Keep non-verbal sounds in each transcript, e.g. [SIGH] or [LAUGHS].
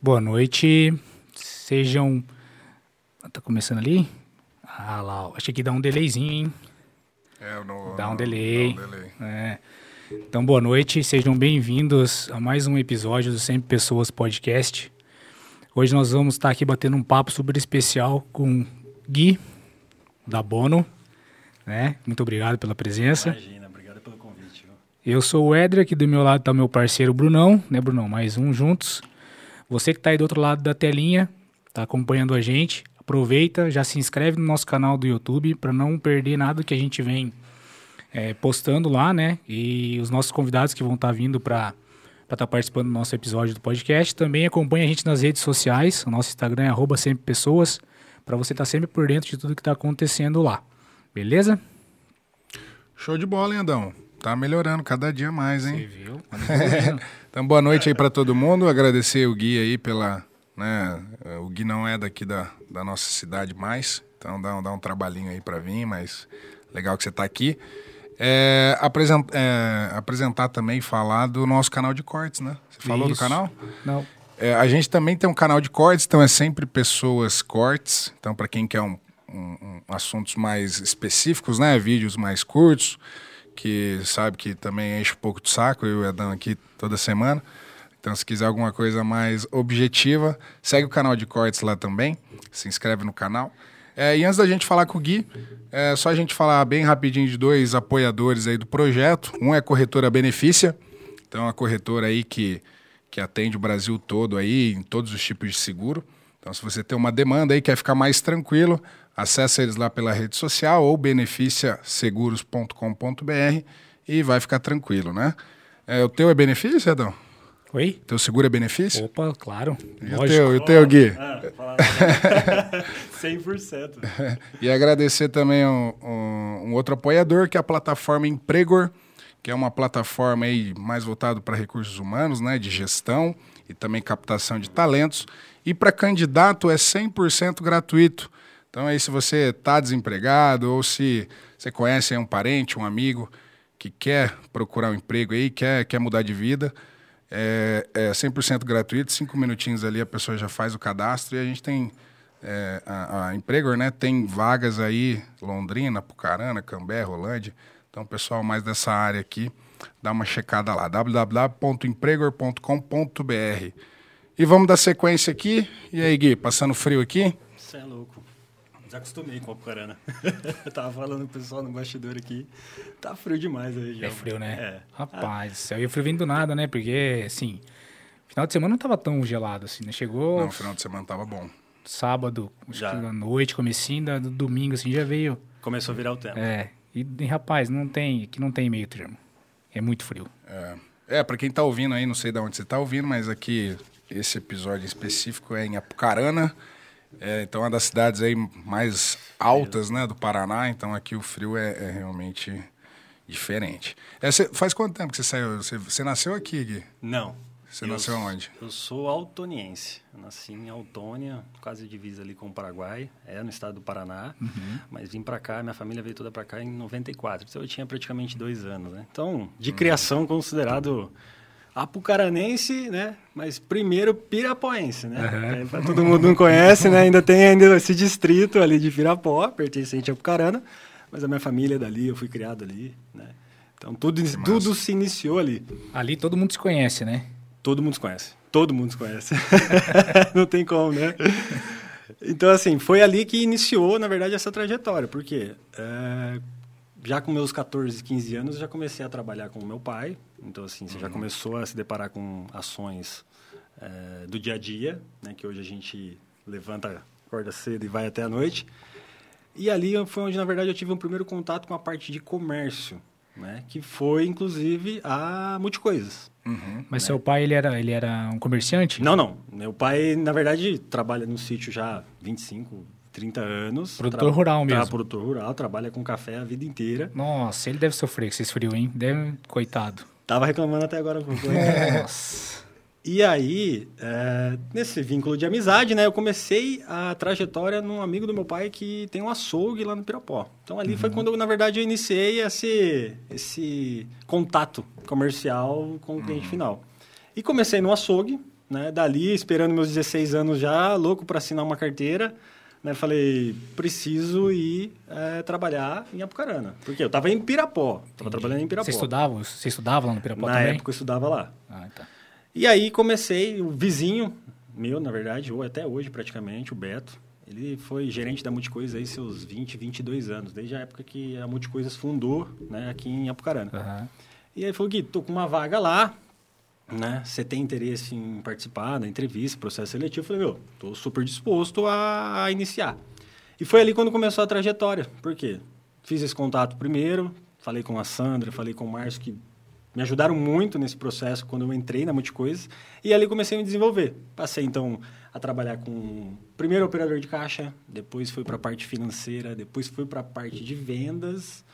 Boa noite. Sejam. Tá começando ali? Ah lá, achei que dá um delayzinho, hein? É, no, Dá um delay. dá um delay. É. Então, boa noite, sejam bem-vindos a mais um episódio do Sempre Pessoas Podcast. Hoje nós vamos estar aqui batendo um papo super especial com Gui, da Bono. Né? Muito obrigado pela presença. Imagina, obrigado pelo convite. viu? Eu sou o Edra, aqui do meu lado está o meu parceiro Brunão, né, Brunão? Mais um juntos. Você que está aí do outro lado da telinha, está acompanhando a gente, aproveita, já se inscreve no nosso canal do YouTube para não perder nada que a gente vem é, postando lá, né? E os nossos convidados que vão estar vindo para estar participando do nosso episódio do podcast. Também acompanha a gente nas redes sociais. O nosso Instagram é arroba sempre pessoas, para você estar sempre por dentro de tudo que está acontecendo lá. Beleza? Show de bola, hein, Andão? Tá melhorando cada dia mais, Você hein? viu? [LAUGHS] Então, boa noite aí pra todo mundo. Agradecer o Gui aí pela. Né, o Gui não é daqui da, da nossa cidade mais, então dá, um- dá um trabalhinho aí pra vir, mas legal que você tá aqui. É, apresen- é, apresentar também e falar do nosso canal de cortes, né? Você falou do Isso. canal? Não. É, a gente também tem um canal de cortes, então é sempre pessoas cortes. Então, para quem quer um, um- um- assuntos mais específicos, né? Vídeos mais curtos, que sabe que também enche um pouco de saco, eu e o Edão aqui toda semana. Então, se quiser alguma coisa mais objetiva, segue o canal de cortes lá também. Se inscreve no canal. É, e antes da gente falar com o Gui, é só a gente falar bem rapidinho de dois apoiadores aí do projeto. Um é a corretora Benefícia. Então, a corretora aí que, que atende o Brasil todo aí, em todos os tipos de seguro. Então, se você tem uma demanda aí, quer ficar mais tranquilo, acessa eles lá pela rede social ou beneficiaseguros.com.br e vai ficar tranquilo, né? É, o teu é benefício, Edão? Oi? Teu seguro é benefício? Opa, claro. E o Lógico. teu, e o teu, Gui? Ah, fala- 100%. [LAUGHS] [LAUGHS] E agradecer também um, um- um outro apoiador, que é a plataforma Empregor, que é uma plataforma aí mais voltada para recursos humanos, né, de gestão e também captação de talentos. E para candidato é 100% gratuito. Então aí se você está desempregado ou se você conhece um parente, um amigo que quer procurar um emprego aí, quer, quer mudar de vida, é, é 100% gratuito, cinco minutinhos ali a pessoa já faz o cadastro e a gente tem é, a, a Empregor, né? Tem vagas aí, Londrina, Pucarana, Cambé, Rolândia. Então, pessoal mais dessa área aqui, dá uma checada lá, www.empregor.com.br. E vamos dar sequência aqui. E aí, Gui, passando frio aqui? Você é louco. Desacostumei com a Apucarana. [LAUGHS] Eu tava falando com o pessoal no bastidor aqui. Tá frio demais aí já. É frio, né? É. Rapaz, do céu. E o frio vem do nada, né? Porque, assim, final de semana não tava tão gelado assim, né? Chegou Não, final de semana tava bom. sábado, acho Já. que à noite, comecinho da- do domingo, assim, já veio. Começou a virar o tempo. É. E, e, rapaz, não tem, aqui não tem meio termo. É muito frio. É, é para quem tá ouvindo aí, não sei de onde você tá ouvindo, mas aqui esse episódio em específico é em Apucarana. É, então é uma das cidades aí mais altas, né, do Paraná. Então aqui o frio é, é realmente diferente. É, você- faz quanto tempo que você saiu? Você, nasceu aqui, Gui? Não. Você Eu nasceu onde? Eu sou altoniense. Eu nasci em Autônia, quase divisa ali com o Paraguai. É no estado do Paraná. Uhum. Mas vim pra cá, minha família veio toda pra cá em 94. Então eu tinha praticamente dois anos, né? Então, Uhum. de criação considerado apucaranense, né? Mas primeiro pirapoense, né? É, pra todo mundo não conhece, né? Ainda tem ainda esse distrito ali de Pirapó, pertencente a Apucarana. Mas a minha família é dali, eu fui criado ali, né? Então tudo, tudo se iniciou ali. Ali todo mundo se conhece, né? Todo mundo se conhece. Todo mundo se conhece. [LAUGHS] Não tem como, né? Então, assim, foi ali que iniciou, na verdade, essa trajetória. Porque é, já com meus 14, 15 anos, eu já comecei a trabalhar com o meu pai. Então, assim, você já começou a se deparar com ações é, do dia a dia, né? Que hoje a gente levanta, acorda cedo e vai até a noite. E ali foi onde, na verdade, eu tive um primeiro contato com a parte de comércio, né? Que foi, inclusive, a Multicoisas. Uhum. Mas seu pai, ele era, ele era um comerciante? Não, não. Meu pai, na verdade, trabalha no sítio já há 25, 30 anos. Produtor rural mesmo. Tá, produtor rural, trabalha com café a vida inteira. Nossa, ele deve sofrer com esses frios, hein? Deve... Coitado. Tava reclamando até agora. [LAUGHS] Nossa. E aí, é, nesse vínculo de amizade, né, eu comecei a trajetória num amigo do meu pai que tem um açougue lá no Pirapó. Então ali foi quando, na verdade, eu iniciei esse, esse contato comercial com o cliente final. E comecei no açougue, né? Dali, esperando meus 16 anos já, louco para assinar uma carteira, né? Falei, preciso ir é, trabalhar em Apucarana. Porque eu estava em Pirapó, estava trabalhando em Pirapó. Você estudava? Você estudava lá no Pirapó Na também? época eu estudava lá. Ah, tá. E aí comecei, o vizinho meu, na verdade, ou até hoje praticamente, o Beto, ele foi gerente da Multicoisas aí seus 20, 22 anos, desde a época que a Multicoisas fundou, né, aqui em Apucarana. Aham. E aí falou, Gui, tô com uma vaga lá, né? Você tem interesse em participar da entrevista, processo seletivo? Eu falei, meu, tô super disposto a, iniciar. E foi ali quando começou a trajetória. Por quê? Fiz esse contato primeiro, falei com a Sandra, falei com o Márcio, que me ajudaram muito nesse processo quando eu entrei na Multicoisas. E ali comecei a me desenvolver. Passei, então, a trabalhar com primeiro operador de caixa, depois fui para a parte financeira, depois fui para a parte de vendas,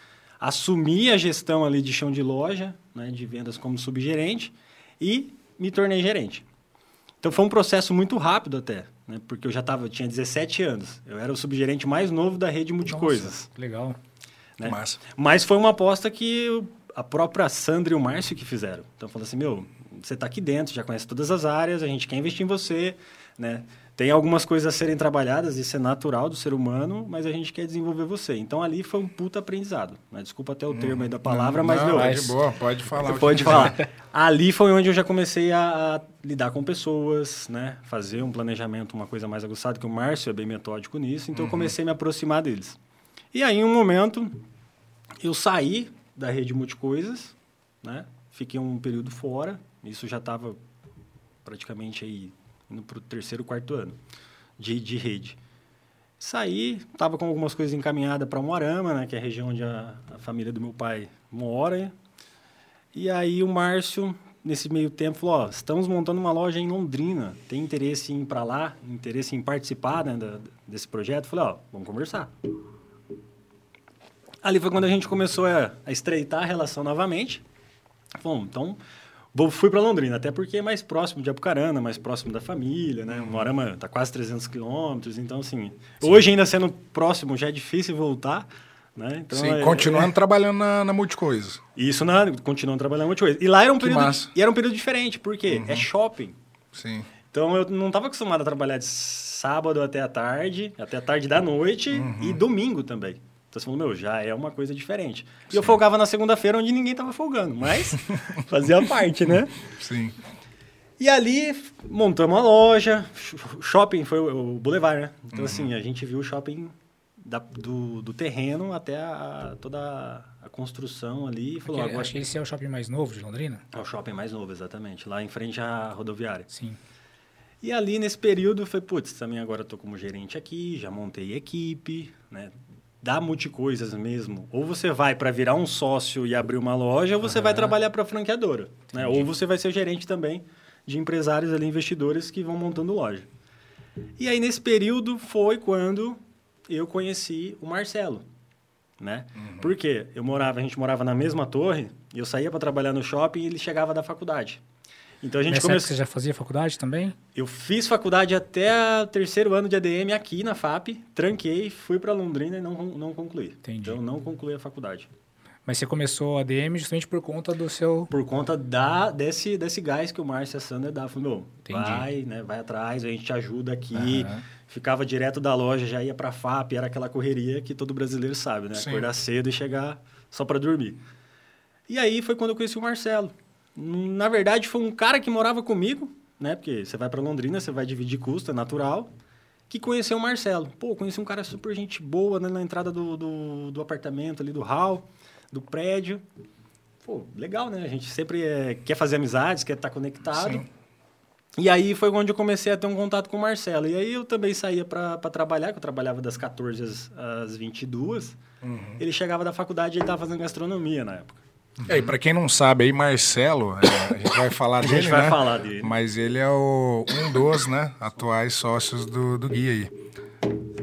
assumi a gestão ali de chão de loja, né, de vendas como subgerente e me tornei gerente. Então foi um processo muito rápido até, né, porque eu já tava, eu tinha 17 anos. Eu era o subgerente mais novo da rede Multicoisas. Nossa, legal. né? Massa. Mas foi uma aposta que a própria Sandra e o Márcio que fizeram. Então falou assim, meu, você está aqui dentro, já conhece todas as áreas, a gente quer investir em você, né? Tem algumas coisas a serem trabalhadas, isso é natural do ser humano, mas a gente quer desenvolver você. Então ali foi um puta aprendizado. Né? Desculpa até o termo aí da palavra, mas não, meu, é de boa, pode falar. [LAUGHS] Pode quiser. falar. Ali foi onde eu já comecei a, a lidar com pessoas, né? Fazer um planejamento, uma coisa mais aguçada, que o Márcio é bem metódico nisso, então eu comecei a me aproximar deles. E aí, em um momento, eu saí da rede Multicoisas, né? Fiquei um período fora, isso já estava praticamente aí indo para o terceiro, quarto ano de, de rede. Saí, estava com algumas coisas encaminhadas para Moarama, né? Que é a região onde a, a família do meu pai mora. E aí o Márcio, nesse meio tempo, falou, estamos montando uma loja em Londrina. Tem interesse em ir para lá? Interesse em participar né, da- desse projeto? Falei, ó, vamos conversar. Ali foi quando a gente começou a, a estreitar a relação novamente. Bom, então vou, fui para Londrina, até porque é mais próximo de Apucarana, mais próximo da família, né? O Moarama tá quase 300 quilômetros, então assim, hoje ainda sendo próximo já é difícil voltar, né? Então, Sim, é- continuando trabalhando na, na Multicoisas. isso na, continuando trabalhando muita coisa. E lá era um Que período massa. e era um período diferente, porque é shopping. Sim. Então eu não estava acostumado a trabalhar de sábado até a tarde, até a tarde da noite e domingo também. Então você falou, meu, já é uma coisa diferente. E eu folgava na segunda-feira onde ninguém estava folgando, mas [LAUGHS] fazia parte, né? Sim. E ali montamos a loja, sh- shopping foi o Boulevard, né? Então assim, a gente viu o shopping da- do, do terreno até a, toda a, construção ali falou, Aquele- agora... Acho que esse é o shopping mais novo de Londrina. É o shopping mais novo, exatamente, lá em frente à rodoviária. Sim. E ali nesse período falei, putz, também agora estou como gerente aqui, já montei equipe, né? Dá multicoisas mesmo. Ou você vai para virar um sócio e abrir uma loja, ou você vai trabalhar para franqueadora. Né? Ou você vai ser gerente também de empresários ali, investidores que vão montando loja. E aí nesse período foi quando eu conheci o Marcelo. Né? Por quê? Eu morava, a gente morava na mesma torre, e eu saía para trabalhar no shopping e ele chegava da faculdade. Então a gente Nessa começou. você já fazia faculdade também? Eu fiz faculdade até o terceiro ano de ADM aqui na FAP, tranquei, fui para Londrina e não, não concluí. Entendi. Então não concluí a faculdade. Mas você começou a DM justamente por conta do seu... Por conta da, desse, desse gás que o Márcio e a Sandra davam. Meu, Entendi. vai, né, vai atrás, a gente te ajuda aqui. Aham. Ficava direto da loja, já ia para a FAP, era aquela correria que todo brasileiro sabe, né? Sim. Acordar cedo e chegar só para dormir. E aí foi quando eu conheci o Marcelo. Na verdade, foi um cara que morava comigo, né? Porque você vai para Londrina, você vai dividir custo, é natural. Que conheceu o Marcelo. Pô, conheci um cara super gente boa né, na entrada do, do, do apartamento ali, do hall, do prédio. Pô, legal, né? A gente sempre é, quer fazer amizades, quer estar conectado. Sim. E aí foi onde eu comecei a ter um contato com o Marcelo. E aí eu também saía para trabalhar, que eu trabalhava das 14 às, às 22. Uhum. Ele chegava da faculdade e ele estava fazendo gastronomia na época. E aí, pra quem não sabe, aí Marcelo, é, a gente vai falar [LAUGHS] A dele, gente vai né? falar dele. Mas ele é o, um dos, né, atuais sócios do, do Guia aí.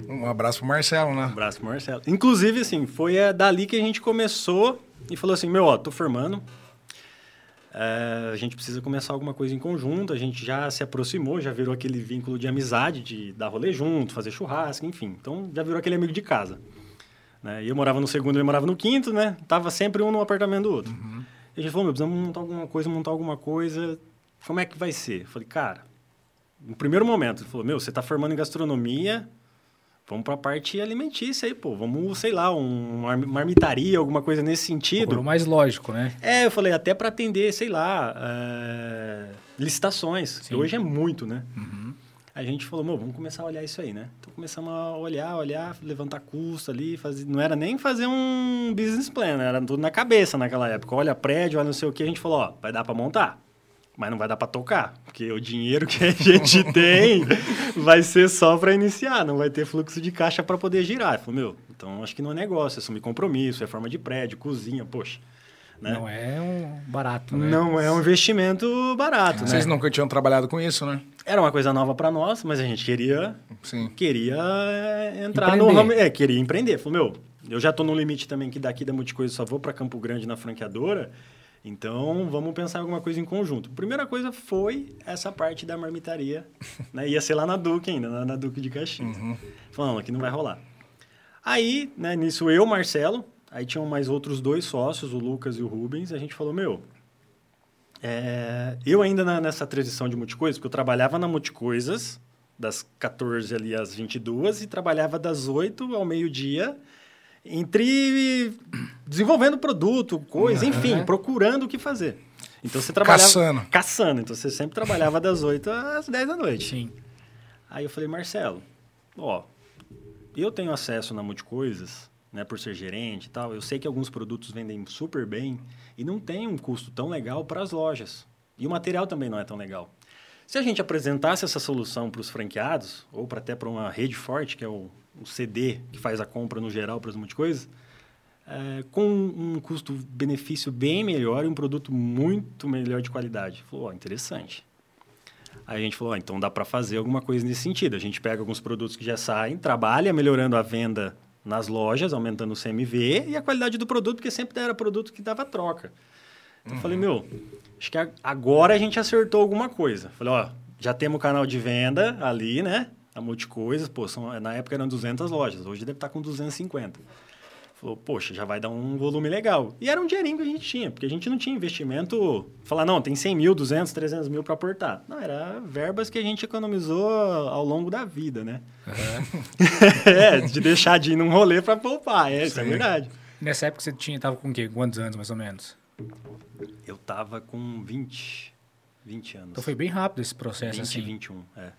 Um abraço pro Marcelo, né? Um abraço pro Marcelo. Inclusive, assim, foi é, dali que a gente começou e falou assim, meu, ó, tô formando. É, a gente precisa começar alguma coisa em conjunto. A gente já se aproximou, já virou aquele vínculo de amizade, de dar rolê junto, fazer churrasco, enfim. Então, já virou aquele amigo de casa. Né? E eu morava no segundo, ele morava no quinto, né? Tava sempre um no apartamento do outro. Uhum. E a gente falou, meu, precisamos montar alguma coisa, montar alguma coisa. Como é que vai ser? Eu falei, cara, no primeiro momento, ele falou: Meu, você está formando em gastronomia, vamos para a parte alimentícia aí, pô. Vamos, sei lá, um, uma marmitaria, alguma coisa nesse sentido. O mais lógico, né? É, eu falei, até para atender, sei lá, é, licitações. que Hoje é muito, né? Uhum. A gente falou, meu, vamos começar a olhar isso aí, né? Então começamos a olhar, olhar, levantar custo ali, fazer... não era nem fazer um business plan, né? era tudo na cabeça naquela época. Olha prédio, olha não sei o que, a gente falou, ó, vai dar para montar, mas não vai dar para tocar, porque o dinheiro que a [LAUGHS] gente [LAUGHS] tem vai ser só para iniciar, não vai ter fluxo de caixa para poder girar. Eu falei, meu, então acho que não é negócio, é assumir compromisso, é forma de prédio, cozinha, poxa. Né? Não é um barato, né? Não é um investimento barato, né? Vocês nunca tinham trabalhado com isso, né? Era uma coisa nova para nós, mas a gente queria Sim. queria é, entrar no Empreender. ramo, é, queria empreender. Falei, meu, eu já tô no limite também que daqui da Multicoisa só vou para Campo Grande na franqueadora, então vamos pensar em alguma coisa em conjunto. Primeira coisa foi essa parte da marmitaria, [LAUGHS] né? Ia ser lá na Duque ainda, na, na Duque de Caxias. Falando, aqui não vai rolar. Aí, né, nisso eu, Marcelo, aí tinham mais outros dois sócios, o Lucas e o Rubens, a gente falou, meu, é, eu ainda na- nessa transição de multicoisas, porque eu trabalhava na multicoisas das 14 ali às 22 e trabalhava das 8 ao meio-dia entre desenvolvendo produto, coisa, enfim, procurando o que fazer. Então você trabalhava Caçando. caçando, então você sempre trabalhava das 8 às 10 da noite. Sim. Aí eu falei, Marcelo, ó, eu tenho acesso na Multicoisas, né, por ser gerente e tal. Eu sei que alguns produtos vendem super bem e não tem um custo tão legal para as lojas. E o material também não é tão legal. Se a gente apresentasse essa solução para os franqueados, ou para até para uma rede forte, que é o, o CD que faz a compra no geral para as multicoisas, é, com um custo-benefício bem melhor e um produto muito melhor de qualidade. Falou, interessante. Aí a gente falou, ó, então dá para fazer alguma coisa nesse sentido. A gente pega alguns produtos que já saem, trabalha melhorando a venda nas lojas, aumentando o CMV e a qualidade do produto, porque sempre era produto que dava troca. Então eu falei, meu, acho que agora a gente acertou alguma coisa. Falei, ó, já temos o canal de venda ali, né? A Multicoisas, pô, são, na época eram 200 lojas, hoje deve estar com 250. Falou, poxa, já vai dar um volume legal. E era um dinheirinho que a gente tinha, porque a gente não tinha investimento. Falar, não, tem 100 mil, 200, 300 mil para aportar. Não, era verbas que a gente economizou ao longo da vida, né? é, [LAUGHS] de deixar de ir num rolê para poupar, é, isso é verdade. Nessa época você tinha, tava com o quê? Quantos anos, mais ou menos? Eu tava com 20, 20 anos. Então foi bem rápido esse processo, 20, assim. 21, é.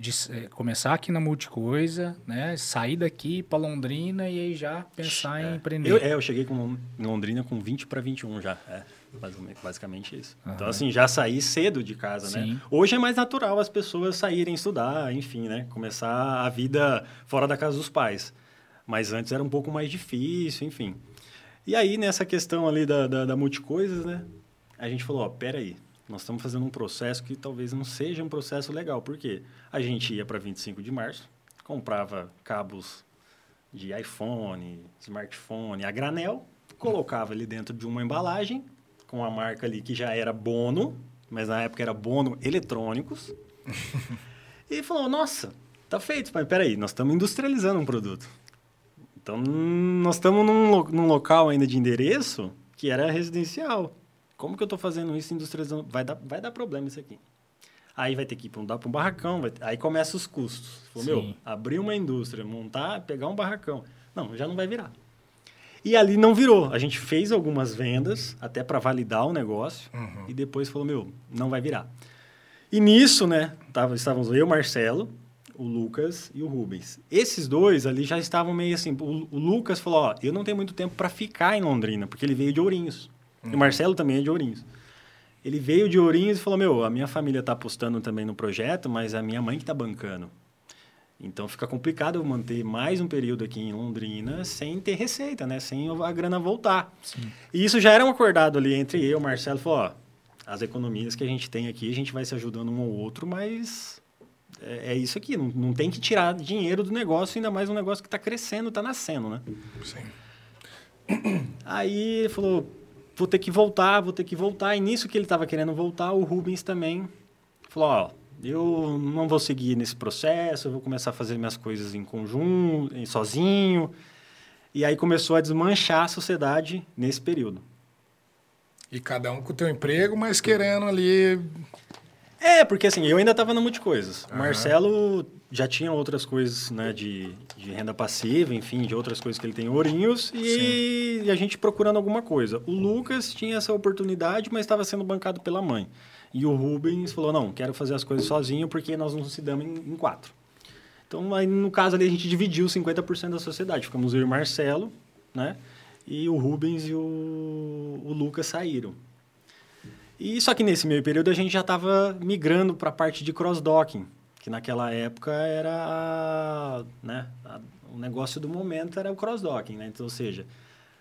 De eh, começar aqui na Multicoisa, né? Sair daqui pra Londrina e aí já pensar em empreender. Eu, é, eu cheguei com, em Londrina com 20 para 21 já. É, basicamente, isso. Então, assim, já saí cedo de casa, né? Sim. Hoje é mais natural as pessoas saírem estudar, enfim, né? Começar a vida fora da casa dos pais. Mas antes era um pouco mais difícil, enfim. E aí, nessa questão ali da, da, da multicoisas, né? A gente falou, ó, peraí, nós estamos fazendo um processo que talvez não seja um processo legal. Por quê? A gente ia para 25 de março, comprava cabos de iPhone, smartphone, a granel, colocava ali dentro de uma embalagem, com a marca ali que já era Bono, mas na época era Bono Eletrônicos. [LAUGHS] e falou, nossa, tá feito, mas peraí, nós estamos industrializando um produto. Então, nós estamos num, num local ainda de endereço que era residencial. Como que eu estou fazendo isso industrializando? Vai dar, vai dar problema isso aqui. Aí vai ter que ir para um, pra um barracão, vai- aí começa os custos. Falou, meu, abrir uma indústria, montar, pegar um barracão. Não, já não vai virar. E ali não virou. A gente fez algumas vendas, até para validar o negócio, e depois falou, meu, não vai virar. E nisso, né, tava, estávamos eu, Marcelo, o Lucas e o Rubens. Esses dois ali já estavam meio assim. O, o Lucas falou: Ó, eu não tenho muito tempo para ficar em Londrina, porque ele veio de Ourinhos. E o Marcelo também é de Ourinhos. Ele veio de Ourinhos e falou: Meu, a minha família está apostando também no projeto, mas é a minha mãe que está bancando. Então fica complicado eu manter mais um período aqui em Londrina sem ter receita, né? Sem a grana voltar. E isso já era um acordado ali entre eu e o Marcelo. Falou: Ó, as economias que a gente tem aqui, a gente vai se ajudando um ao outro, mas é, é isso aqui. Não, não tem que tirar dinheiro do negócio, ainda mais um negócio que está crescendo, está nascendo, né? Sim. Aí ele falou, vou ter que voltar, vou ter que voltar. E nisso que ele estava querendo voltar, o Rubens também falou, ó, eu não vou seguir nesse processo, eu vou começar a fazer minhas coisas em conjunto, em- sozinho. E aí começou a desmanchar a sociedade nesse período. E cada um com o teu emprego, mas querendo ali É, porque assim, eu ainda estava na Multicoisas. O Marcelo já tinha outras coisas, né, de, de renda passiva, enfim, de outras coisas que ele tem ourinhos, e, e a gente procurando alguma coisa. O Lucas tinha essa oportunidade, mas estava sendo bancado pela mãe. E o Rubens falou, não, quero fazer as coisas sozinho, porque nós não se damos em, em quatro. Então, aí, no caso ali, a gente dividiu 50% da sociedade. Ficamos eu e o Marcelo, né? E o Rubens e o, o Lucas saíram. E só que nesse meio período a gente já estava migrando para a parte de cross-docking, que naquela época era a, né, a, o negócio do momento era o cross-docking, né? Então, ou seja,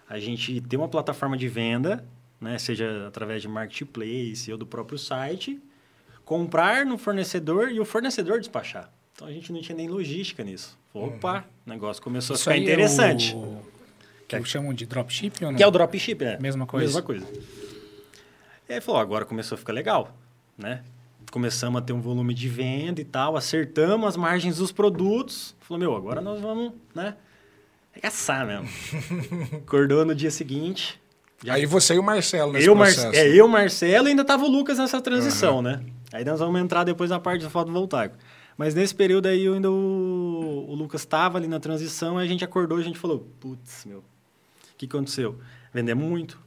a gente tem uma plataforma de venda, né, seja através de marketplace ou do próprio site, comprar no fornecedor e o fornecedor despachar. Então a gente não tinha nem logística nisso. Opa, o negócio começou Isso a ficar interessante. É o... Que chamam de dropship ou não? Que é o dropship, é. Mesma coisa. Mesma coisa. E aí falou, agora começou a ficar legal, né? Começamos a ter um volume de venda e tal, acertamos as margens dos produtos. Falou, meu, agora nós vamos, né? Arregaçar mesmo. [LAUGHS] Acordou no dia seguinte. já- Aí você e o Marcelo nesse eu, Mar... processo. é, eu, Marcelo, e ainda tava o Lucas nessa transição, né? Aí nós vamos entrar depois na parte do fotovoltaico. Mas nesse período aí, eu ainda o, o Lucas estava ali na transição, a gente acordou a gente falou, putz, meu, o que aconteceu? Vendemos muito.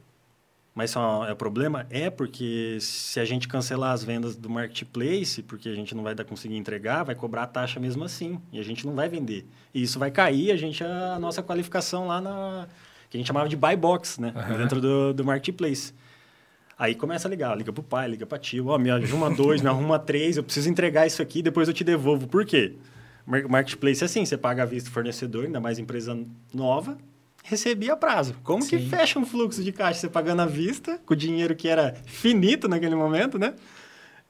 Mas só é problema? É porque se a gente cancelar as vendas do marketplace, porque a gente não vai conseguir entregar, vai cobrar a taxa mesmo assim. E a gente não vai vender. E isso vai cair a gente a, nossa qualificação lá na. que a gente chamava de buy box, né? Dentro do, do marketplace. Aí começa a ligar, liga pro pai, liga pra tio, ó, me arruma dois, me arruma três, eu preciso entregar isso aqui, depois eu te devolvo. Por quê? Mar- Marketplace é assim, você paga à vista o fornecedor, ainda mais empresa nova, recebia prazo. Como que Sim. fecha um fluxo de caixa você pagando à vista, com o dinheiro que era finito naquele momento, né?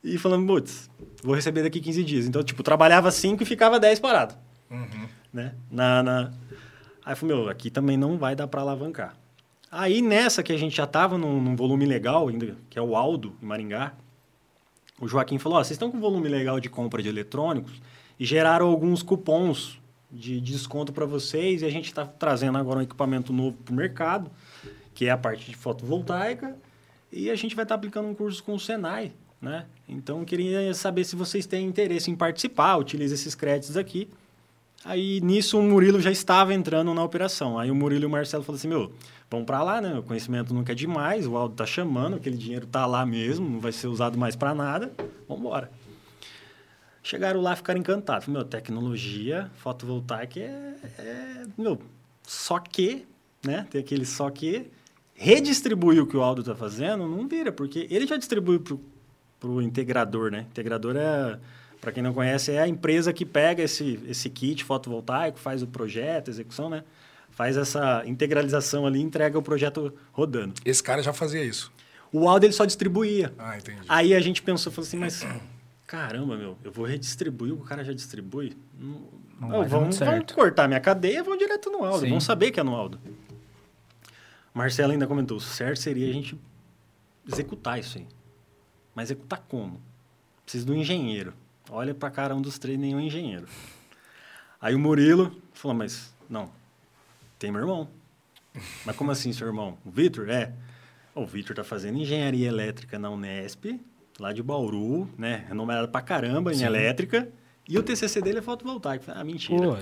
E falando, putz, vou receber daqui 15 dias. Então, tipo, trabalhava 5 e ficava 10 parado. Né? Na, na... Aí eu falei, meu, aqui também não vai dar para alavancar. Aí nessa que a gente já estava num, num volume legal, ainda, que é o Aldo, em Maringá, o Joaquim falou, ó, vocês estão com volume legal de compra de eletrônicos e geraram alguns cupons de desconto para vocês e a gente está trazendo agora um equipamento novo para o mercado, que é a parte de fotovoltaica, e a gente vai estar aplicando um curso com o Senai, né? Então, queria saber se vocês têm interesse em participar, utilize esses créditos aqui. Aí, nisso, o Murilo já estava entrando na operação. Aí, o Murilo e o Marcelo falaram assim, meu, vamos para lá, né? O conhecimento nunca é demais, o Aldo tá chamando, aquele dinheiro tá lá mesmo, não vai ser usado mais para nada, vamos embora. Chegaram lá, ficaram encantados. Meu, tecnologia fotovoltaica é, é, meu, só que, né? Tem aquele só que redistribuir o que o Aldo está fazendo não vira, porque ele já distribui para o integrador, né? Integrador é, para quem não conhece, é a empresa que pega esse, esse kit fotovoltaico, faz o projeto, execução, né? Faz essa integralização ali e entrega o projeto rodando. Esse cara já fazia isso. O Aldo ele só distribuía. Ah, entendi. Aí a gente pensou, falou assim, mas caramba, meu, eu vou redistribuir o que o cara já distribui? Não, Não certo. cortar minha cadeia, vamos direto no Aldo. Sim. Vamos saber que é no Aldo. Marcelo ainda comentou, o certo seria a gente executar isso aí. Mas executar como? Precisa do engenheiro. Olha pra cara um dos três, nenhum engenheiro. Aí o Murilo falou, mas não, tem meu irmão. Mas como assim, seu irmão? O Vitor? É. O Vitor tá fazendo engenharia elétrica na Unesp, lá de Bauru, né? Renomado pra caramba em elétrica. E o TCC dele é fotovoltaico. Ah, mentira.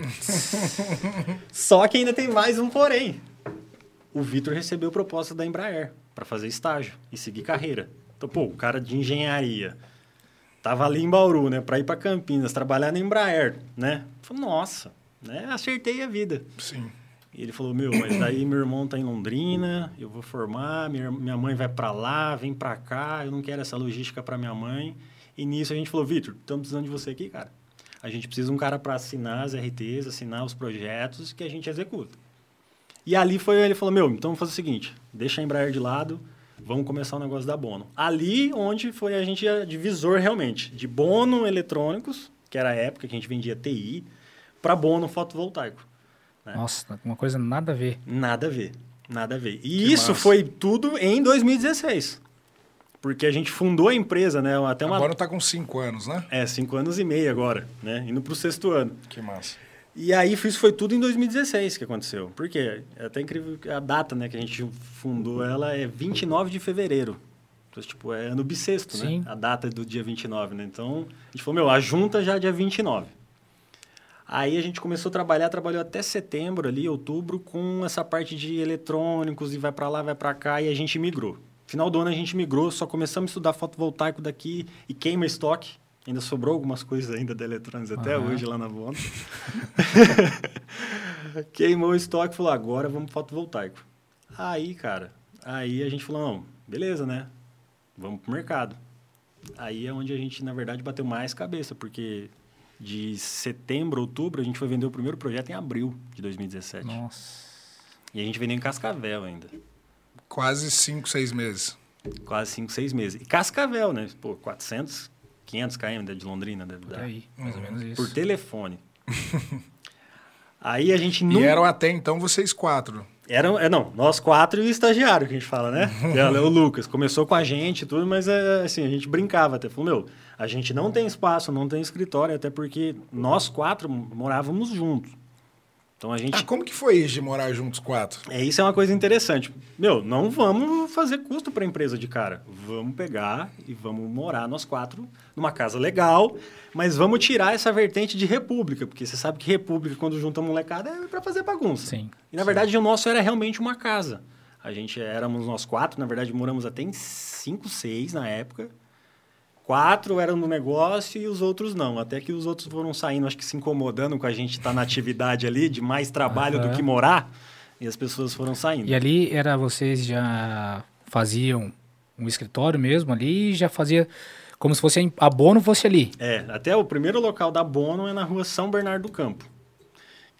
[LAUGHS] Só que ainda tem mais um porém. O Vitor recebeu proposta da Embraer para fazer estágio e seguir carreira. Então, pô, o cara de engenharia tava ali em Bauru, né, para ir para Campinas, trabalhar na Embraer, né? Falei, nossa, né? Acertei a vida. Sim. E ele falou, meu, mas daí meu irmão tá em Londrina, eu vou formar, minha, mãe vai para lá, vem para cá, eu não quero essa logística para minha mãe. E nisso a gente falou, Vitor, estamos precisando de você aqui, cara. A gente precisa de um cara para assinar as RTs, assinar os projetos que a gente executa. E ali foi, ele falou, meu, então vamos fazer o seguinte, deixa a Embraer de lado, vamos começar o negócio da Bono. Ali onde foi a gente a divisor realmente, de Bono Eletrônicos, que era a época que a gente vendia TI, para Bono Fotovoltaico. Né? Nossa, uma coisa nada a ver. Nada a ver. Nada a ver. E Que isso massa. foi tudo em 2016. Porque a gente fundou a empresa, né? Até uma. Agora tá com cinco anos, né? É, cinco anos e meio agora, né? Indo pro sexto ano. Que massa. E aí isso foi tudo em 2016 que aconteceu. Por quê? É até incrível que a data né, que a gente fundou ela é 29 de fevereiro Então, tipo, é ano bissexto, Sim. né? A data do dia 29, né? Então, a gente falou, meu, a junta já é dia 29. Aí a gente começou a trabalhar, trabalhou até setembro ali, outubro, com essa parte de eletrônicos e vai para lá, vai para cá e a gente migrou. Final do ano a gente migrou, só começamos a estudar fotovoltaico daqui e queima estoque. Ainda sobrou algumas coisas ainda da eletrônicos até Aham. hoje lá na Bona. [LAUGHS] Queimou o estoque e falou, agora vamos pro fotovoltaico. Aí, cara, aí a gente falou, não, beleza, né? Vamos pro mercado. Aí é onde a gente, na verdade, bateu mais cabeça, porque de setembro, outubro, a gente foi vender o primeiro projeto em abril de 2017. Nossa. E a gente vendeu em Cascavel ainda. Quase 5, 6 meses. Quase 5, 6 meses. E Cascavel, né? Pô, 400, 500 km de Londrina deve Por dar. aí, mais ou menos isso. Por telefone. [LAUGHS] Aí a gente não... E eram até então vocês quatro. Eram, é, não, nós quatro e o estagiário que a gente fala, né? [LAUGHS] É o Lucas. Começou com a gente e tudo, mas é, assim, a gente brincava até. Falou, meu, a gente não tem espaço, não tem escritório, até porque nós quatro morávamos juntos. Então a gente. Ah, como que foi isso de morar juntos quatro? É, isso é uma coisa interessante. Meu, não vamos fazer custo para a empresa de cara. Vamos pegar e vamos morar nós quatro numa casa legal, mas vamos tirar essa vertente de república, porque você sabe que república, quando junta molecada, é para fazer bagunça. Sim. E na verdade o nosso era realmente uma casa. A gente éramos nós quatro, na verdade moramos até em cinco, seis na época. Quatro eram no negócio e os outros não. Até que os outros foram saindo, acho que se incomodando com a gente estar na atividade ali, de mais trabalho do Aham. que morar. E as pessoas foram saindo. E ali era vocês já faziam um escritório mesmo ali e já fazia como se fosse a Bono fosse ali. É, até o primeiro local da Bono é na rua São Bernardo do Campo.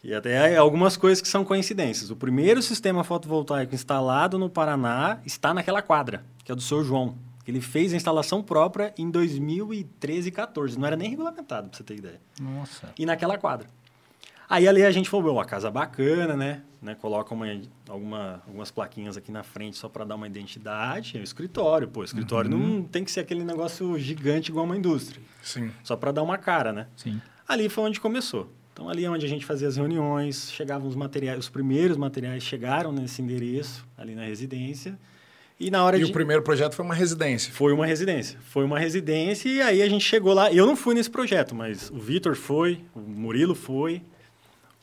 E até algumas coisas que são coincidências. O primeiro sistema fotovoltaico instalado no Paraná está naquela quadra, que é do seu João. Ele fez a instalação própria em 2013 e 14. Não era nem regulamentado, pra você ter ideia. Nossa. E naquela quadra. Aí ali a gente falou, "Bom, a casa bacana, né? né? Coloca uma, alguma, algumas plaquinhas aqui na frente só para dar uma identidade. É o escritório, pô. Escritório não tem que ser aquele negócio gigante igual uma indústria. Sim. Só para dar uma cara, né? Sim. Ali foi onde começou. Então, ali é onde a gente fazia as reuniões, chegavam os materiais, os primeiros materiais chegaram nesse endereço, ali na residência. E na hora E de... o primeiro projeto foi uma residência. Foi uma residência. Foi uma residência e aí a gente chegou lá. Eu não fui nesse projeto, mas o Vitor foi, o Murilo foi,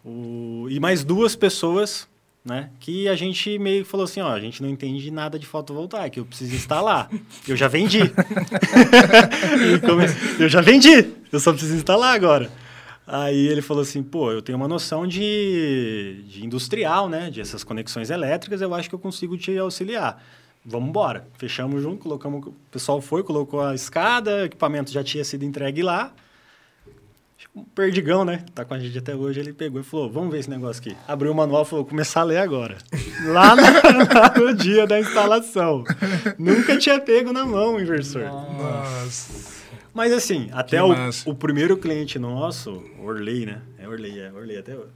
o... e mais duas pessoas, né? Que a gente meio que falou assim, ó, a gente não entende nada de fotovoltaica, eu preciso instalar. eu já vendi. [LAUGHS] Eu já vendi, eu só preciso instalar agora. Aí ele falou assim, pô, eu tenho uma noção de, de industrial, né? De essas conexões elétricas, eu acho que eu consigo te auxiliar. Vamos embora. Fechamos junto, colocamos. O pessoal foi, colocou a escada, o equipamento já tinha sido entregue lá. Um perdigão, né? Tá com a gente até hoje. Ele pegou e falou: Vamos ver esse negócio aqui. Abriu o manual e falou: Começar a ler agora. [LAUGHS] Lá no, lá no dia da instalação. Nunca tinha pego na mão o inversor. Nossa. Mas assim, até o, o primeiro cliente nosso, Orley, né? É Orley, é Orley até hoje.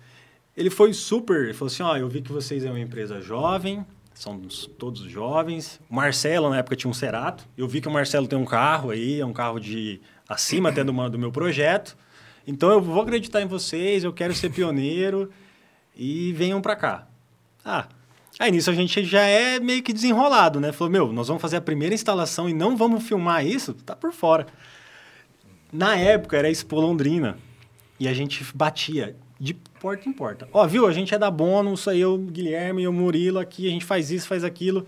Ele foi super, ele falou assim, ó, eu vi que vocês é uma empresa jovem, são todos jovens. O Marcelo, na época, tinha um Cerato. Eu vi que o Marcelo tem um carro aí, é um carro de acima até do, do meu projeto. Então, eu vou acreditar em vocês, eu quero ser pioneiro e venham pra cá. Ah, aí nisso a gente já é meio que desenrolado, né? Falou, meu, nós vamos fazer a primeira instalação e não vamos filmar isso? Tá por fora. Na época era Expo Londrina. E a gente batia de porta em porta. Ó, viu? A gente é da Bônus, aí eu, Guilherme e o Murilo aqui, a gente faz isso, faz aquilo.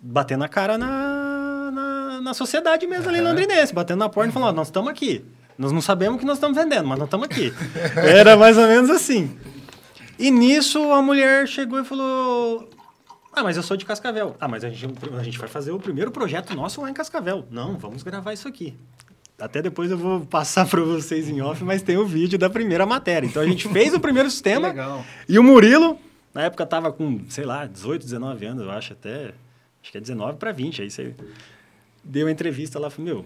Batendo a cara na, na, na sociedade mesmo ali londrinense. Batendo na porta e falando, ó, nós estamos aqui. Nós não sabemos o que nós estamos vendendo, mas nós estamos aqui. [LAUGHS] Era mais ou menos assim. E nisso a mulher chegou e falou: Ah, mas eu sou de Cascavel. Ah, mas a gente, a gente vai fazer o primeiro projeto nosso lá em Cascavel. Não, vamos gravar isso aqui. Até depois eu vou passar [LAUGHS] para vocês em off, mas tem o vídeo da primeira matéria. Então a gente fez o primeiro [LAUGHS] sistema. legal. E o Murilo, na época tava com, sei lá, 18, 19 anos, eu acho, até. Acho que é 19 para 20. Aí você deu entrevista lá, falou: Meu,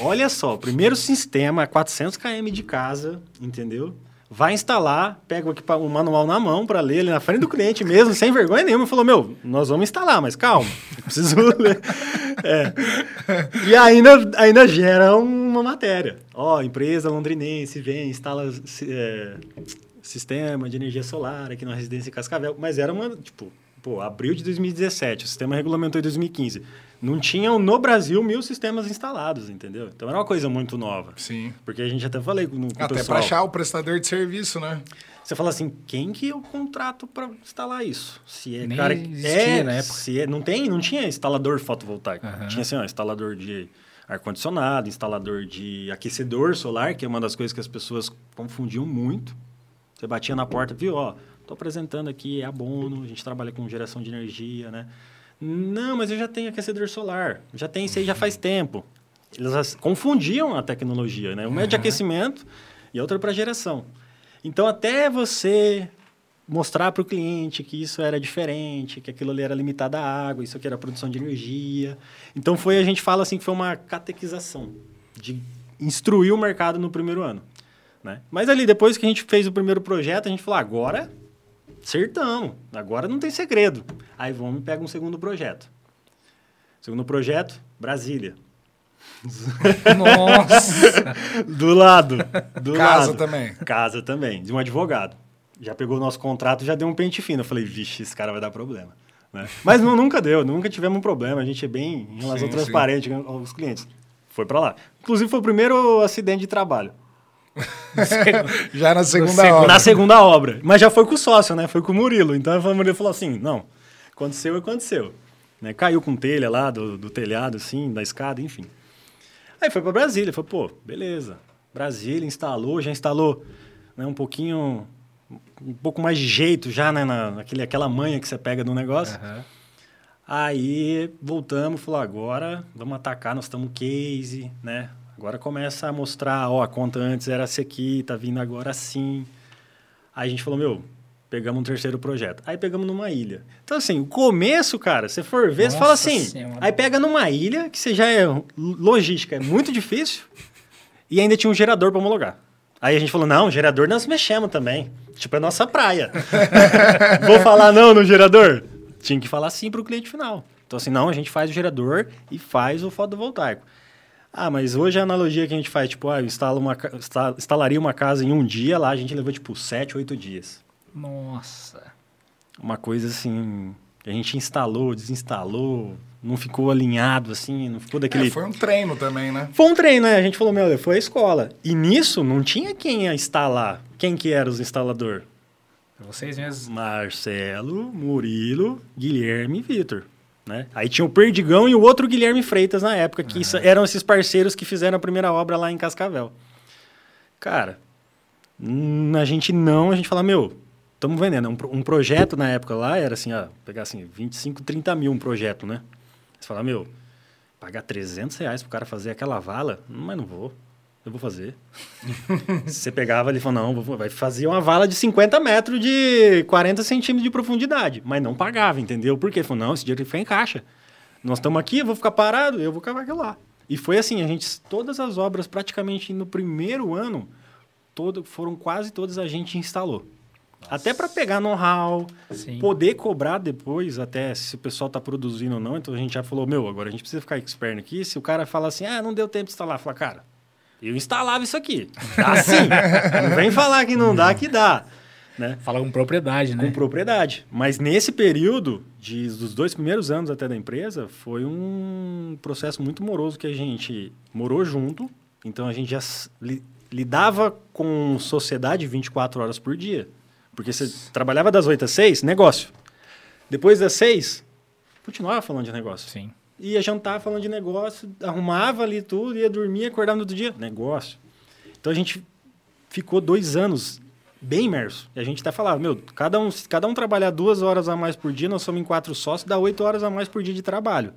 olha só, o primeiro [LAUGHS] sistema, 400 km de casa, entendeu? Vai instalar, pega o, manual na mão para ler ali na frente do cliente mesmo, sem vergonha nenhuma. Falou: Meu, nós vamos instalar, mas calma, preciso [LAUGHS] ler. É. E ainda, ainda gera uma matéria. Ó, empresa londrinense vem, instala é, sistema de energia solar aqui na residência em Cascavel. Mas era uma, tipo, Pô, abril de 2017, o sistema regulamentou em 2015. Não tinham no Brasil mil sistemas instalados, entendeu? Então era uma coisa muito nova. Sim. Porque a gente até falei com, com o Até pessoal. para achar o prestador de serviço, né? Você fala assim, quem que eu contrato para instalar isso? Se é Nem cara existia é, na época. Se é, não tem, não tinha instalador fotovoltaico. Aham. Tinha assim, ó, instalador de ar condicionado, instalador de aquecedor solar, que é uma das coisas que as pessoas confundiam muito. Você batia na porta, viu, ó, tô apresentando aqui é abono, a gente trabalha com geração de energia, né? Não, mas eu já tenho aquecedor solar, já tenho isso aí já faz tempo. Eles confundiam a tecnologia, né? Uma é de aquecimento e a outra para geração. Então, até você mostrar para o cliente que isso era diferente, que aquilo ali era limitado à água, isso aqui era produção de energia. Então, foi a gente fala assim que foi uma catequização de instruir o mercado no primeiro ano. Né? Mas ali, depois que a gente fez o primeiro projeto, a gente falou, agora acertamos, agora não tem segredo. Aí vamos e pega um segundo projeto. Segundo projeto, Brasília. [LAUGHS] Nossa! Do lado. Do Casa lado. também. Casa também, de um advogado. Já pegou o nosso contrato, já deu um pente fino. Eu falei, vixe, esse cara vai dar problema. né? Mas nu- nunca deu, nunca tivemos um problema. A gente é bem em relação Sim, transparente com os clientes. Foi para lá. Inclusive, foi o primeiro acidente de trabalho. [LAUGHS] Já na segunda hora. Na segunda obra. Mas já foi com o sócio, né? Foi com o Murilo. Então o Murilo falou assim: não, aconteceu, aconteceu. Né? Caiu com telha lá do, do telhado, assim, da escada, enfim. Aí foi para Brasília. Falei, pô, beleza. Brasília instalou, já instalou né, um pouquinho, um pouco mais de jeito já, né? Na, naquele, aquela manha que você pega do negócio. Aham. Aí voltamos, falou, agora vamos atacar, nós estamos case, né? Agora começa a mostrar, ó, a conta antes era essa aqui, tá vindo agora assim. Aí a gente falou, meu, pegamos um terceiro projeto. Aí pegamos numa ilha. Então, assim, o começo, cara, se for ver, você fala Nossa assim, Senhora. aí pega numa ilha, que você já é logística, é muito difícil, e ainda tinha um gerador para homologar. Aí a gente falou, não, gerador nós mexemos também. Tipo, é nossa praia. [LAUGHS] Vou falar não no gerador? Tinha que falar sim para o cliente final. Então, assim, não, a gente faz o gerador e faz o fotovoltaico. Ah, mas hoje a analogia que a gente faz, tipo, ah, eu instalo uma, instalaria uma casa em um dia, lá a gente levou, tipo, sete, oito dias. Nossa. Uma coisa assim, que a gente instalou, desinstalou, não ficou alinhado, assim, não ficou daquele... É, foi um treino também, né? Foi um treino, né? A gente falou, meu, foi a escola. E nisso não tinha quem ia instalar. Quem que era os instalador? Vocês mesmos. Marcelo, Murilo, Guilherme e Vitor. Né? Aí tinha o Perdigão e o outro Guilherme Freitas na época, que isso- eram esses parceiros que fizeram a primeira obra lá em Cascavel. Cara, hum, a gente não, a gente fala, meu, estamos vendendo. Um, um projeto na época lá era assim, ó, pegar assim, 25, 30 mil um projeto, né? Você fala, meu, pagar 300 reais pro cara fazer aquela vala, mas não vou. Eu vou fazer. [LAUGHS] Você pegava ali e falou, não, vai fazer uma vala de 50 metros de 40 centímetros de profundidade. Mas não pagava, entendeu? Por quê? Ele falou, não, esse dinheiro fica em caixa. Nós estamos aqui, eu vou ficar parado, eu vou cavar aquilo lá. E foi assim, a gente, todas as obras, praticamente no primeiro ano, todo, foram quase todas a gente instalou. Até para pegar know-how, poder cobrar depois, até se o pessoal está produzindo ou não. Então a gente já falou, meu, agora a gente precisa ficar expert aqui. Se o cara fala assim, ah, não deu tempo de instalar, fala, cara, eu instalava isso aqui. Dá sim. não vem falar que não dá, que dá. Né? Fala com propriedade, né? Com propriedade. Mas nesse período, de, dos dois primeiros anos até da empresa, foi um processo muito moroso que a gente morou junto. Então a gente já li- lidava com sociedade 24 horas por dia. Porque você trabalhava das 8 às 6, negócio. Depois das 6, continuava falando de negócio. Sim. Ia jantar falando de negócio, arrumava ali tudo, ia dormir, acordava no outro dia. Negócio. Então a gente ficou dois anos bem imerso. E a gente até falava, meu, cada um, cada um trabalhar duas horas a mais por dia, nós somos em quatro sócios, dá oito horas a mais por dia de trabalho.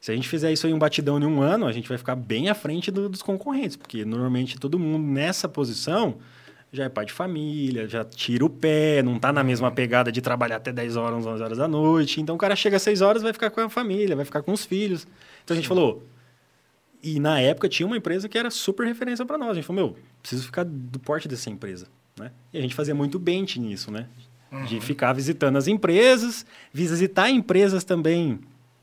Se a gente fizer isso aí um batidão em um ano, a gente vai ficar bem à frente do- dos concorrentes, porque normalmente todo mundo nessa posição já é pai de família, já tira o pé, não tá na mesma pegada de trabalhar até 10 horas, 11 horas da noite. Então o cara chega às 6 horas, vai ficar com a família, vai ficar com os filhos. Então a gente falou. E na época tinha uma empresa que era super referência para nós. A gente falou, meu, preciso ficar do porte dessa empresa. Né? E a gente fazia muito bench nisso, né? De ficar visitando as empresas, visitar empresas também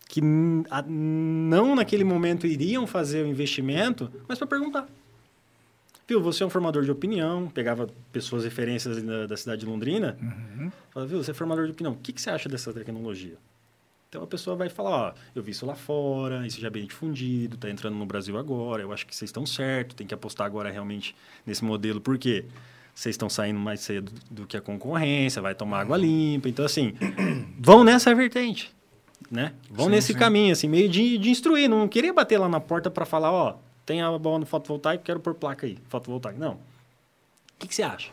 que não naquele momento iriam fazer o investimento, mas para perguntar. Viu, você é um formador de opinião, pegava pessoas referências da, da cidade de Londrina, Uhum. falava, viu, você é formador de opinião, o que, que você acha dessa tecnologia? Então a pessoa vai falar, ó, eu vi isso lá fora, isso já é bem difundido, está entrando no Brasil agora, eu acho que vocês estão certos, tem que apostar agora realmente nesse modelo, por quê? Vocês estão saindo mais cedo do que a concorrência, vai tomar água limpa, então assim, vão nessa vertente, né? Vão Sim, nesse sim. caminho, assim, meio de, de instruir, não queria bater lá na porta para falar, ó, tem a bola no fotovoltaico, quero pôr placa aí, fotovoltaico. Não. O que, que você acha?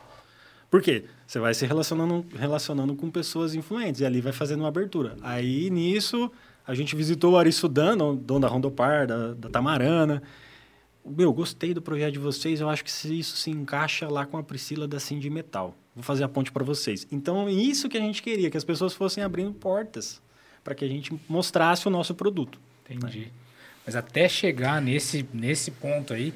Por quê? Você vai se relacionando, relacionando com pessoas influentes e ali vai fazendo uma abertura. Aí, nisso, a gente visitou o Ari Sudan, dono da Rondopar, da, da Tamarana. Meu, gostei do projeto de vocês, eu acho que isso se encaixa lá com a Priscila da Cindy Metal. Vou fazer a ponte para vocês. Então, é isso que a gente queria, que as pessoas fossem abrindo portas para que a gente mostrasse o nosso produto. Entendi. Mas até chegar nesse, nesse ponto aí,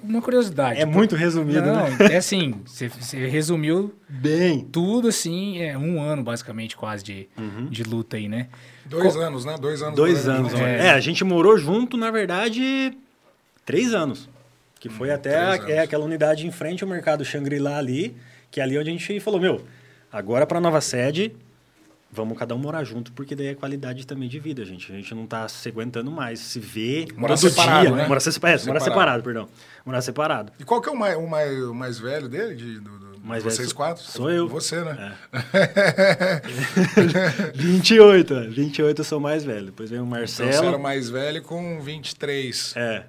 uma curiosidade. É muito resumido, Não, né? é assim, você, você resumiu Bem. tudo assim, é um ano basicamente quase de, de luta aí, né? Dois anos, né? Dois anos. Dois anos. junto. É. a gente morou junto, na verdade, três anos. Que foi até três a- é, aquela unidade em frente ao mercado Shangri-La ali, que é ali onde a gente falou, meu, agora para nova sede, vamos cada um morar junto, porque daí é qualidade também de vida, gente. A gente não tá se aguentando mais, se vê Morar todo separado, dia. né? Morar, se- é, morar Separado. separado, perdão. Morar separado. E qual que é o mais, o mais, o mais velho dele? De, do, do- Mais vocês velho quatro? sou eu. Você, né? 28, é. [LAUGHS] 28 eu sou mais velho. Depois vem o Então Marcelo. você era mais velho com 23. É,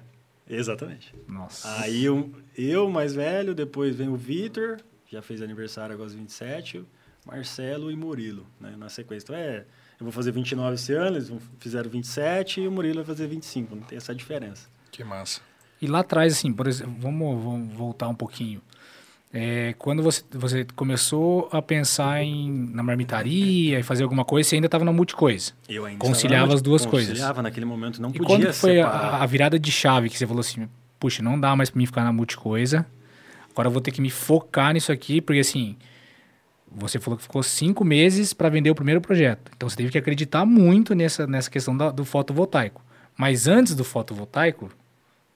exatamente. Nossa. Aí eu, eu, mais velho, depois vem o Vitor, já fez aniversário agora aos 27, Marcelo e Murilo, né, na sequência. Então é, eu vou fazer 29 esse ano, eles vão- fizeram 27 e o Murilo vai fazer 25, não tem essa diferença. Que massa. E lá atrás, assim, por exemplo, vamos, vamos voltar um pouquinho. É, quando você, você começou a pensar em, na marmitaria e fazer alguma coisa, você ainda estava na multicoisa. Eu ainda Conciliava estava- as duas coisas. Conciliava, naquele momento não E podia quando que foi a, a virada de chave que você falou assim, puxa, não dá mais pra mim ficar na multicoisa, agora eu vou ter que me focar nisso aqui, porque assim, você falou que ficou cinco meses para vender o primeiro projeto. Então você teve que acreditar muito nessa, nessa questão da- do fotovoltaico. Mas antes do fotovoltaico,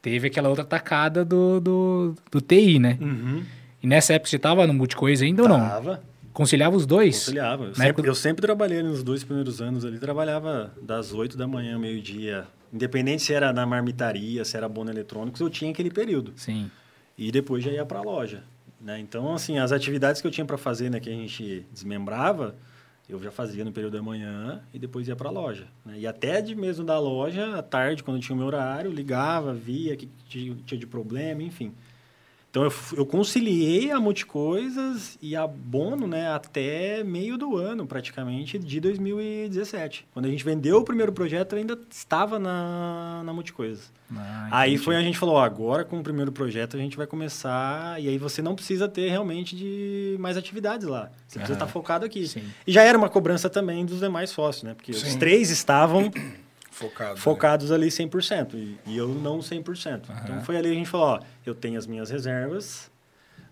teve aquela outra tacada do, do, do TI, né? Uhum. E nessa época você estava no multicoisa ainda ou não? Tava, Conciliava os dois? conciliava. Eu sempre, época- eu sempre trabalhei nos dois primeiros anos ali, trabalhava das 8 da manhã ao meio-dia. Independente se era na marmitaria, se era bono eletrônicos, eu tinha aquele período. Sim. e depois já ia para a loja. Né? Então, assim, as atividades que eu tinha para fazer, né, que a gente desmembrava, eu já fazia no período da manhã e depois ia para a loja. Né? E até de mesmo da loja, à tarde, quando tinha o meu horário, ligava, via que tinha de problema, enfim. Então, eu, eu conciliei a Multicoisas e a Bono né, até meio do ano, praticamente, de 2017. Quando a gente vendeu o primeiro projeto, eu ainda estava na, na Multicoisas. Ah, Aí foi a gente falou, ó, agora com o primeiro projeto a gente vai começar e aí você não precisa ter realmente de mais atividades lá. Você precisa Aham. estar focado aqui. Sim. E já era uma cobrança também dos demais sócios, né? Porque os Sim. três estavam Focado. né? focados ali 100% e, e eu não 100%. Então Aham. foi ali que a gente falou, ó, eu tenho as minhas reservas,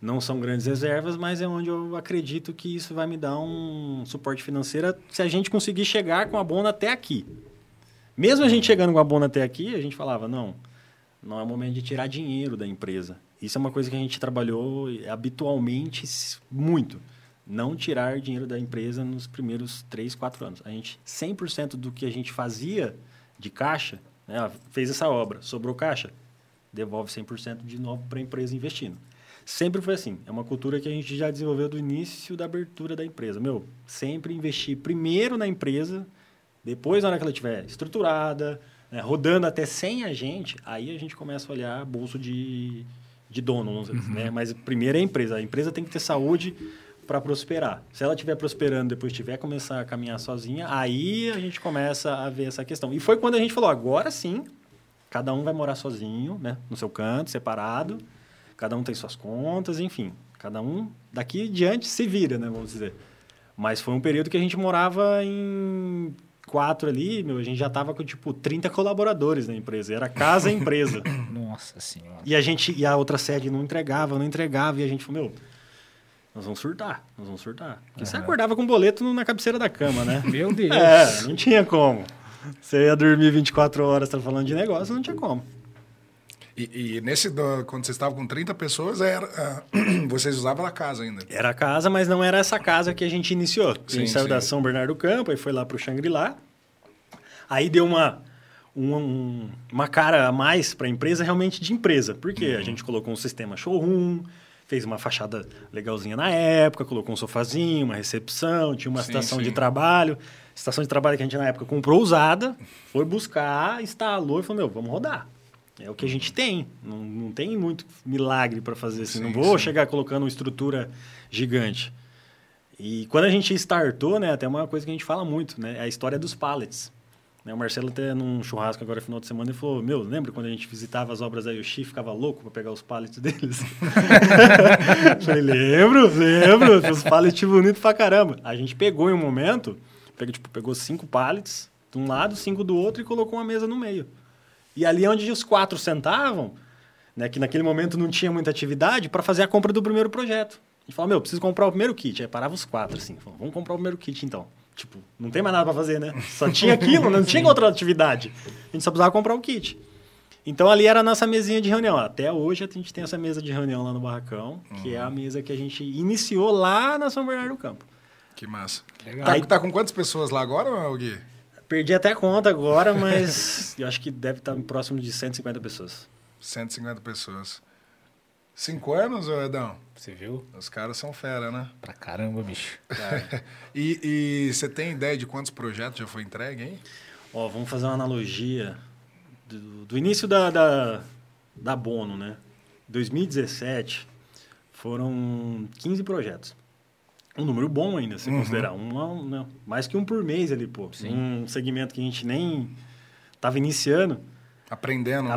não são grandes reservas, mas é onde eu acredito que isso vai me dar um suporte financeiro se a gente conseguir chegar com a Bona até aqui. Mesmo a gente chegando com a Bona até aqui, a gente falava, não, não é o momento de tirar dinheiro da empresa. Isso é uma coisa que a gente trabalhou habitualmente muito. Não tirar dinheiro da empresa nos primeiros 3, 4 anos. A gente, 100% do que a gente fazia de caixa, né, fez essa obra, sobrou caixa, devolve 100% de novo para a empresa investindo. Sempre foi assim. É uma cultura que a gente já desenvolveu do início da abertura da empresa. Meu, sempre investir primeiro na empresa, depois, na hora que ela estiver estruturada, né, rodando até sem a gente, aí a gente começa a olhar bolso de, de dono, vamos dizer, né? Mas primeiro é a empresa. A empresa tem que ter saúde para prosperar. Se ela estiver prosperando, depois tiver começar a caminhar sozinha, aí a gente começa a ver essa questão. E foi quando a gente falou, agora sim, cada um vai morar sozinho, né? No seu canto, separado. Cada um tem suas contas, enfim. Cada um daqui diante se vira, né? Vamos dizer. Mas foi um período que a gente morava em quatro ali, meu, a gente já tava com tipo 30 colaboradores na empresa. Era casa e empresa. [COUGHS] Nossa senhora. E a gente e a outra sede não entregava, não entregava e a gente falou, meu, nós vamos surtar, nós vamos surtar. Porque você Aham. acordava com um boleto na cabeceira da cama, né? [LAUGHS] Meu Deus. É, não tinha como. Você ia dormir 24 horas, tá falando de negócio, não tinha como. E, e nesse, do- quando vocês estavam com 30 pessoas, era, ah, [CLEARS THROAT] vocês usavam a casa ainda. Era a casa, mas não era essa casa que a gente iniciou. a Sim, gente saiu sim. da São Bernardo do Campo, aí foi lá pro Xangri-Lá. Aí deu uma, um- um- uma cara a mais para a empresa, realmente de empresa. Porque Uhum. a gente colocou um sistema showroom, fez uma fachada legalzinha na época, colocou um sofazinho, uma recepção, tinha uma Sim, estação sim. de trabalho. Estação de trabalho que a gente na época comprou usada, foi buscar, instalou e falou, meu, vamos rodar. É o que a gente tem. Não, não tem muito milagre para fazer assim. Sim, não vou chegar colocando uma estrutura gigante. E quando a gente startou, né, até uma coisa que a gente fala muito, né, é a história dos pallets. Né, o Marcelo até num churrasco agora final de semana ele falou: Meu, lembra quando a gente visitava as obras da Yoshi ficava louco para pegar os pallets deles? [LAUGHS] Falei: Lembro, lembro, os pallets bonitos pra caramba. A gente pegou em um momento, pegou, tipo, pegou cinco pallets de um lado, cinco do outro e colocou uma mesa no meio. E ali onde os quatro sentavam, né, que naquele momento não tinha muita atividade, para fazer a compra do primeiro projeto. A gente falou, meu, preciso comprar o primeiro kit. Aí parava os quatro, assim. Vamos comprar o primeiro kit, então. Tipo, não tem mais nada para fazer, né? Só tinha aquilo, não tinha outra atividade. A gente só precisava comprar o kit. Então ali era a nossa mesinha de reunião. Até hoje a gente tem essa mesa de reunião lá no Barracão, que é a mesa que a gente iniciou lá na São Bernardo do Campo. Que massa. Legal. Tá, tá com quantas pessoas lá agora, Gui? Perdi até a conta agora, mas [LAUGHS] eu acho que deve estar próximo de 150 pessoas. 150 pessoas. Cinco anos, ô Edão? Você viu? Os caras são fera, né? Pra caramba, bicho. E e você tem ideia de quantos projetos já foi entregue, hein? Ó, vamos fazer uma analogia do, do início da, da, da Bono, né? 2017 foram 15 projetos. Um número bom ainda, se Uhum. considerar. Um, um, não, mais que um por mês ali, pô. Um segmento que a gente nem estava iniciando, Aprendendo,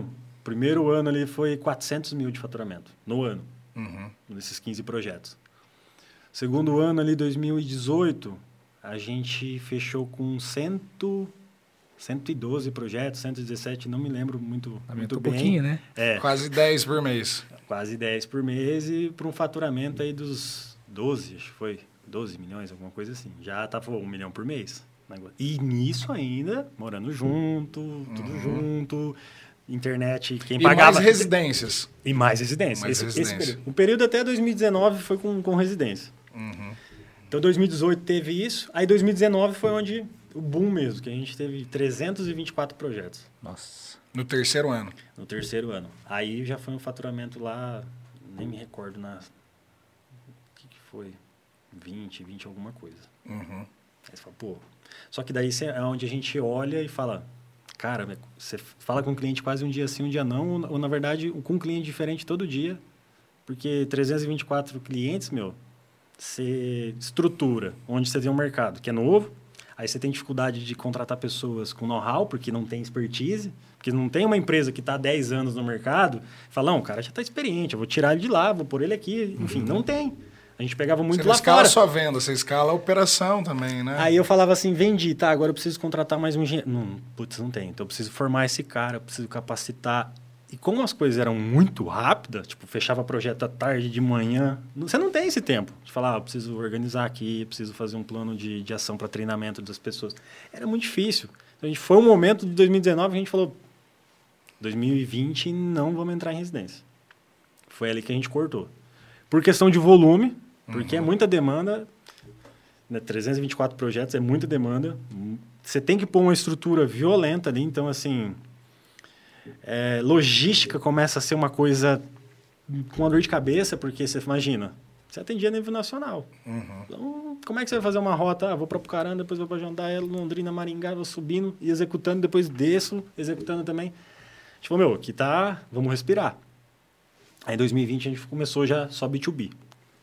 né? Primeiro ano ali foi 400 mil de faturamento, no ano, Uhum. nesses 15 projetos. Segundo ano ali, 2018, a gente fechou com 100, 112 projetos, 117, não me lembro muito, muito Aumentou um bem. pouquinho, né? É, Quase 10 por mês. quase 10 por mês e para um faturamento aí dos 12, acho que foi 12 milhões, alguma coisa assim. Já tava um milhão por mês. E nisso ainda, morando junto, tudo junto, internet, quem. E pagava... mais residências. E mais residência. Mais esse, esse residência. período. O período até 2019 foi com, com residência. Uhum. Então, 2018 teve isso. Aí, 2019 foi onde o boom mesmo, que a gente teve 324 projetos Nossa. No terceiro ano. no terceiro ano. Aí já foi um faturamento lá, nem me recordo na. O que, que foi? 20, 20 alguma coisa. Uhum. Aí você fala, pô. Só que daí é onde a gente olha e fala, cara, você fala com o cliente quase um dia sim, um dia não, ou, ou, na verdade com um cliente diferente todo dia, porque 324 clientes, meu, você estrutura onde você tem um mercado que é novo, aí você tem dificuldade de contratar pessoas com know-how, porque não tem expertise, porque não tem uma empresa que está há 10 anos no mercado, fala, não, o cara já está experiente, eu vou tirar ele de lá, vou pôr ele aqui, enfim, não tem. A gente pegava muito você lá escala fora. só venda, você escala a operação também, né? Aí eu falava assim, vendi, tá, agora eu preciso contratar mais um engenheiro. Não, putz, não tem. Então eu preciso formar esse cara, eu preciso capacitar. E como as coisas eram muito rápidas, tipo, fechava projeto à tarde, de manhã, você não tem esse tempo de falar, ah, eu preciso organizar aqui, preciso fazer um plano de, de ação para treinamento das pessoas. Era muito difícil. Então a gente foi um momento de 2019 que a gente falou, 2020 não vamos entrar em residência. Foi ali que a gente cortou. Por questão de volume, porque é muita demanda, né, 324 projetos é muita demanda. Você tem que pôr uma estrutura violenta ali, então assim, é, logística começa a ser uma coisa com uma dor de cabeça, porque você imagina, você atendia nível nacional. Uhum. Então, como é que você vai fazer uma rota? Ah, vou para Pucarana, depois vou para Jandaia, Londrina, Maringá, vou subindo e executando, depois desço, executando também. Falou, meu, aqui tá, vamos respirar. Aí em 2020 a gente começou já só B2B.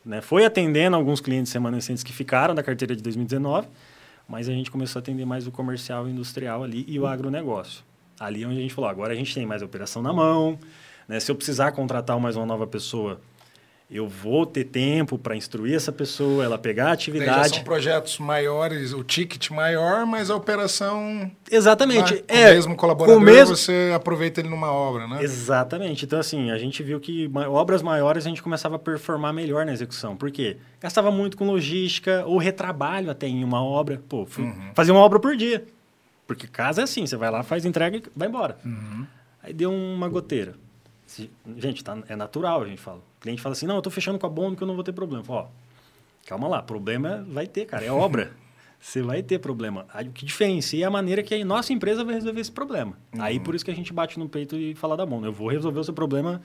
Né? Foi atendendo alguns clientes remanescentes que ficaram da carteira de 2019, mas a gente começou a atender mais o comercial industrial ali e o agronegócio. Ali é onde a gente falou, agora a gente tem mais operação na mão, né? se eu precisar contratar mais uma nova pessoa, eu vou ter tempo para instruir essa pessoa, ela pegar a Daí já atividade. são projetos maiores, o ticket maior, mas a operação. Exatamente. né, é, o mesmo colaborador, o mesmo- você aproveita ele numa obra, né? Exatamente. Então, assim, a gente viu que obras maiores a gente começava a performar melhor na execução. Por quê? Gastava muito com logística ou retrabalho até em uma obra. Pô, fui- Uhum. fazia uma obra por dia. Porque casa é assim, você vai lá, faz entrega e vai embora. Uhum. Aí deu uma goteira. Se- gente, tá, é natural, a gente fala. O cliente fala assim, não, eu tô fechando com a bomba que eu não vou ter problema. Falo, ó, calma lá, problema vai ter, cara, é obra. [LAUGHS] Você vai ter problema. O que diferencia é a maneira que a nossa empresa vai resolver esse problema. Aí por isso que a gente bate no peito e fala da bomba. Eu vou resolver o seu problema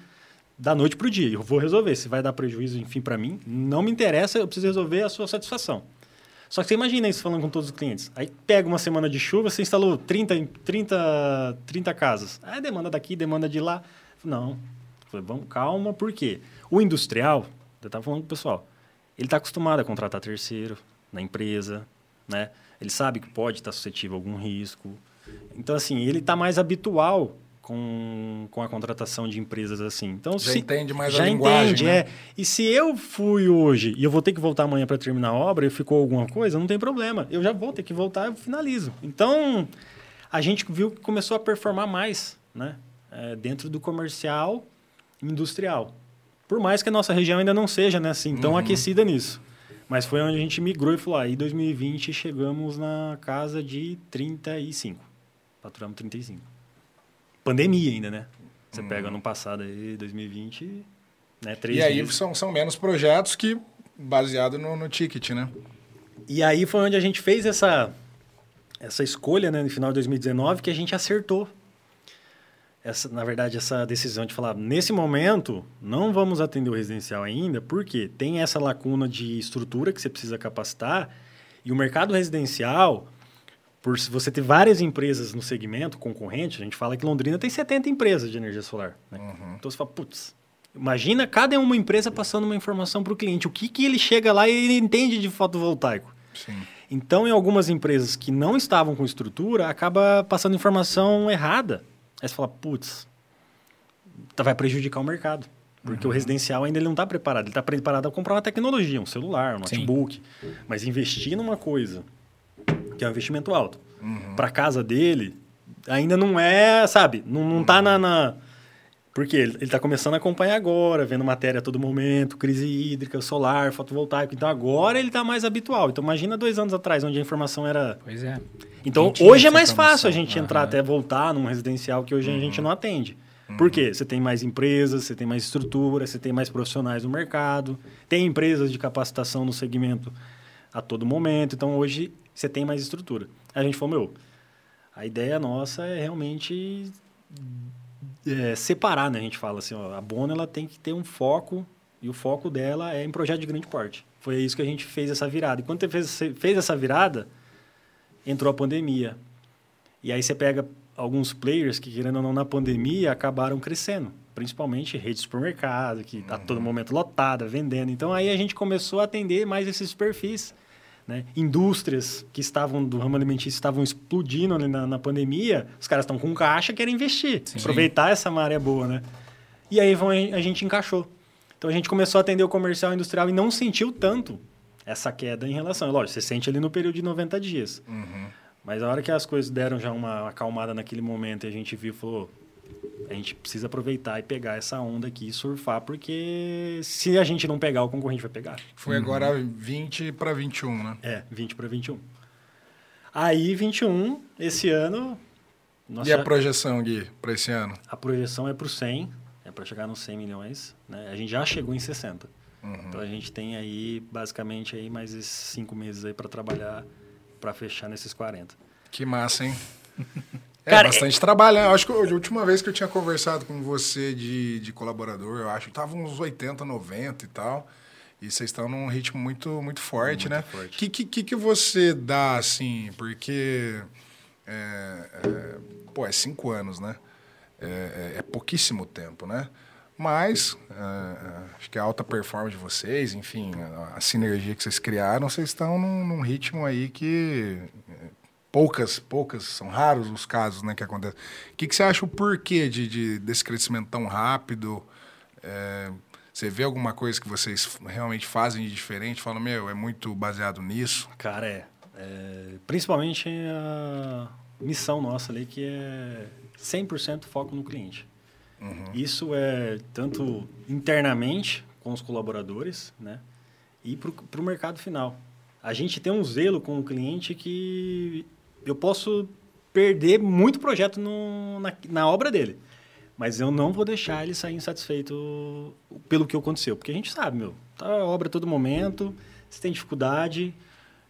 da noite pro dia. Eu vou resolver. Se vai dar prejuízo, enfim, para mim, não me interessa, eu preciso resolver a sua satisfação. Só que você imagina isso falando com todos os clientes. Aí pega uma semana de chuva, você instalou 30, em- 30, 30 casas. Aí demanda daqui, demanda de lá. Não. Falei, vamos, calma, por quê? O industrial, eu estava falando com o pessoal, ele está acostumado a contratar terceiro na empresa, né? Ele sabe que pode estar suscetível a algum risco. Então, assim, ele está mais habitual com, com a contratação de empresas assim. Então, Já se, entende mais a já linguagem, entende, né? é. E se eu fui hoje e eu vou ter que voltar amanhã para terminar a obra e ficou alguma coisa, não tem problema. Eu já vou ter que voltar e finalizo. Então, a gente viu que começou a performar mais, né? É, dentro do comercial industrial. Por mais que a nossa região ainda não seja né, assim, tão aquecida nisso. Mas foi onde a gente migrou e falou, aí em 2020 chegamos na casa de 35. Faturamos 35. Pandemia ainda, né? Você pega ano passado aí, 2020, né? Três E aí meses. são, são menos projetos que baseado no, no ticket, né? E aí foi onde a gente fez essa, essa escolha, né, no final de 2019, que a gente acertou. Essa, na verdade, essa decisão de falar, nesse momento, não vamos atender o residencial ainda, porque tem essa lacuna de estrutura que você precisa capacitar, e o mercado residencial, por se você ter várias empresas no segmento concorrente, a gente fala que Londrina tem 70 empresas de energia solar. Né? Então você fala, putz, imagina cada uma empresa passando uma informação para o cliente, o que, que ele chega lá e ele entende de fotovoltaico. Sim. Então, em algumas empresas que não estavam com estrutura, acaba passando informação errada. Aí você fala, putz, tá- vai prejudicar o mercado. Porque o residencial ainda ele não está preparado. Ele está preparado a comprar uma tecnologia, um celular, um Sim. notebook. Mas investir numa coisa que é um investimento alto, para casa dele, ainda não é, sabe? Não, não tá na... na... Porque ele está começando a acompanhar agora, vendo matéria a todo momento, crise hídrica, solar, fotovoltaico. Então agora ele está mais habitual. Então imagina dois anos atrás, onde a informação era Pois é. então, hoje é mais fácil a gente entrar Aham. até voltar num residencial que hoje a gente não atende. Por quê? Você tem mais empresas, você tem mais estrutura, você tem mais profissionais no mercado, tem empresas de capacitação no segmento a todo momento. Então, hoje você tem mais estrutura. A gente falou, meu, a ideia nossa é realmente é, separar, né? A gente fala assim, ó, a Bona ela tem que ter um foco e o foco dela é em projeto de grande porte. Foi isso que a gente fez essa virada. E quando fez, fez essa virada, entrou a pandemia. E aí você pega alguns players que, querendo ou não, na pandemia, acabaram crescendo. Principalmente rede de supermercado, que está todo momento lotada, vendendo. Então, aí a gente começou a atender mais esses perfis. Né? Indústrias que estavam do ramo alimentício estavam explodindo ali na, na pandemia, os caras estão com caixa querem investir, aproveitar essa maré boa, né? E aí vão- a gente encaixou. Então a gente começou a atender o comercial e industrial e não sentiu tanto essa queda em relação. Lógico, você sente ali no período de 90 dias. Mas a hora que as coisas deram já uma acalmada naquele momento e a gente viu, falou, a gente precisa aproveitar e pegar essa onda aqui e surfar, porque se a gente não pegar, o concorrente vai pegar. Foi agora 20 para 21, né? É, 20 para 21. Aí, 21, esse ano... nós e a projeção, Gui, para esse ano? a projeção é para o 100, é para chegar nos 100 milhões. Né? A gente já chegou em 60. Então a gente tem aí, basicamente, aí mais esses cinco meses aí para trabalhar para fechar nesses 40. Que massa, hein? [LAUGHS] É Cara, bastante trabalho, né? Eu acho que a última vez que eu tinha conversado com você de, de colaborador, eu acho que tava uns 80, 90 e tal. E vocês estão num ritmo muito, muito forte, Muito né? O que, que, que você dá, assim? Porque. É, é, pô, é cinco anos, né? É, é- é pouquíssimo tempo, né? Mas é, é, acho que a alta performance de vocês, enfim, a, a sinergia que vocês criaram, vocês estão num, num ritmo aí que é, poucas, poucas, são raros os casos né, que acontecem. O que, que você acha o porquê de, de- desse crescimento tão rápido? É, você vê alguma coisa que vocês realmente fazem de diferente? Fala, meu, é muito baseado nisso? Cara, é, é, Principalmente a missão nossa ali, que é 100% foco no cliente. Isso é tanto internamente com os colaboradores, né? E para o mercado final. A gente tem um zelo com o cliente que eu posso perder muito projeto no, na, na obra dele. Mas eu não vou deixar ele sair insatisfeito pelo que aconteceu. Porque a gente sabe, meu, tá obra a todo momento, você tem dificuldade,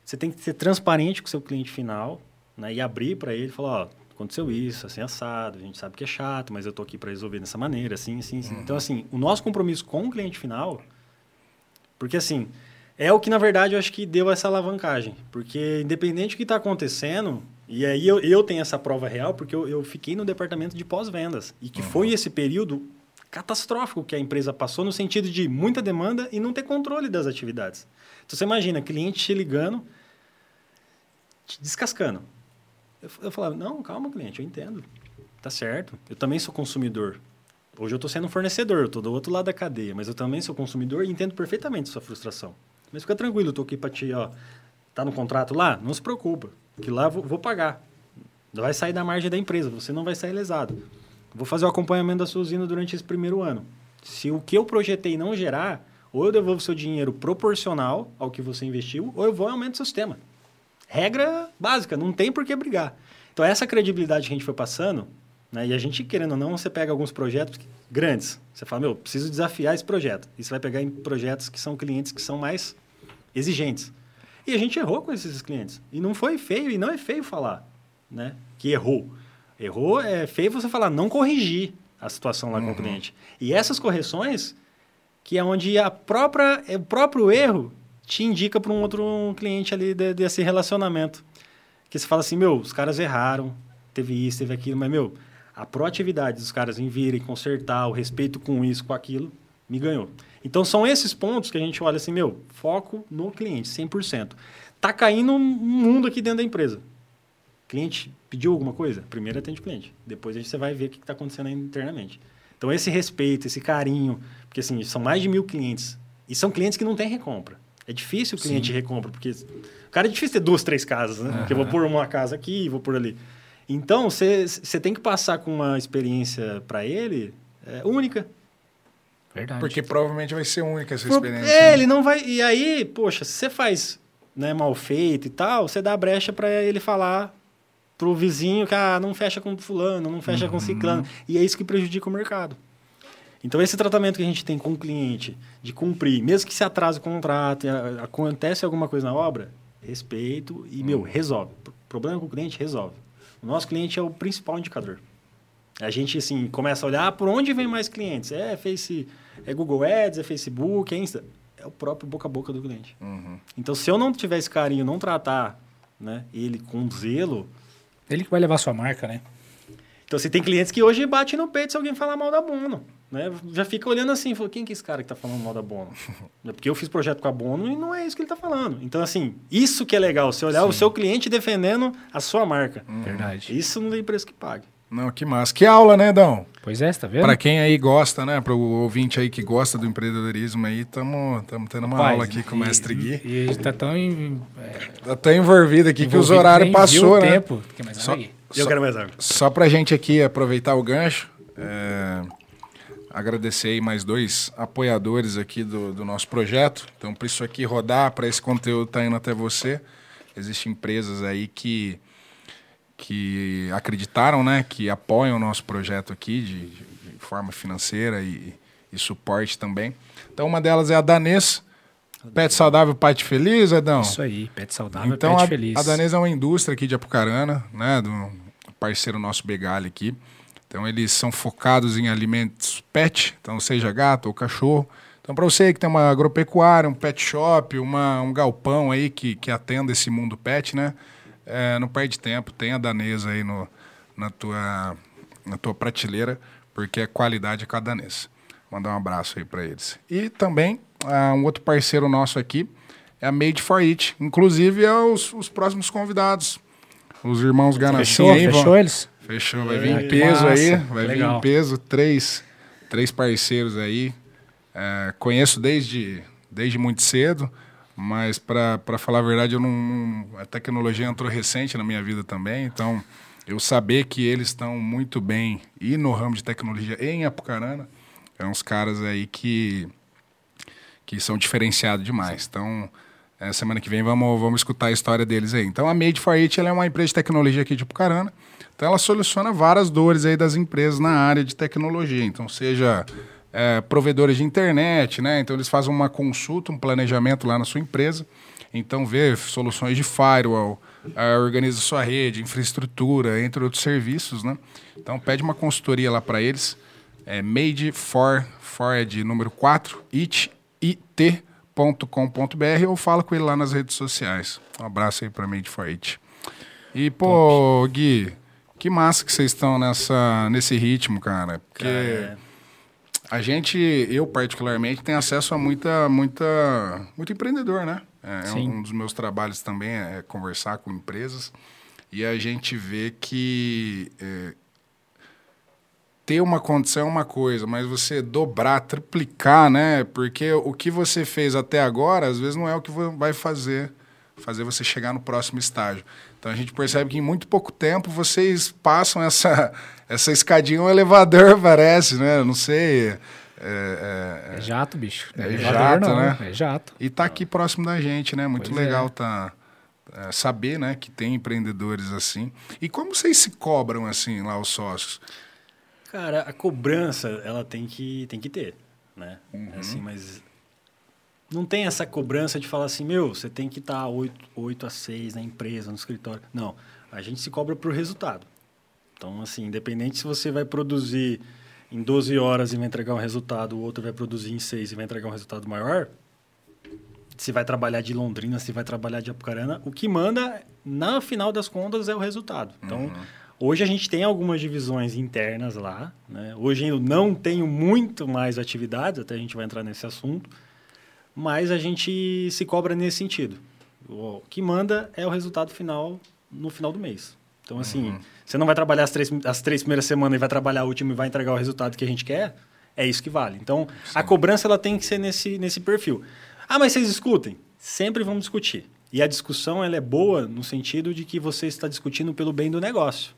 você tem que ser transparente com o seu cliente final, né? E abrir para ele e falar, ó, aconteceu isso, assim, assado, a gente sabe que é chato, mas eu tô aqui para resolver dessa maneira, assim, assim, assim. Uhum. Então, assim, o nosso compromisso com o cliente final, porque assim, é o que, na verdade, eu acho que deu essa alavancagem. Porque, independente do que está acontecendo, e aí eu, eu tenho essa prova real, porque eu, eu fiquei no departamento de pós-vendas. E que uhum. foi esse período catastrófico que a empresa passou, no sentido de muita demanda e não ter controle das atividades. Então, você imagina, cliente te ligando, te descascando. Eu, eu falava, não, calma, cliente, eu entendo. Tá certo. Eu também sou consumidor. Hoje eu estou sendo fornecedor, eu estou do outro lado da cadeia, mas eu também sou consumidor e entendo perfeitamente sua frustração. Mas fica tranquilo, eu tô aqui para te, ó, tá no contrato lá? Não se preocupa, que lá vou, vou pagar. Não vai sair da margem da empresa, você não vai sair lesado. Vou fazer o acompanhamento da sua usina durante esse primeiro ano. Se o que eu projetei não gerar, ou eu devolvo seu dinheiro proporcional ao que você investiu, ou eu vou e aumento seu sistema. Regra básica, não tem por que brigar. Então, essa credibilidade que a gente foi passando, né, e a gente, querendo ou não, você pega alguns projetos grandes. Você fala, meu, preciso desafiar esse projeto. E você vai pegar em projetos que são clientes que são mais exigentes. E a gente errou com esses clientes. E não foi feio, e não é feio falar né, que errou. Errou é feio você falar, não corrigir a situação lá uhum. com o uhum. cliente. E essas correções, que é onde a própria, o próprio erro te indica para um outro um cliente ali de, desse relacionamento. Que você fala assim, meu, os caras erraram, teve isso, teve aquilo, mas, meu, a proatividade dos caras em virem, consertar, o respeito com isso, com aquilo, me ganhou. Então, são esses pontos que a gente olha assim, meu, foco no cliente, 100%. Tá caindo um mundo aqui dentro da empresa. Cliente pediu alguma coisa? Primeiro atende o cliente. Depois a gente vai ver o que está acontecendo internamente. Então, esse respeito, esse carinho, porque assim, são mais de mil clientes. E são clientes que não têm recompra. É difícil o cliente Sim. recompra, porque o cara é difícil ter duas, três casas, né? Uhum. Porque eu vou pôr uma casa aqui, vou pôr ali. Então, você tem que passar com uma experiência para ele é, única. Verdade. Porque provavelmente vai ser única essa experiência. É, né? ele não vai. E aí, poxa, se você faz né, mal feito e tal, você dá brecha para ele falar pro vizinho que ah, não fecha com fulano, não fecha uhum. com ciclano. E é isso que prejudica o mercado. Então, esse tratamento que a gente tem com o cliente, de cumprir, mesmo que se atrase o contrato, acontece alguma coisa na obra, respeito e, meu, resolve. Problema com o cliente, resolve. O nosso cliente é o principal indicador. A gente, assim, começa a olhar ah, por onde vem mais clientes. É Face, é Google Ads, é Facebook, é Insta. É o próprio boca a boca do cliente. Uhum. Então, se eu não tiver esse carinho, não tratar né, ele com zelo... Ele que vai levar a sua marca, né? Então, você tem clientes que hoje batem no peito se alguém falar mal da Bono. Né? Já fica olhando assim, falou, quem que é esse cara que está falando mal da Bono? [LAUGHS] é porque eu fiz projeto com a Bono e não é isso que ele está falando. Então, assim, isso que é legal, você olhar Sim. o seu cliente defendendo a sua marca. Hum. Verdade. Isso não tem preço que pague. Não, que massa. Que aula, né, Dão? Pois é, tá vendo? Para quem aí gosta, né? Para o ouvinte aí que gosta do empreendedorismo aí, estamos tendo uma Rapaz, aula aqui com o mestre Gui. E a gente tá tão... Em, é, tá tão envolvido aqui envolvido, que os horários passou, né? tempo. Quer mais só, eu quero mais água. Só pra gente aqui aproveitar o gancho, é, agradecer aí mais dois apoiadores aqui do, do nosso projeto. Então, para isso aqui rodar, para esse conteúdo estar tá indo até você, existem empresas aí que, que acreditaram, né, que apoiam o nosso projeto aqui de, de forma financeira e, e, suporte também. Então, uma delas é a Danês, Pet Saudável, Pet Feliz, Edão? Isso aí, Pet Saudável, então, Pet a, Feliz. a Danês é uma indústria aqui de Apucarana, né, do parceiro nosso Begali aqui. Então eles são focados em alimentos pet, então seja gato ou cachorro. Então para você que tem uma agropecuária, um pet shop, uma, um galpão aí que, que atenda esse mundo pet, né? É, não perde tempo, tem a danesa aí no, na, tua, na tua prateleira, porque é qualidade com a danesa. Mandar um abraço aí para eles. E também uh, um outro parceiro nosso aqui é a Made for It. Inclusive é os, os próximos convidados. Os irmãos Ganassi. Fechou, fechou vão... eles? Fechou, vai vir em peso massa. aí, vai Legal. vir em peso, três, três parceiros aí. É, conheço desde, desde muito cedo, mas para falar a verdade, eu não, a tecnologia entrou recente na minha vida também, então eu saber que eles estão muito bem e no ramo de tecnologia em Apucarana, é uns caras aí que, que são diferenciados demais. Então, é, semana que vem vamos, vamos escutar a história deles aí. Então, a Made for It é uma empresa de tecnologia aqui de Apucarana, Então ela soluciona várias dores aí das empresas na área de tecnologia. Então, seja é, provedores de internet, né? Então eles fazem uma consulta, um planejamento lá na sua empresa. Então vê soluções de firewall, é, organiza sua rede, infraestrutura, entre outros serviços, né? Então pede uma consultoria lá para eles. É made for, for é de número 4, it, it.com.br ou fala com ele lá nas redes sociais. Um abraço aí para Made for It. E, pô, Top. Gui, que massa que vocês estão nessa, nesse ritmo, cara. Porque é. a gente, eu particularmente, tenho acesso a muita, muita, muito empreendedor, né? É, um dos meus trabalhos também é conversar com empresas. E a gente vê que é, ter uma condição é uma coisa, mas você dobrar, triplicar, né? Porque o que você fez até agora, às vezes não é o que vai fazer fazer você chegar no próximo estágio. Então a gente percebe que em muito pouco tempo vocês passam essa [LAUGHS] essa escadinha, um elevador parece, né? Eu não sei. É, é, é, jato, bicho. É, é jato, não, né? É jato. E tá aqui próximo da gente, né? Muito pois legal é. tá é, saber, né, que tem empreendedores assim. E como vocês se cobram assim lá os sócios? Cara, a cobrança, ela tem que, tem que ter, né? Uhum. Assim, mas não tem essa cobrança de falar assim, meu, você tem que estar 8, 8 a 6 na empresa, no escritório. Não, a gente se cobra por resultado. Então, assim, independente se você vai produzir em 12 horas e vai entregar um resultado, o outro vai produzir em 6 e vai entregar um resultado maior, se vai trabalhar de Londrina, se vai trabalhar de Apucarana, o que manda, na final das contas, é o resultado. Então, uhum. Hoje a gente tem algumas divisões internas lá. Né? Hoje eu não tenho muito mais atividades, até a gente vai entrar nesse assunto, mas a gente se cobra nesse sentido. O que manda é o resultado final no final do mês. Então, assim, uhum. você não vai trabalhar as três, as três primeiras semanas e vai trabalhar a última e vai entregar o resultado que a gente quer, é isso que vale. Então, Sim. a cobrança ela tem que ser nesse, nesse perfil. Ah, mas vocês discutem? Sempre vamos discutir. E a discussão ela é boa no sentido de que você está discutindo pelo bem do negócio.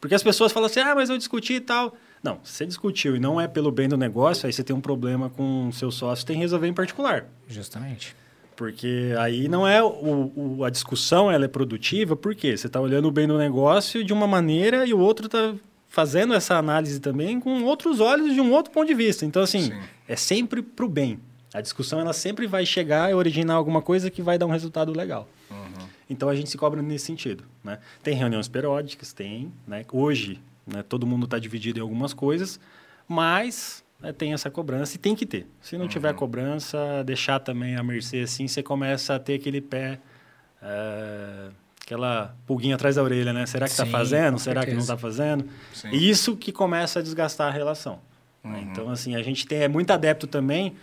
Porque as pessoas falam assim, ah, mas eu discuti e tal. Não, se você discutiu e não é pelo bem do negócio, aí você tem um problema com o seu sócio, tem que resolver em particular. Justamente. Porque aí não é o, o a discussão ela é produtiva, porque você está olhando o bem do negócio de uma maneira e o outro está fazendo essa análise também com outros olhos de um outro ponto de vista. Então, assim, Sim. é sempre para o bem. A discussão ela sempre vai chegar e originar alguma coisa que vai dar um resultado legal. Uhum. Então a gente se cobra nesse sentido. Né? Tem reuniões periódicas, tem. Né? Hoje, né, todo mundo está dividido em algumas coisas, mas né, tem essa cobrança e tem que ter. Se não uhum. tiver cobrança, deixar também a mercê assim, você começa a ter aquele pé. É, aquela pulguinha atrás da orelha, né? Será que está fazendo? Será que não está fazendo? Sim. Isso que começa a desgastar a relação. Né? Uhum. Então, assim, a gente tem, é muito adepto também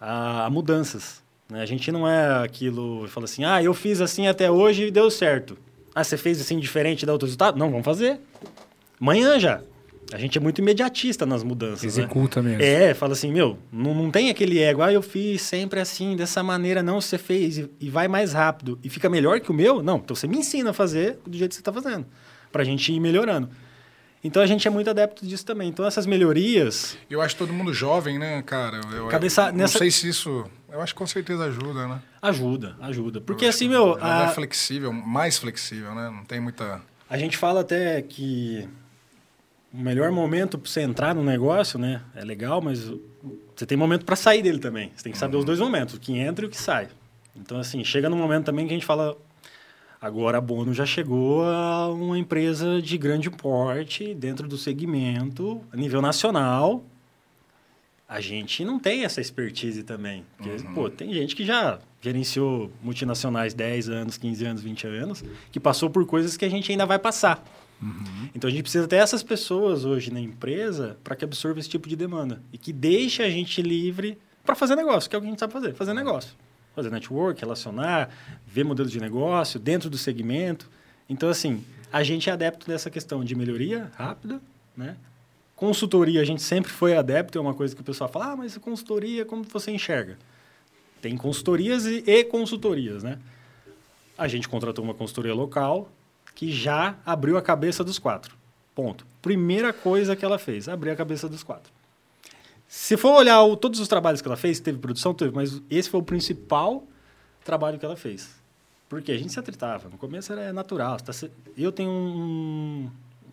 a, a mudanças. Né? A gente não é aquilo, fala assim, ah, eu fiz assim até hoje e deu certo. Ah, você fez assim diferente da outro resultado? Não, vamos fazer. Amanhã já. A gente é muito imediatista nas mudanças. Né? Executa né? mesmo. É, fala assim, meu, não, não tem aquele ego, ah, eu fiz sempre assim, dessa maneira, não, você fez e, e vai mais rápido e fica melhor que o meu? Não, então você me ensina a fazer do jeito que você está fazendo, para a gente ir melhorando. Então a gente é muito adepto disso também. Então essas melhorias. Eu acho todo mundo jovem, né, cara? Eu, cabeça, eu, nessa... Não sei se isso. Eu acho que com certeza ajuda, né? Ajuda, ajuda. Porque assim, meu. Ela a... é flexível, mais flexível, né? Não tem muita. A gente fala até que o melhor momento para você entrar no negócio, né? É legal, mas você tem momento para sair dele também. Você tem que saber uhum. os dois momentos, o que entra e o que sai. Então, assim, chega num momento também que a gente fala, Agora a Bono já chegou a uma empresa de grande porte dentro do segmento, a nível nacional. A gente não tem essa expertise também. Porque, uhum. pô, tem gente que já gerenciou multinacionais 10 anos, 15 anos, 20 anos, que passou por coisas que a gente ainda vai passar. Uhum. Então a gente precisa ter essas pessoas hoje na empresa para que absorva esse tipo de demanda e que deixe a gente livre para fazer negócio, que é o que a gente sabe fazer, fazer negócio fazer network, relacionar, ver modelos de negócio dentro do segmento. Então, assim, a gente é adepto dessa questão de melhoria rápida, né? Consultoria, a gente sempre foi adepto, é uma coisa que o pessoal fala, ah, mas consultoria, como você enxerga? Tem consultorias e, e consultorias, né? A gente contratou uma consultoria local que já abriu a cabeça dos quatro. Ponto. Primeira coisa que ela fez, abrir a cabeça dos quatro. Se for olhar o, todos os trabalhos que ela fez, teve produção, teve, mas esse foi o principal trabalho que ela fez. Porque a gente se atritava. No começo era natural. Tá, eu tenho um,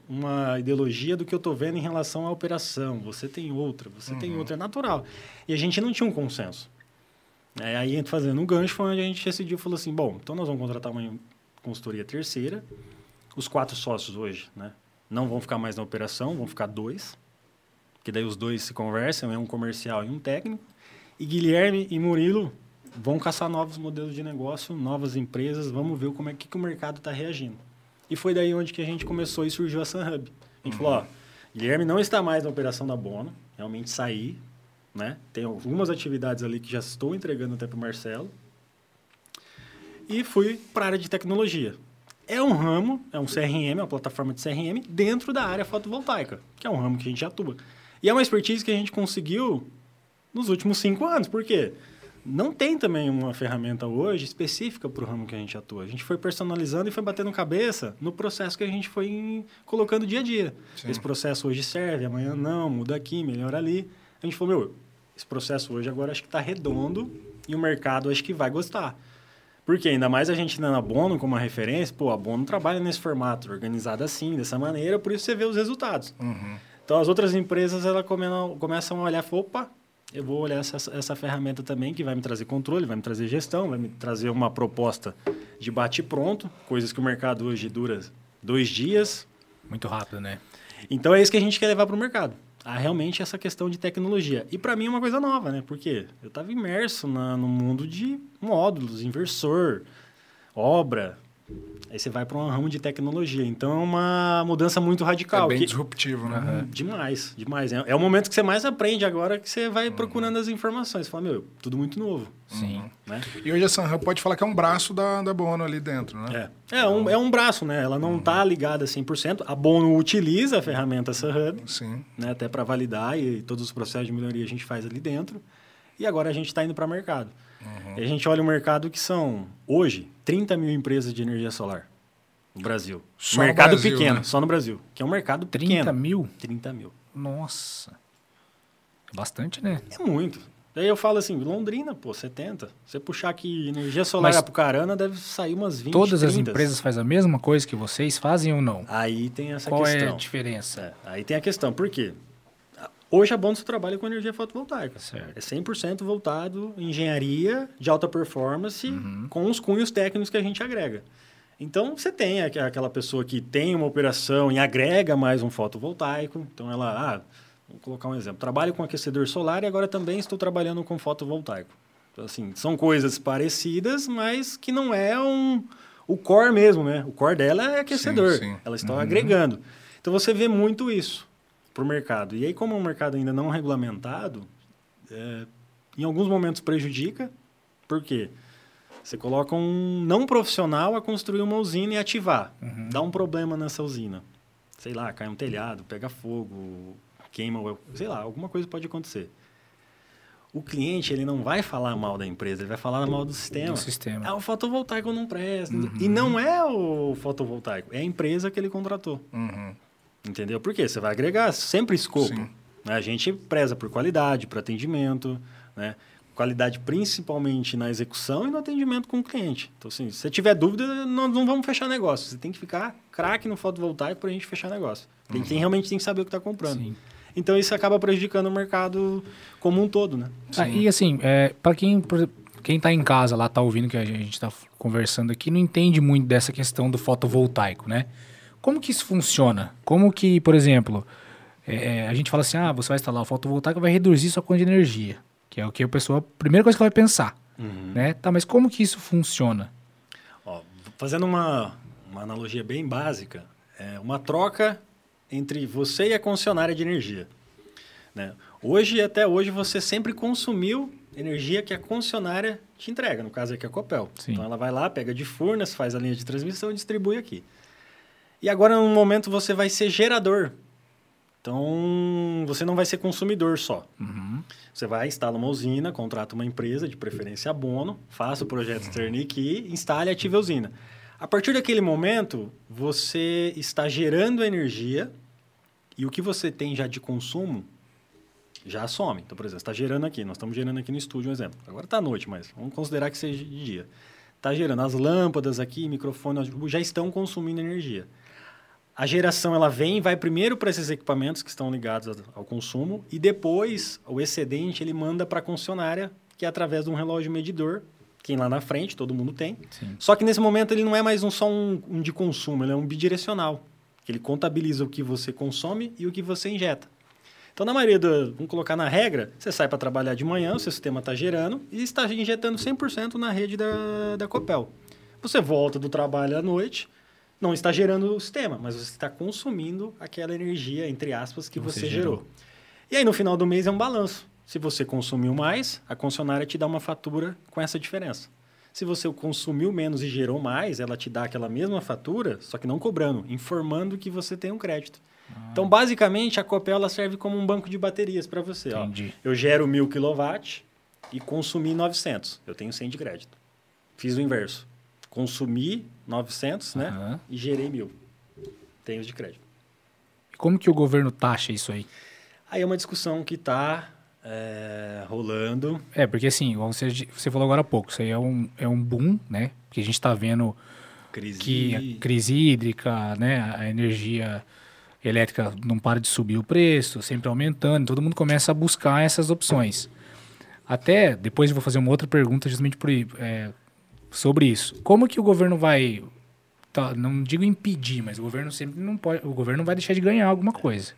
uma ideologia do que eu estou vendo em relação à operação, você tem outra, você uhum. tem outra, é natural. E a gente não tinha um consenso. É, aí, fazendo um gancho, foi onde a gente decidiu, falou assim, bom, então nós vamos contratar uma consultoria terceira, os quatro sócios hoje, né, não vão ficar mais na operação, vão ficar dois, que daí os dois se conversam, é um comercial e um técnico, e Guilherme e Murilo vão caçar novos modelos de negócio, novas empresas, vamos ver como é que, que o mercado está reagindo. E foi daí onde que a gente começou e surgiu a SunHub. A gente uhum. falou, ó, Guilherme não está mais na operação da Bono, realmente sair, né? Tem algumas atividades ali que já estou entregando até para o Marcelo. E fui para a área de tecnologia. É um ramo, é um CRM, é uma plataforma de CRM dentro da área fotovoltaica, que é um ramo que a gente atua. E é uma expertise que a gente conseguiu nos últimos cinco anos. Por quê? Não tem também uma ferramenta hoje específica para o ramo que a gente atua. A gente foi personalizando e foi batendo cabeça no processo que a gente foi colocando dia a dia. Sim. Esse processo hoje serve, amanhã não, muda aqui, melhora ali. A gente falou, meu, esse processo hoje agora acho que está redondo e o mercado acho que vai gostar. Porque ainda mais a gente dando a Bono como uma referência, pô, a Bono trabalha nesse formato, organizado assim, dessa maneira, por isso você vê os resultados. Uhum. Então as outras empresas ela começam a olhar e opa, eu vou olhar essa, essa ferramenta também que vai me trazer controle, vai me trazer gestão, vai me trazer uma proposta de bate pronto, coisas que o mercado hoje dura dois dias. Muito rápido, né? Então é isso que a gente quer levar para o mercado a realmente essa questão de tecnologia. E para mim é uma coisa nova, né? Porque eu estava imerso na, no mundo de módulos, inversor, obra. Aí você vai para um ramo de tecnologia. Então é uma mudança muito radical. É bem que... disruptivo, né? Uhum. Demais, demais. É, é o momento que você mais aprende agora que você vai uhum. procurando as informações. Você fala, meu, tudo muito novo. Sim. Né? E hoje a Sanhub pode falar que é um braço da, da Bono ali dentro, né? É, é, um, é um braço, né? Ela não está uhum. ligada 100%. A Bono utiliza a ferramenta Sanhub, Sim. Né? até para validar e todos os processos de melhoria a gente faz ali dentro. E agora a gente está indo para o mercado. Uhum. E a gente olha o mercado que são, hoje, 30 mil empresas de energia solar no Brasil. Só mercado Brasil, pequeno, né? só no Brasil. Que é um mercado 30 pequeno. 30 mil? 30 mil. Nossa. Bastante, né? É muito. Daí eu falo assim, Londrina, pô, 70. Você puxar aqui energia solar Mas Apucarana, deve sair umas 20, Todas 30. as empresas fazem a mesma coisa que vocês fazem ou não? Aí tem essa Qual questão. Qual é a diferença? É, aí tem a questão. Por quê? Hoje a Bônus trabalha com energia fotovoltaica. Certo. É 100% voltado em engenharia de alta performance uhum. com os cunhos técnicos que a gente agrega. Então, você tem aquela pessoa que tem uma operação e agrega mais um fotovoltaico. Então, ela, ah, vou colocar um exemplo. Trabalho com aquecedor solar e agora também estou trabalhando com fotovoltaico. Então, assim, são coisas parecidas, mas que não é um, o core mesmo, né? O core dela é aquecedor. Sim, sim. Elas estão uhum. agregando. Então, você vê muito isso para o mercado. E aí, como é um mercado ainda não regulamentado, é, em alguns momentos prejudica. Por quê? Você coloca um não profissional a construir uma usina e ativar. Uhum. Dá um problema nessa usina. Sei lá, cai um telhado, pega fogo, queima, sei lá, alguma coisa pode acontecer. O cliente ele não vai falar mal da empresa, ele vai falar mal do sistema. Do sistema. Ah, o fotovoltaico não presta. Uhum. E não é o fotovoltaico, é a empresa que ele contratou. Uhum. Entendeu? Porque você vai agregar sempre escopo. Sim. A gente preza por qualidade, por atendimento, né? qualidade principalmente na execução e no atendimento com o cliente. Então, assim, se você tiver dúvida, não, não vamos fechar negócio. Você tem que ficar craque no fotovoltaico para a gente fechar negócio. Tem, uhum. tem, realmente tem que saber o que está comprando. Sim. Então, isso acaba prejudicando o mercado como um todo, né? Ah, e assim, é, para quem quem está em casa lá, está ouvindo que a gente está conversando aqui, não entende muito dessa questão do fotovoltaico, né? Como que isso funciona? Como que, por exemplo, é, a gente fala assim, ah, você vai instalar o fotovoltaico, vai reduzir sua conta de energia. Que é o que a pessoa, a primeira coisa que ela vai pensar. Uhum. Né? Tá, mas como que isso funciona? Ó, fazendo uma, uma analogia bem básica, é uma troca entre você e a concessionária de energia. Né? Hoje, até hoje, você sempre consumiu energia que a concessionária te entrega, no caso aqui a Copel. Sim. Então ela vai lá, pega de Furnas, faz a linha de transmissão e distribui aqui. E agora, no momento, você vai ser gerador então, você não vai ser consumidor só. Uhum. Você vai, instala uma usina, contrata uma empresa, de preferência abono, faça o projeto externo aqui, instale e ative a usina. A partir daquele momento, você está gerando energia e o que você tem já de consumo já some. Então, por exemplo, está gerando aqui, nós estamos gerando aqui no estúdio um exemplo. Agora está à noite, mas vamos considerar que seja de dia. Está gerando as lâmpadas aqui, microfone, já estão consumindo energia a geração ela vem e vai primeiro para esses equipamentos que estão ligados ao consumo e depois o excedente ele manda para a concessionária, que é através de um relógio medidor, que lá na frente todo mundo tem. Sim. Só que nesse momento ele não é mais um, só um, um de consumo, ele é um bidirecional. Que ele contabiliza o que você consome e o que você injeta. Então, na maioria do. Vamos colocar na regra, você sai para trabalhar de manhã, o seu sistema está gerando e está injetando 100% na rede da, da Copel. Você volta do trabalho à noite, não está gerando o sistema, mas você está consumindo aquela energia, entre aspas, que Você você, gerou. gerou. E aí, no final do mês, é um balanço. Se você consumiu mais, a concessionária te dá uma fatura com essa diferença. Se você consumiu menos e gerou mais, ela te dá aquela mesma fatura, só que não cobrando, informando que você tem um crédito. Ah. Então, basicamente, a Copel ela serve como um banco de baterias para você. ó. Entendi. Eu gero 1000 kW e consumi 900. Eu tenho 100 de crédito. Fiz o inverso. Consumi 900, né? E gerei 1000. Tenho de crédito. Como que o governo taxa isso aí? Aí é uma discussão que está rolando. É, porque assim, você, você falou agora há pouco, isso aí é um, é um boom, né? Porque a gente está vendo Crise. que a crise hídrica, né? A energia elétrica não para de subir o preço, sempre aumentando, todo mundo começa a buscar essas opções. Até depois eu vou fazer uma outra pergunta justamente por, é, sobre isso. Como que o governo vai, tá, não digo impedir, mas o governo sempre não pode, o governo vai deixar de ganhar alguma coisa.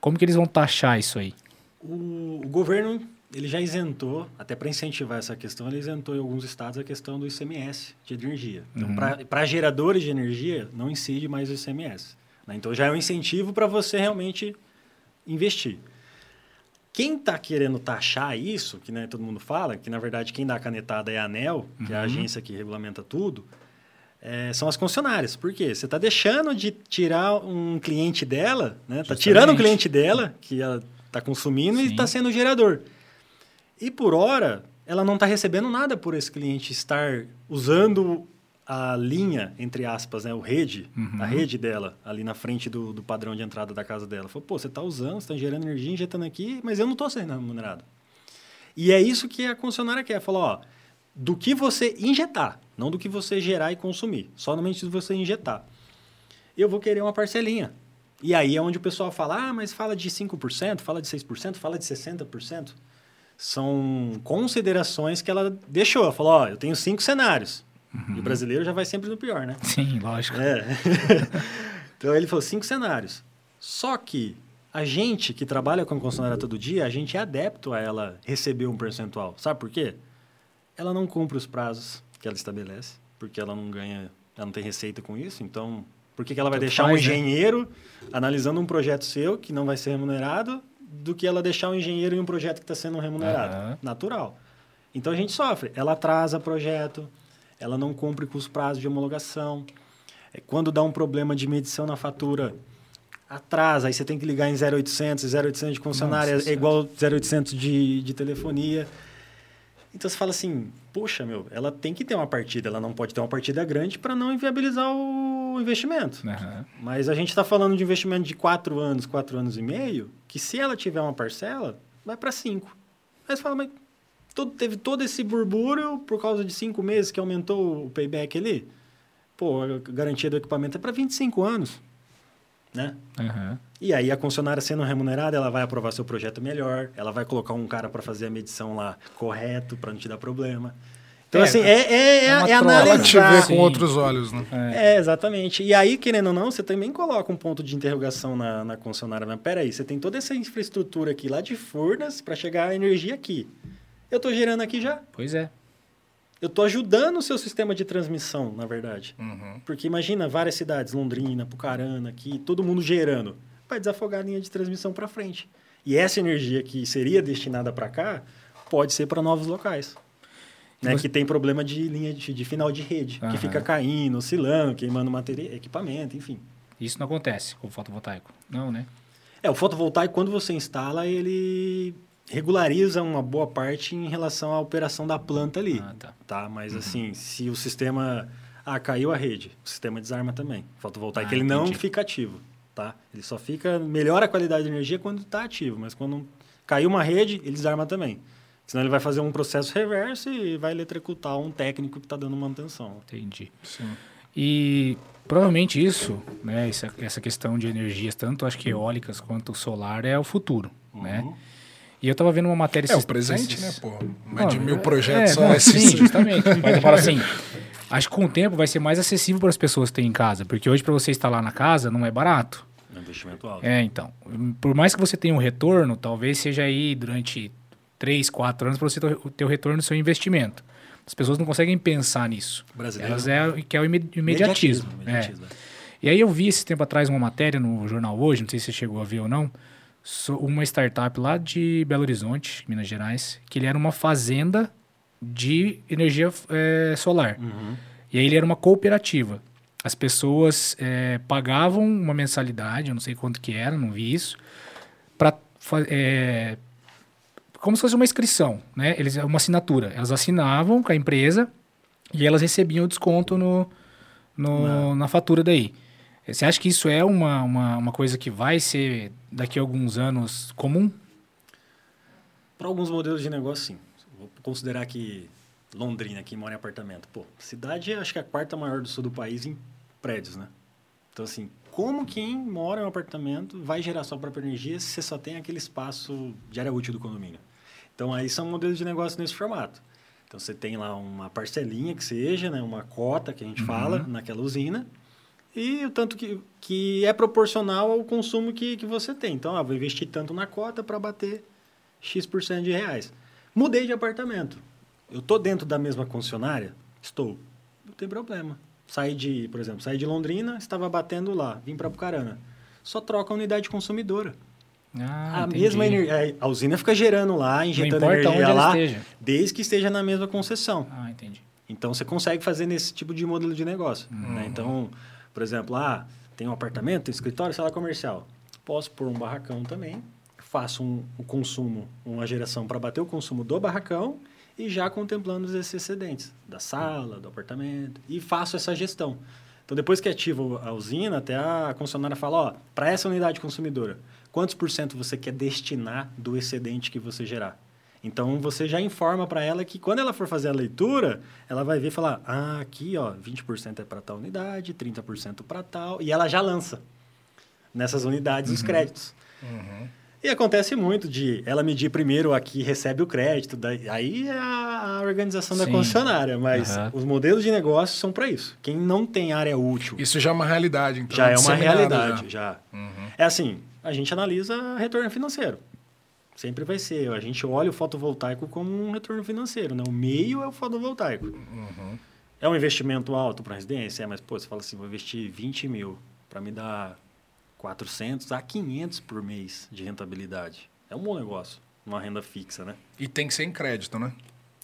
Como que eles vão taxar isso aí? O, o governo ele já isentou, até para incentivar essa questão, ele isentou em alguns estados a questão do ICMS de energia. Então, para geradores de energia, não incide mais o ICMS. né? Então, já é um incentivo para você realmente investir. Quem está querendo taxar isso, que né, todo mundo fala, que na verdade quem dá a canetada é a ANEL, que é a agência que regulamenta tudo, é, são as concessionárias. Por quê? Você está deixando de tirar um cliente dela, né? Está tirando Justamente. cliente dela, que ela está consumindo, e Sim. está sendo gerador. E por hora, ela não está recebendo nada por esse cliente estar usando a linha, entre aspas, né, o rede, Uhum. a rede dela, ali na frente do, do padrão de entrada da casa dela. Falou, pô, você está usando, você está gerando energia, injetando aqui, mas eu não estou sendo remunerado. E é isso que a concessionária quer. Falou, ó, do que você injetar, não do que você gerar e consumir, somente do que você injetar. Eu vou querer uma parcelinha. E aí é onde o pessoal fala, ah, mas fala de 5%, fala de 6%, fala de 60%. São considerações que ela deixou. Ela falou, ó, eu tenho cinco cenários. E o brasileiro já vai sempre no pior, né? Sim, lógico. É. [LAUGHS] então ele falou cinco cenários. Só que a gente que trabalha com a concessionária todo dia, a gente é adepto a ela receber um percentual. Sabe por quê? Ela não cumpre os prazos que ela estabelece, porque ela não ganha, ela não tem receita com isso. Então, por que, que ela vai Tanto deixar um faz, né? engenheiro analisando um projeto seu que não vai ser remunerado do que ela deixar um engenheiro em um projeto que está sendo remunerado? Aham. Natural. Então a gente sofre. Ela atrasa projeto, ela não cumpre com os prazos de homologação. É, Quando dá um problema de medição na fatura, atrasa, aí você tem que ligar em 0800, 0800 de concessionária Nossa é igual 0800 de, de telefonia. Então você fala assim, poxa, meu, ela tem que ter uma partida, ela não pode ter uma partida grande para não inviabilizar o investimento. Aham. Mas a gente está falando de investimento de quatro anos, quatro anos e meio, que se ela tiver uma parcela, vai para cinco. Aí você fala, mas todo- teve todo esse burbúrio por causa de cinco meses que aumentou o payback ali? Pô, a garantia do equipamento é para 25 anos, né? Aham. E aí a concessionária sendo remunerada, ela vai aprovar seu projeto melhor, ela vai colocar um cara para fazer a medição lá correto, para não te dar problema. Então, É, assim, é, é, é, é é troca. Ela te vê analisar. Com outros olhos, né? É. É, exatamente. E aí, querendo ou não, você também coloca um ponto de interrogação na, na concessionária. Mas peraí, você tem toda essa infraestrutura aqui lá de Furnas para chegar a energia aqui. Eu estou gerando aqui já. Pois é. Eu estou ajudando o seu sistema de transmissão, na verdade. Uhum. Porque imagina várias cidades, Londrina, Pucarana, aqui, todo mundo gerando. Vai desafogar a linha de transmissão para frente. E essa energia que seria destinada para cá pode ser para novos locais. Né, Você- Que tem problema de linha de, de final de rede, Aham. que fica caindo, oscilando, queimando material, equipamento, enfim. Isso não acontece com o fotovoltaico. Não, né? É, o fotovoltaico, quando você instala, ele regulariza uma boa parte em relação à operação da planta ali. Ah, tá. tá? Mas assim, se o sistema... Ah, caiu a rede, o sistema desarma também. Fotovoltaico, Ah, ele não entendi. fica ativo, tá? Ele só fica... Melhora a qualidade de energia quando está ativo, mas quando caiu uma rede, ele desarma também. Senão ele vai fazer um processo reverso e vai eletrocutar um técnico que está dando manutenção. Entendi. Sim. E provavelmente isso, né, essa, essa questão de energias, tanto acho que eólicas quanto solar, é o futuro, né? E eu tava vendo uma matéria... É o esses- presente, esses- né, pô? Mais de Não, mil é- projetos é, só não, vai se sim, justamente. Mas eu falo [LAUGHS] assim, acho que com o tempo vai ser mais acessível para as pessoas que têm em casa, porque hoje para você instalar na casa não é barato. É um investimento alto. É, então. Por mais que você tenha um retorno, talvez seja aí durante 3, 4 anos para você ter o retorno do seu investimento. As pessoas não conseguem pensar nisso. Brasileiro. Elas é que é o ime- imediatismo. É. imediatismo, é. E aí eu vi esse tempo atrás uma matéria no jornal hoje, não sei se você chegou a ver ou não, uma startup lá de Belo Horizonte, Minas Gerais, que ele era uma fazenda de energia eh, solar. Uhum. E aí ele era uma cooperativa. As pessoas eh, pagavam uma mensalidade, eu não sei quanto que era, não vi isso, para como se fosse uma inscrição, né? Eles uma assinatura. Elas assinavam com a empresa e elas recebiam o desconto no, no- na fatura daí. Você acha que isso é uma, uma, uma coisa que vai ser daqui a alguns anos comum? Para alguns modelos de negócio, sim. Vou considerar que Londrina, que mora em apartamento. Pô, cidade acho que é a quarta maior do sul do país em prédios, né? Então, assim, como quem mora em um apartamento vai gerar sua própria energia se você só tem aquele espaço de área útil do condomínio? Então, aí são modelos de negócio nesse formato. Então, você tem lá uma parcelinha que seja, né? uma cota que a gente fala naquela usina, e o tanto que, que é proporcional ao consumo que, que você tem. Então, ah, vou investir tanto na cota para bater X% de reais. Mudei de apartamento. Eu tô dentro da mesma concessionária? Estou. Não tem problema. Saí de, por exemplo, saí de Londrina, estava batendo lá, vim para Pucarana. Só troca a unidade consumidora. Ah, a entendi. mesma energia, a usina fica gerando lá, injetando importa energia lá, desde que esteja na mesma concessão. Ah, entendi. Então você consegue fazer nesse tipo de modelo de negócio. né? Então, por exemplo, ah, tem um apartamento, tem um escritório, sala comercial. Posso pôr um barracão também, faço um, um consumo, uma geração para bater o consumo do barracão e já contemplando esses excedentes da sala, do apartamento e faço essa gestão. Então, depois que ativo a usina, até a concessionária fala, ó, para essa unidade consumidora, quantos por cento você quer destinar do excedente que você gerar? Então você já informa para ela que quando ela for fazer a leitura, ela vai ver e falar: ah, aqui ó, 20% é para tal unidade, 30% para tal, e ela já lança nessas unidades os créditos. E acontece muito de ela medir primeiro aqui recebe o crédito, daí, aí é a, a organização da Sim. concessionária, mas Aham. os modelos de negócio são para isso. Quem não tem área útil Isso já é uma realidade, então. já é uma realidade, já. já. É assim, a gente analisa retorno financeiro. Sempre vai ser. A gente olha o fotovoltaico como um retorno financeiro, né? O meio é o fotovoltaico. É um investimento alto para residência? É, mas, pô, você fala assim, vou investir 20 mil para me dar 400 a 500 por mês de rentabilidade. É um bom negócio, uma renda fixa, né? E tem que ser em crédito, né?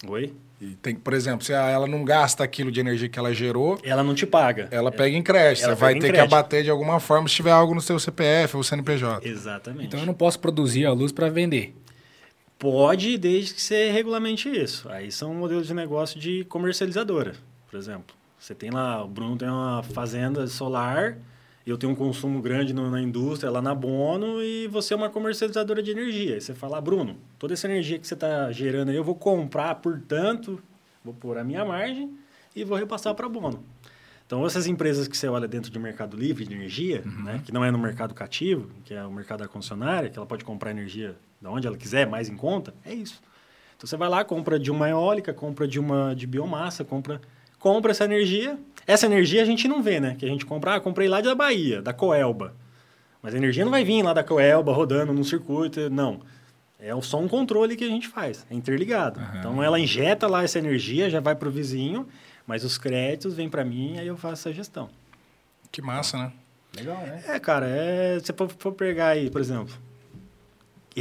Oi? E tem, por exemplo, se ela não gasta aquilo de energia que ela gerou, Ela não te paga. ela pega em crédito. Ela Você vai ter que crédito. abater de alguma forma se tiver algo no seu CPF ou CNPJ. Exatamente. Então eu não posso produzir a luz para vender. Pode, desde que você regulamente isso. Aí são modelos de negócio de comercializadora, por exemplo. Você tem lá, o Bruno tem uma fazenda solar, eu tenho um consumo grande no- na indústria, lá na Bono, e você é uma comercializadora de energia. Aí você fala, ah, Bruno, toda essa energia que você está gerando aí, eu vou comprar por tanto, vou pôr a minha margem e vou repassar para a Bono. Então, essas empresas que você olha dentro do mercado livre de energia, né, que não é no mercado cativo, que é o mercado da concessionária, que ela pode comprar energia de onde ela quiser, mais em conta, é isso. Então, você vai lá, compra de uma eólica, compra de uma de biomassa, compra, compra essa energia. Essa energia a gente não vê, né? Que a gente compra, ah, comprei lá da Bahia, da Coelba. Mas a energia não vai vir lá da Coelba rodando num circuito, não. É só um controle que a gente faz, é interligado. Então ela injeta lá essa energia, já vai para o vizinho, mas os créditos vêm para mim, aí eu faço essa gestão. Que massa, né? Legal, né? É, cara, é, se for pegar aí, por exemplo,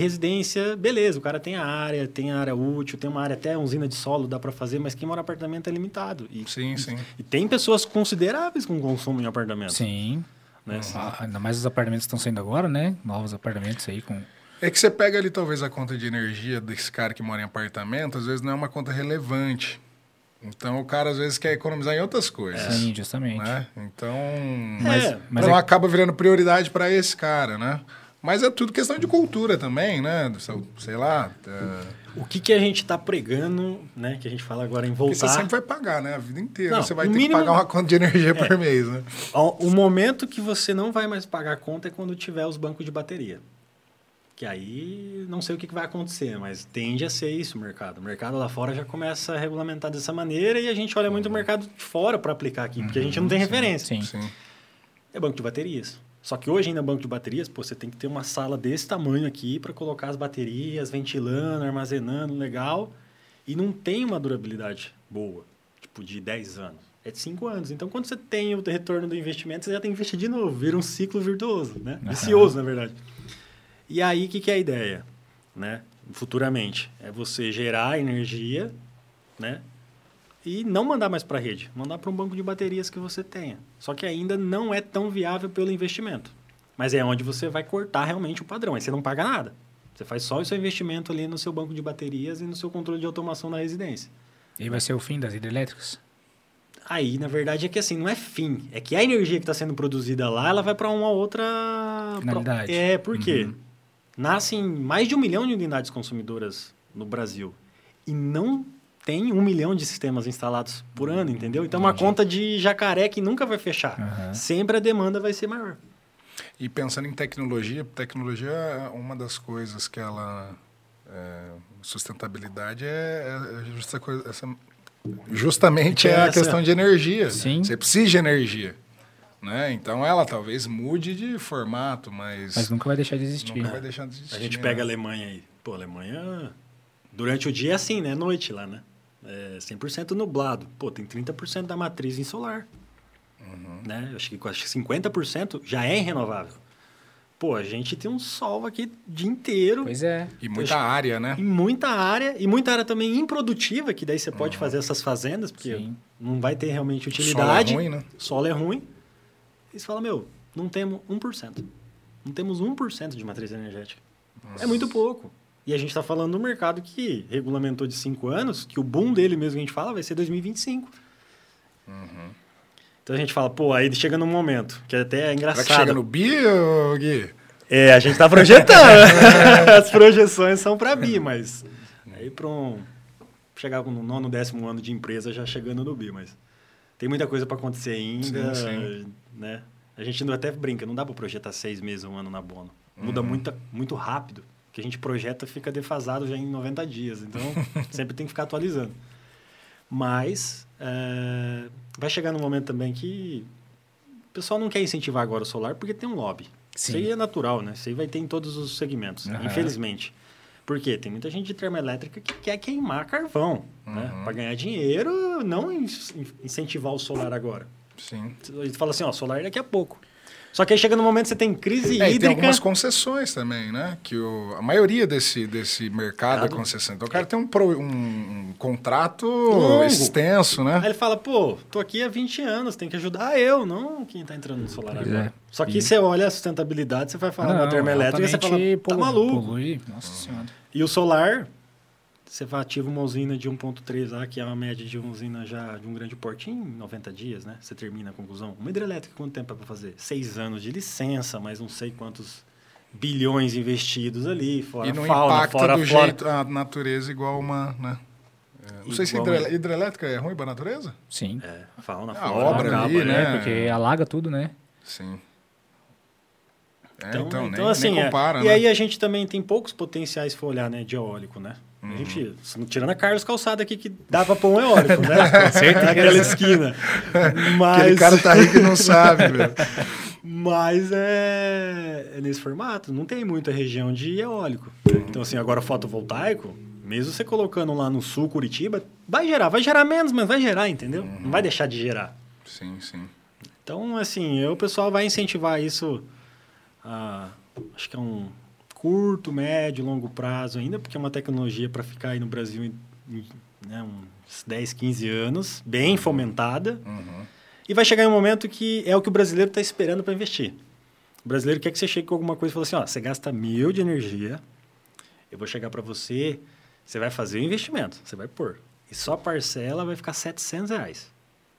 residência, beleza, o cara tem a área, tem a área útil, tem uma área até usina de solo, dá para fazer, mas quem mora em apartamento é limitado. E, Sim, sim. e tem pessoas consideráveis com consumo em apartamento. Sim. Né? Ah, ainda mais os apartamentos que estão saindo agora, né? Novos apartamentos aí com. É que você pega ali talvez a conta de energia desse cara que mora em apartamento, às vezes não é uma conta relevante. Então o cara às vezes quer economizar em outras coisas. Sim, justamente. Né? Então, Mas- mas, mas então é- acaba virando prioridade para esse cara, né? Mas é tudo questão de cultura também, né? Sei lá. É... O que, que a gente está pregando, né? Que a gente fala agora em voltar. Porque você sempre vai pagar, né? A vida inteira. Não, você vai ter mínimo... que pagar uma conta de energia é. por mês, né? O momento que você não vai mais pagar a conta é quando tiver os bancos de bateria. Que aí não sei o que, que vai acontecer, mas tende a ser isso o mercado. O mercado lá fora já começa a regulamentar dessa maneira e a gente olha muito o mercado de fora para aplicar aqui, porque a gente não tem sim, referência. Sim. sim. É banco de baterias. Só que hoje ainda banco de baterias, pô, você tem que ter uma sala desse tamanho aqui para colocar as baterias, ventilando, armazenando, legal. E não tem uma durabilidade boa, tipo de 10 anos. É de 5 anos. Então, quando você tem o retorno do investimento, você já tem que investir de novo. Vira um ciclo virtuoso, né? Vicioso, na verdade. E aí, o que, que é a ideia? Né? Futuramente, é você gerar energia, né? E não mandar mais para a rede, mandar para um banco de baterias que você tenha. Só que ainda não é tão viável pelo investimento. Mas é onde você vai cortar realmente o padrão. Aí você não paga nada. Você faz só o seu investimento ali no seu banco de baterias e no seu controle de automação da residência. E vai ser o fim das hidrelétricas? Aí, na verdade, é que assim, não é fim. É que a energia que está sendo produzida lá, ela vai para uma outra... Finalidade. É, por quê? Uhum. Nascem mais de um milhão de unidades consumidoras no Brasil. E não tem um milhão de sistemas instalados por ano, entendeu? Então, é uma conta de jacaré que nunca vai fechar. Uhum. Sempre a demanda vai ser maior. E pensando em tecnologia, tecnologia é uma das coisas que ela... É, sustentabilidade é, é justa coisa, essa, justamente é, é a questão de energia. Sim. Você precisa de energia. Né? Então ela talvez mude de formato, mas. Mas nunca vai deixar de existir. Nunca vai deixar de existir. A gente pega né? a Alemanha aí. Pô, a Alemanha. Durante o dia é assim, né? Noite lá, né? É 100% nublado. Pô, tem 30% da matriz em solar. Uhum. Né? Acho que, acho que 50% já é renovável. Pô, a gente tem um sol aqui o dia inteiro. Pois é. E muita área, né? E muita área. E muita área também improdutiva, que daí você pode uhum. fazer essas fazendas, porque Sim. não vai ter realmente utilidade. O solo é ruim, né? Solo é ruim. E você fala, meu, não temos 1%. Não temos 1% de matriz energética. Nossa. É muito pouco. E a gente está falando do mercado que regulamentou de cinco anos, que o boom dele mesmo que a gente fala vai ser 2025. Uhum. Então a gente fala, pô, aí chega num momento, que até é engraçado. Será que chega no bi, Gui? É, a gente está projetando. [LAUGHS] [LAUGHS] As projeções são para bi, mas aí para um chegar no nono, décimo ano de empresa já chegando no bi, mas tem muita coisa para acontecer ainda, sim, sim. né? A gente até brinca, não dá para projetar seis meses, um ano na Bono. Muda uhum. muito, muito rápido que a gente projeta fica defasado já em 90 dias. Então, [LAUGHS] sempre tem que ficar atualizando. Mas é, vai chegar no momento também que o pessoal não quer incentivar agora o solar porque tem um lobby. Sim. Isso aí é natural, né? Isso aí vai ter em todos os segmentos, uhum. infelizmente. Por quê? Tem muita gente de termoelétrica que quer queimar carvão, né? uhum. né? Para ganhar dinheiro, não incentivar o solar agora. Sim. A gente fala assim, ó, solar daqui a pouco. Só que aí chega no momento que você tem crise é, hídrica. tem algumas concessões também, né? Que o, a maioria desse, desse mercado é concessão. Então o cara tem um, pro, um, um contrato Longo. extenso, né? Aí ele fala, pô, tô aqui há 20 anos, tem que ajudar eu, não quem está entrando no solar agora. É. Só que e... você olha a sustentabilidade, você vai falar não, da termoelétrica e você fala, tá maluco. Polui. Nossa senhora. E o solar, você ativa uma usina de 1.3 lá, que é uma média de uma usina já de um grande porte em 90 dias, né? Você termina a conclusão. Uma hidrelétrica, quanto tempo é para fazer? Seis anos de licença, mas não sei quantos bilhões investidos ali, fora e não fauna, impacta fora do flora. jeito a natureza igual uma, né? É, não sei se hidre, hidrelétrica é ruim para a natureza? Sim. É, fauna, a obra acaba, ali, né? né? Porque alaga tudo, né? Sim. É, então, então, então nem, assim, nem compara, é. né? E aí a gente também tem poucos potenciais se for olhar, né, de eólico, né? Uhum. A gente, tirando a Carlos Calçada aqui, que dava pão eólico, [LAUGHS] né? Com certeza. Naquela esquina. Mas... Aquele cara tá rico e não sabe, velho. [LAUGHS] Mas é, é, nesse formato, não tem muita região de eólico. Então, assim, agora fotovoltaico, mesmo você colocando lá no sul, Curitiba, vai gerar. Vai gerar menos, mas vai gerar, entendeu? Uhum. Não vai deixar de gerar. Sim, sim. Então, assim, o pessoal vai incentivar isso, a, acho que é um curto, médio, longo prazo ainda, porque é uma tecnologia para ficar aí no Brasil em, né, uns 10, 15 anos, bem fomentada. Uhum. E vai chegar em um momento que é o que o brasileiro está esperando para investir. O brasileiro quer que você chegue com alguma coisa e fale assim, ó, você gasta mil de energia, eu vou chegar para você, você vai fazer o investimento, você vai pôr. E só a parcela vai ficar 700 reais.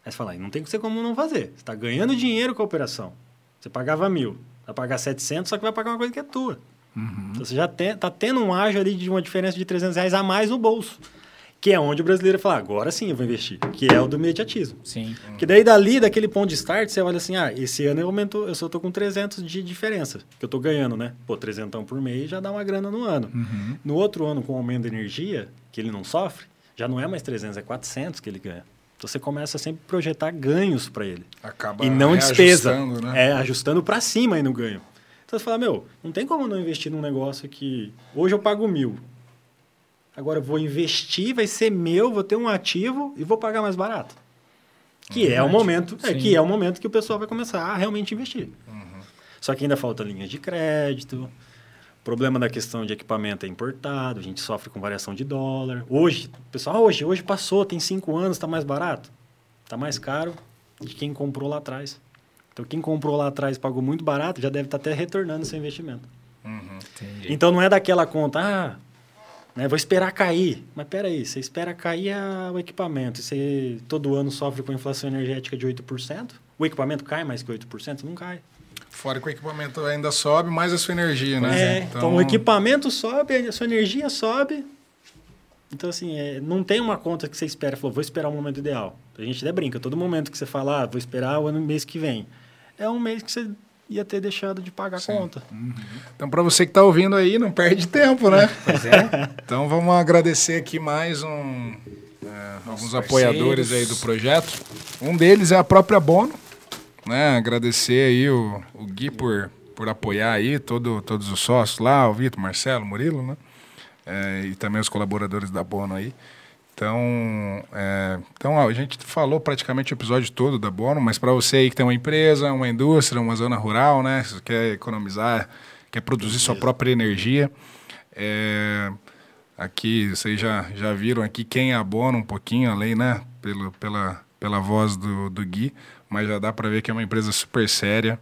Aí você fala, não tem que ser como não fazer. Você está ganhando dinheiro com a operação. Você pagava mil. Vai pagar 700, só que vai pagar uma coisa que é tua. Então, você já tem, tá tendo um ágio ali de uma diferença de 300 reais a mais no bolso. Que é onde o brasileiro fala, agora sim eu vou investir. Que é o do imediatismo. Sim. Que daí dali, daquele ponto de start, você olha assim, ah, esse ano eu aumento, eu só tô com 300 de diferença, que eu tô ganhando, né? Pô, 300 por mês já dá uma grana no ano. No outro ano, com o aumento de energia, que ele não sofre, já não é mais 300, é 400 que ele ganha. Então você começa sempre a projetar ganhos para ele. Acaba e não despesa. né? É, ajustando para cima aí no ganho. Você fala, meu, não tem como não investir num negócio que hoje eu pago mil. Agora eu vou investir, vai ser meu, vou ter um ativo e vou pagar mais barato. Que é o momento, é, que é o momento que o pessoal vai começar a realmente investir. Só que ainda falta linhas de crédito. Problema da questão de equipamento é importado, a gente sofre com variação de dólar. Hoje, o pessoal, ah, hoje, hoje passou, tem cinco anos, está mais barato. Está mais caro de quem comprou lá atrás. Então, quem comprou lá atrás e pagou muito barato, já deve estar até retornando seu investimento. Entendi. Então, não é daquela conta, ah, né, vou esperar cair. Mas peraí, você espera cair a- o equipamento. Você todo ano sofre com inflação energética de 8%. O equipamento cai mais que 8%? Não cai. Fora que o equipamento ainda sobe, mais a sua energia, né? É, então, o equipamento sobe, a sua energia sobe. Então, assim, é, não tem uma conta que você espera, falou, vou esperar o momento ideal. A gente até brinca, todo momento que você fala, ah, vou esperar o ano mês que vem, é um mês que você ia ter deixado de pagar a conta. Então, para você que está ouvindo aí, não perde tempo, né? [LAUGHS] Pois é. Então, vamos agradecer aqui mais um, é, alguns parceiros. apoiadores aí do projeto. Um deles é a própria Bono, né? Agradecer aí o, o Gui por, por apoiar aí todo, todos os sócios lá, o Vitor, Marcelo, Murilo, né? É, e também os colaboradores da Bono aí. Então, é, então a gente falou praticamente o episódio todo da Bono, mas para você aí que tem uma empresa, uma indústria, uma zona rural, né? Você quer economizar, quer produzir sua própria energia, é, aqui vocês já, já viram aqui quem é a Bono um pouquinho, além, né? Pelo, pela, pela voz do, do Gui, mas já dá para ver que é uma empresa super séria,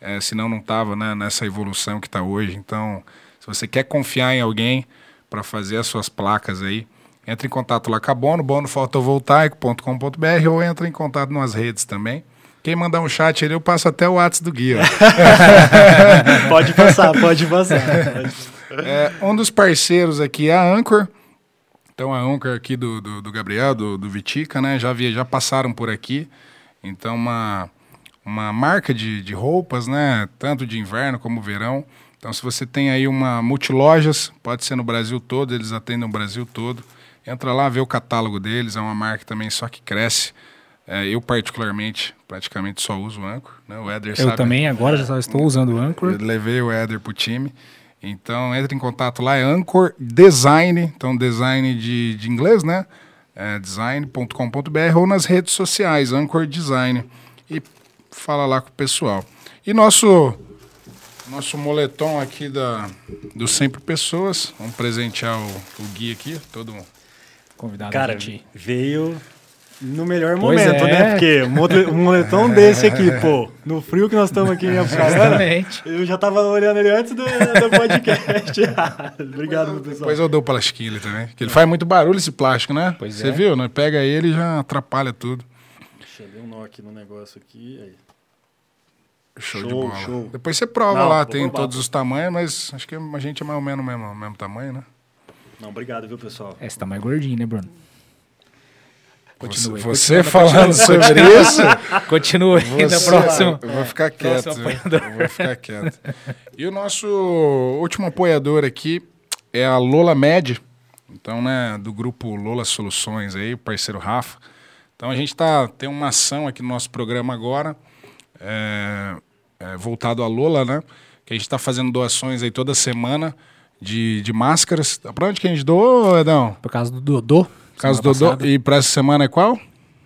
é, senão não estava né, nessa evolução que está hoje. Então, se você quer confiar em alguém para fazer as suas placas aí, entre em contato lá com a Bono, bonofotovoltaico.com.br ou entra em contato nas redes também. Quem mandar um chat ali, eu passo até o WhatsApp do Gui. ó. [LAUGHS] pode passar, pode passar. [LAUGHS] É, um dos parceiros aqui é a Anchor. Então, a Anchor aqui do, do, do Gabriel, do, do Vitica, né? Já, via, já passaram por aqui. Então, uma, uma marca de, de roupas, né? Tanto de inverno como verão. Então, se você tem aí uma multilojas, pode ser no Brasil todo, eles atendem o Brasil todo. Entra lá, vê o catálogo deles. É uma marca também só que cresce. É, eu, particularmente, praticamente só uso o Anchor. Né? O Éder Eu sabe também agora já estou usando o Anchor. levei o Éder pro time. Então, entre em contato lá, é Anchor Design, então design de, de inglês, né? É design.com.br ou nas redes sociais, Anchor Design. E fala lá com o pessoal. E nosso nosso moletom aqui da, do Sempre Pessoas, vamos presentear o, o Gui aqui, todo Convidado Cara, gente. veio no melhor Pois momento, é. né? Porque um mole- moletom [LAUGHS] desse aqui, pô, no frio que nós estamos aqui em Apucarana, Exatamente. eu já tava olhando ele antes do, do podcast. [LAUGHS] Obrigado, meu pessoal. Depois eu dou o plastiquinho ali também. Que ele faz muito barulho esse plástico, né? Pois Você é. viu? Né? Pega ele e já atrapalha tudo. Deixa eu ver um nó aqui no negócio aqui. Aí. Show, de Show, bola. show. Depois você prova Não, lá, tem provar, todos os tamanhos, mas acho que a gente é mais ou menos o mesmo, mesmo tamanho, né? Não, obrigado, viu, pessoal? É, você tá mais gordinho, né, Bruno? Continue. Você, falando sobre isso, [LAUGHS] Continua na você, próxima. eu vou ficar quieto. Próximo. Eu vou ficar quieto. E o nosso último apoiador aqui é a Lola Med, então, né, do grupo Lola Soluções aí, o parceiro Rafa. Então a gente tá, tem uma ação aqui no nosso programa agora, é, é, voltado à Lola, né? Que a gente está fazendo doações aí toda semana de, de máscaras. Pra onde que a gente doou, Edão? Por causa do Dodô. Caso semana Dodô. passada. E pra essa semana é qual?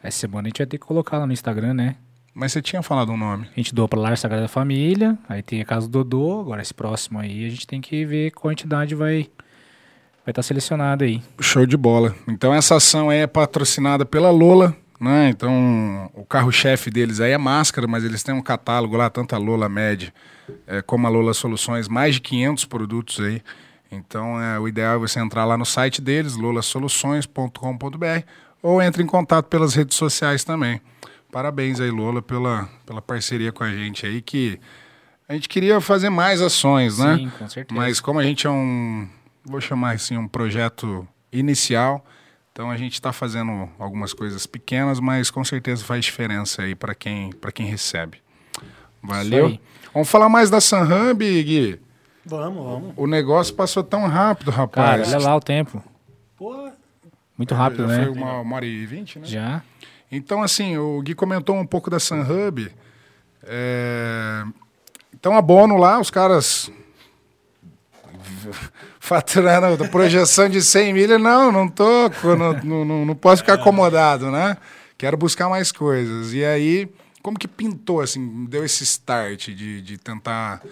Essa semana a gente vai ter que colocar lá no Instagram, né? Mas você tinha falado um nome. A gente doa pra Lar Sagrada Família, aí tem a casa do Dodô, agora esse próximo aí a gente tem que ver qual entidade vai vai estar selecionada aí. Show de bola. Então essa ação aí é patrocinada pela Lola, né? Então o carro-chefe deles aí é máscara, mas eles têm um catálogo lá, tanto a Lola Med eh, como a Lola Soluções, mais de 500 produtos aí. Então é, o ideal é você entrar lá no site deles, lolasoluções.com.br ou entre em contato pelas redes sociais também. Parabéns aí, Lola, pela, pela parceria com a gente aí, que a gente queria fazer mais ações, né? Sim, com certeza. Mas como a gente é um, vou chamar assim, um projeto inicial, então a gente está fazendo algumas coisas pequenas, mas com certeza faz diferença aí para quem, quem recebe. Valeu. Vamos falar mais da Sunhub, Gui. Vamos, vamos. O negócio passou tão rápido, Cara, rapaz. olha lá o tempo. Pô, Muito rápido, Já né? Foi uma, uma hora e vinte, né? Já. Então, assim, o Gui comentou um pouco da Sunhub. É... Então, abono lá, os caras [LAUGHS] faturando a projeção de 100 milhas. Não, não tô, não, não, não posso ficar acomodado, né? Quero buscar mais coisas. E aí, como que pintou, assim, deu esse start de, de tentar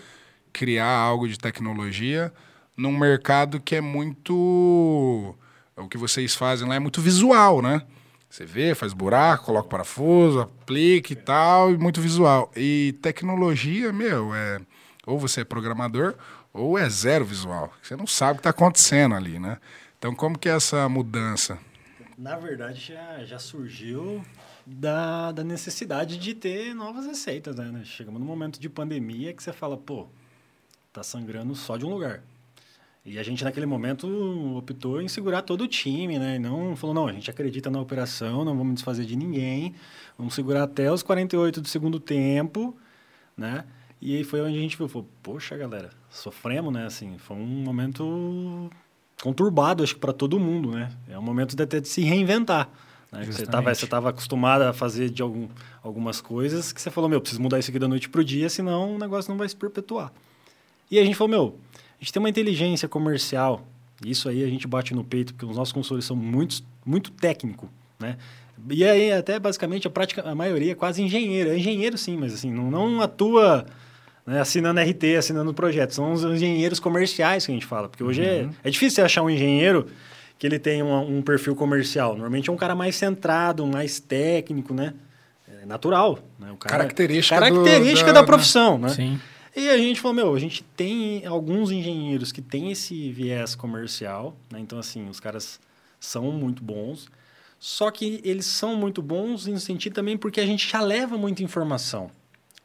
criar algo de tecnologia num mercado que é muito... O que vocês fazem lá é muito visual, né? Você vê, faz buraco, coloca parafuso, aplica e tal, e muito visual. E tecnologia, meu, é ou você é programador ou é zero visual. Você não sabe o que está acontecendo ali, né? Então, como que é essa mudança? na verdade já, já surgiu da, da necessidade de ter novas receitas, né? Chegamos num momento de pandemia que você fala, pô, tá sangrando só de um lugar. E a gente, naquele momento, optou em segurar todo o time, né? E não falou, não, a gente acredita na operação, não vamos desfazer de ninguém, vamos segurar até os 48 do segundo tempo, né? E aí foi onde a gente viu, falou, poxa, galera, sofremos, né? Assim, foi um momento conturbado, acho que para todo mundo, né? É um momento de até de se reinventar. Né? Você estava você tava acostumado a fazer de algum, algumas coisas que você falou, meu, preciso mudar isso aqui da noite pro dia, senão o negócio não vai se perpetuar. E a gente falou, meu, a gente tem uma inteligência comercial, isso aí a gente bate no peito, porque os nossos consultores são muito, muito técnico, né? E aí, até basicamente, a prática, a maioria é quase engenheiro. É engenheiro sim, mas assim, não, não atua né, assinando RT, assinando projeto. São os engenheiros comerciais que a gente fala. Porque hoje é, é difícil você achar um engenheiro que ele tem um, um perfil comercial. Normalmente é um cara mais centrado, mais técnico, né? É natural. Né? O cara, Característica do- característica da- da, profissão, né? Sim. E a gente falou, meu, a gente tem alguns engenheiros que têm esse viés comercial, né? Então, assim, os caras são muito bons. Só que eles são muito bons no sentido também porque a gente já leva muita informação.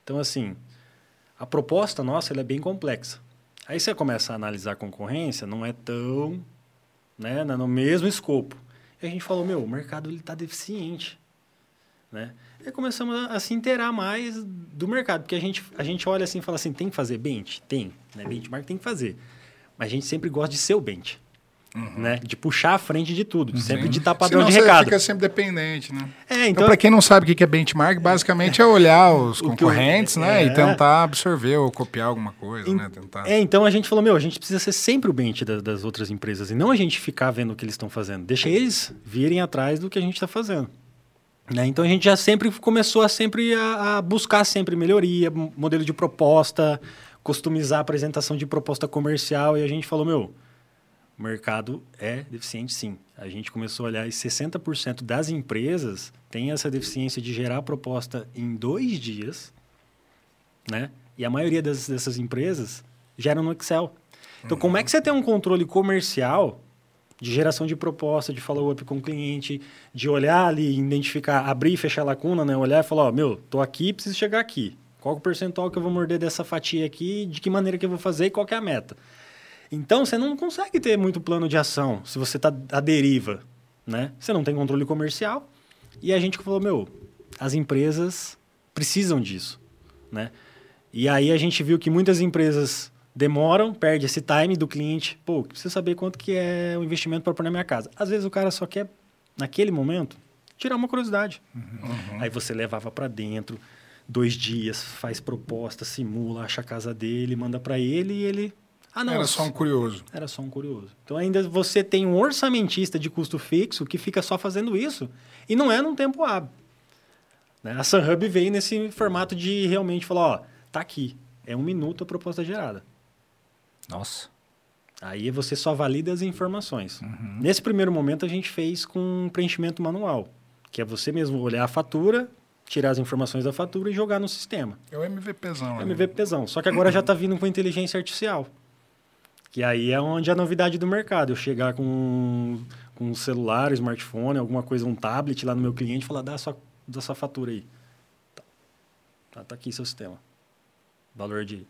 Então, assim, a proposta nossa é bem complexa. Aí você começa a analisar a concorrência, não é tão né, no mesmo escopo. E a gente falou, meu, o mercado está deficiente. Né? E aí começamos a, a se inteirar mais do mercado, porque a gente, a gente olha assim e fala assim, tem que fazer bench? Tem. Né? Benchmark tem que fazer. Mas a gente sempre gosta de ser o bench. Né? De puxar a frente de tudo, sempre de estar padrão Senão de recado. fica sempre dependente, né? É, Então, então, para quem não sabe o que é benchmark, basicamente é olhar os [LAUGHS] concorrentes, né? é. E tentar absorver ou copiar alguma coisa, En- né? Tentar. É, então a gente falou, meu, a gente precisa ser sempre o bench da- das outras empresas e não a gente ficar vendo o que eles estão fazendo. Deixa eles virem atrás do que a gente está fazendo. Né? Então a gente já sempre começou a sempre a, a buscar sempre melhoria, modelo de proposta, customizar a apresentação de proposta comercial e a gente falou, meu, o mercado é deficiente sim. A gente começou a olhar e 60% das empresas tem essa deficiência de gerar proposta em dois dias, né? E a maioria das, dessas empresas geram no Excel. Então, como é que você tem um controle comercial de geração de proposta, de follow-up com o cliente, de olhar ali, identificar, abrir e fechar a lacuna, né? Olhar e falar, ó, meu, tô aqui, preciso chegar aqui. Qual é o percentual que eu vou morder dessa fatia aqui, de que maneira que eu vou fazer e qual é a meta. Então, você não consegue ter muito plano de ação se você está à deriva, né? Você não tem controle comercial. E a gente falou, meu, as empresas precisam disso, né? E aí a gente viu que muitas empresas demoram, perde esse time do cliente. Pô, preciso saber quanto que é o investimento para pôr na minha casa. Às vezes o cara só quer, naquele momento, tirar uma curiosidade. Aí você levava para dentro, dois dias, faz proposta, simula, acha a casa dele, manda para ele e ele... Ah, não, Era só um curioso. era só um curioso. Então ainda você tem um orçamentista de custo fixo que fica só fazendo isso e não é num tempo hábil. Né? A SunHub veio nesse formato de realmente falar, ó, tá aqui, é um minuto a proposta gerada. Nossa. Aí você só valida as informações. Nesse primeiro momento a gente fez com um preenchimento manual, que é você mesmo olhar a fatura, tirar as informações da fatura e jogar no sistema. É o MVPzão. né? MVPzão. Só que agora já está vindo com inteligência artificial. Que aí é onde é a novidade do mercado. Eu chegar com, com um celular, smartphone, alguma coisa, um tablet lá no meu cliente e falar, dá a sua, dá a sua fatura aí. Tá. Tá, tá aqui seu sistema. valor de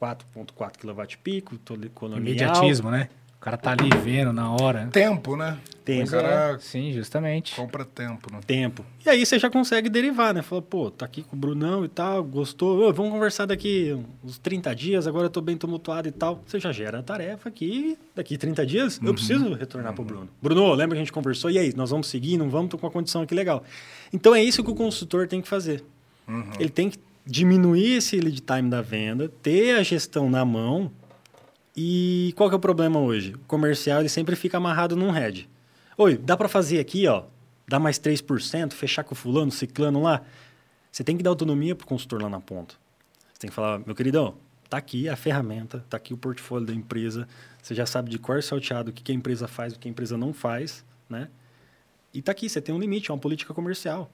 4.4 kWp, colonial. Imediatismo, né? O cara tá ali vendo na hora. Tempo, né? Tempo. O cara Sim, justamente. compra tempo, né? Tempo. E aí você já consegue derivar, né? Fala, pô, tá aqui com o Brunão e tal, gostou. Ô, vamos conversar daqui uns 30 dias, agora eu tô bem tumultuado e tal. Você já gera a tarefa aqui, daqui 30 dias eu preciso retornar pro Bruno. Bruno, lembra que a gente conversou? E aí, nós vamos seguir, não vamos? Tô com uma condição aqui legal. Então é isso que o consultor tem que fazer. Ele tem que diminuir esse lead time da venda, ter a gestão na mão. E qual que é o problema hoje? O comercial ele sempre fica amarrado num head. Oi, dá para fazer aqui, ó, dá mais 3%, fechar com fulano, ciclano lá. Você tem que dar autonomia pro consultor lá na ponta. Você tem que falar, meu queridão, tá aqui a ferramenta, tá aqui o portfólio da empresa, você já sabe de cor salteado o que a empresa faz, o que a empresa não faz, né? E tá aqui, você tem um limite, é uma política comercial.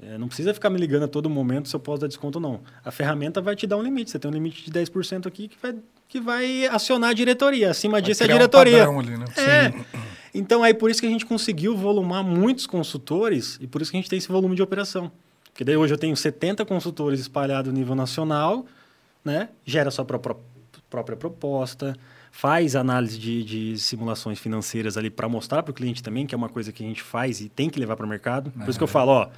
É, não precisa ficar me ligando a todo momento se eu posso dar desconto ou não. A ferramenta vai te dar um limite. Você tem um limite de 10% aqui que vai, que vai acionar a diretoria. Acima disso é a um diretoria. padrão ali, né? É. Então, aí por isso que a gente conseguiu volumar muitos consultores e por isso que a gente tem esse volume de operação. Porque daí hoje eu tenho 70 consultores espalhados no nível nacional, né? gera sua própria, própria proposta, faz análise de, de simulações financeiras ali para mostrar para o cliente também, que é uma coisa que a gente faz e tem que levar para o mercado. Por isso que eu falo, ó,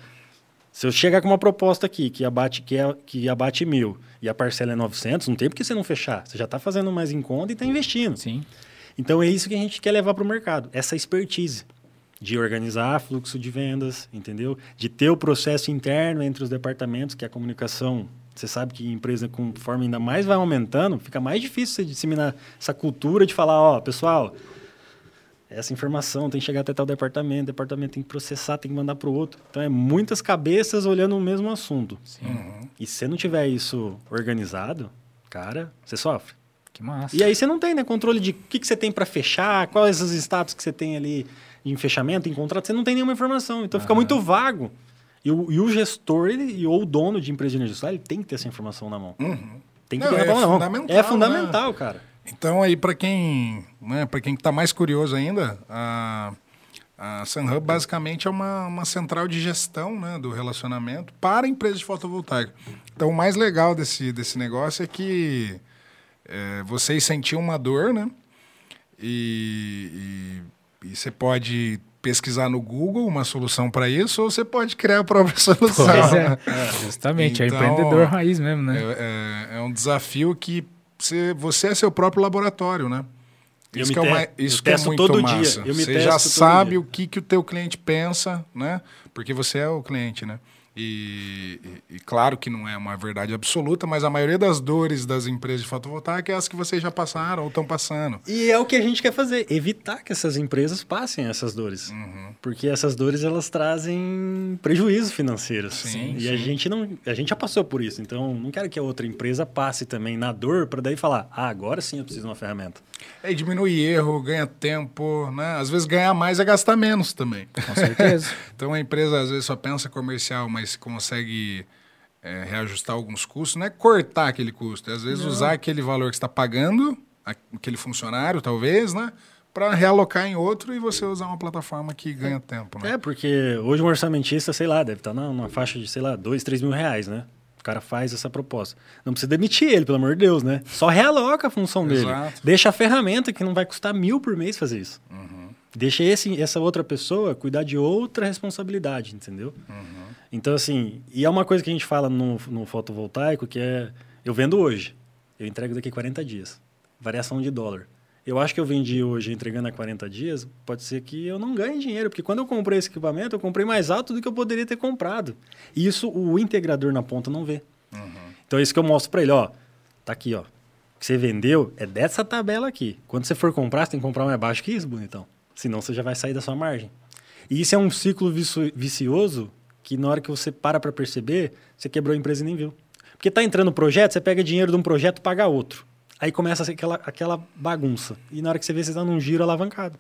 se eu chegar com uma proposta aqui que abate, que é, que abate mil e a parcela é 900, não tem por que você não fechar. Você já está fazendo mais em conta e está investindo. Sim. Então é isso que a gente quer levar para o mercado, essa expertise de organizar fluxo de vendas, entendeu? De ter o processo interno entre os departamentos, que é a comunicação. Você sabe que empresa, conforme ainda mais vai aumentando, fica mais difícil você disseminar essa cultura de falar, ó, pessoal, essa informação tem que chegar até tal departamento, o departamento tem que processar, tem que mandar para o outro. Então é muitas cabeças olhando o mesmo assunto. E se você não tiver isso organizado, cara, você sofre. Que massa. E aí você não tem né, controle de o que, que você tem para fechar, quais os status que você tem ali em fechamento, em contrato, você não tem nenhuma informação. Então fica muito vago. E o, e o gestor ele, ou o dono de empresa de energia solar, ele tem que ter essa informação na mão. Tem que Não, ter é na mão. fundamental, É fundamental, cara. Então aí para quem, né, para quem está mais curioso ainda, a a SunHub basicamente é uma, uma central de gestão né, do relacionamento para empresas de fotovoltaica. Então o mais legal desse, desse negócio é que é, vocês sentiam uma dor, né? E, e, e você pode pesquisar no Google uma solução para isso ou você pode criar a própria [LAUGHS] solução. Pois é. Justamente, é Então, empreendedor raiz mesmo, né? É, é- é um desafio que você, você é seu próprio laboratório, né? Eu Isso que é, uma, isso que é muito massa. Você já sabe dia. o que, que o teu cliente pensa, né? Porque você é o cliente, né? E, e- e claro que não é uma verdade absoluta, mas a maioria das dores das empresas de fotovoltaica é as que vocês já passaram ou estão passando. E é o que a gente quer fazer, evitar que essas empresas passem essas dores. Uhum. Porque essas dores elas trazem prejuízo financeiro. Sim, e a gente não, a gente já passou por isso, então não quero que a outra empresa passe também na dor para daí falar: "Ah, agora sim eu preciso de uma ferramenta". É diminuir erro, ganha tempo, né? Às vezes ganhar mais é gastar menos também. Com certeza. [LAUGHS] Então a empresa às vezes só pensa comercial, mas consegue é, reajustar alguns custos, não é cortar aquele custo, é às vezes usar aquele valor que está pagando, aquele funcionário talvez, né? Para realocar em outro e você usar uma plataforma que ganha tempo, né? É, porque hoje um orçamentista, sei lá, deve estar numa faixa de, sei lá, dois, três mil reais, né? O cara faz essa proposta. Não precisa demitir ele, pelo amor de Deus, né? Só realoca a função dele. Exato. Deixa a ferramenta que não vai custar mil por mês fazer isso. Deixa esse, essa outra pessoa cuidar de outra responsabilidade, entendeu? Então, assim, e é uma coisa que a gente fala no, no fotovoltaico que é: eu vendo hoje, eu entrego daqui a 40 dias. Variação de dólar. Eu acho que eu vendi hoje entregando a 40 dias, pode ser que eu não ganhe dinheiro, porque quando eu comprei esse equipamento, eu comprei mais alto do que eu poderia ter comprado. E isso o integrador na ponta não vê. Então é isso que eu mostro para ele, ó. Tá aqui, ó. O que você vendeu é dessa tabela aqui. Quando você for comprar, você tem que comprar mais baixo que isso, bonitão. Senão você já vai sair da sua margem. E isso é um ciclo vicio- vicioso que na hora que você para para perceber, você quebrou a empresa e nem viu. Porque tá entrando projeto, você pega dinheiro de um projeto paga outro. Aí começa aquela, aquela bagunça. E na hora que você vê, você está num giro alavancado.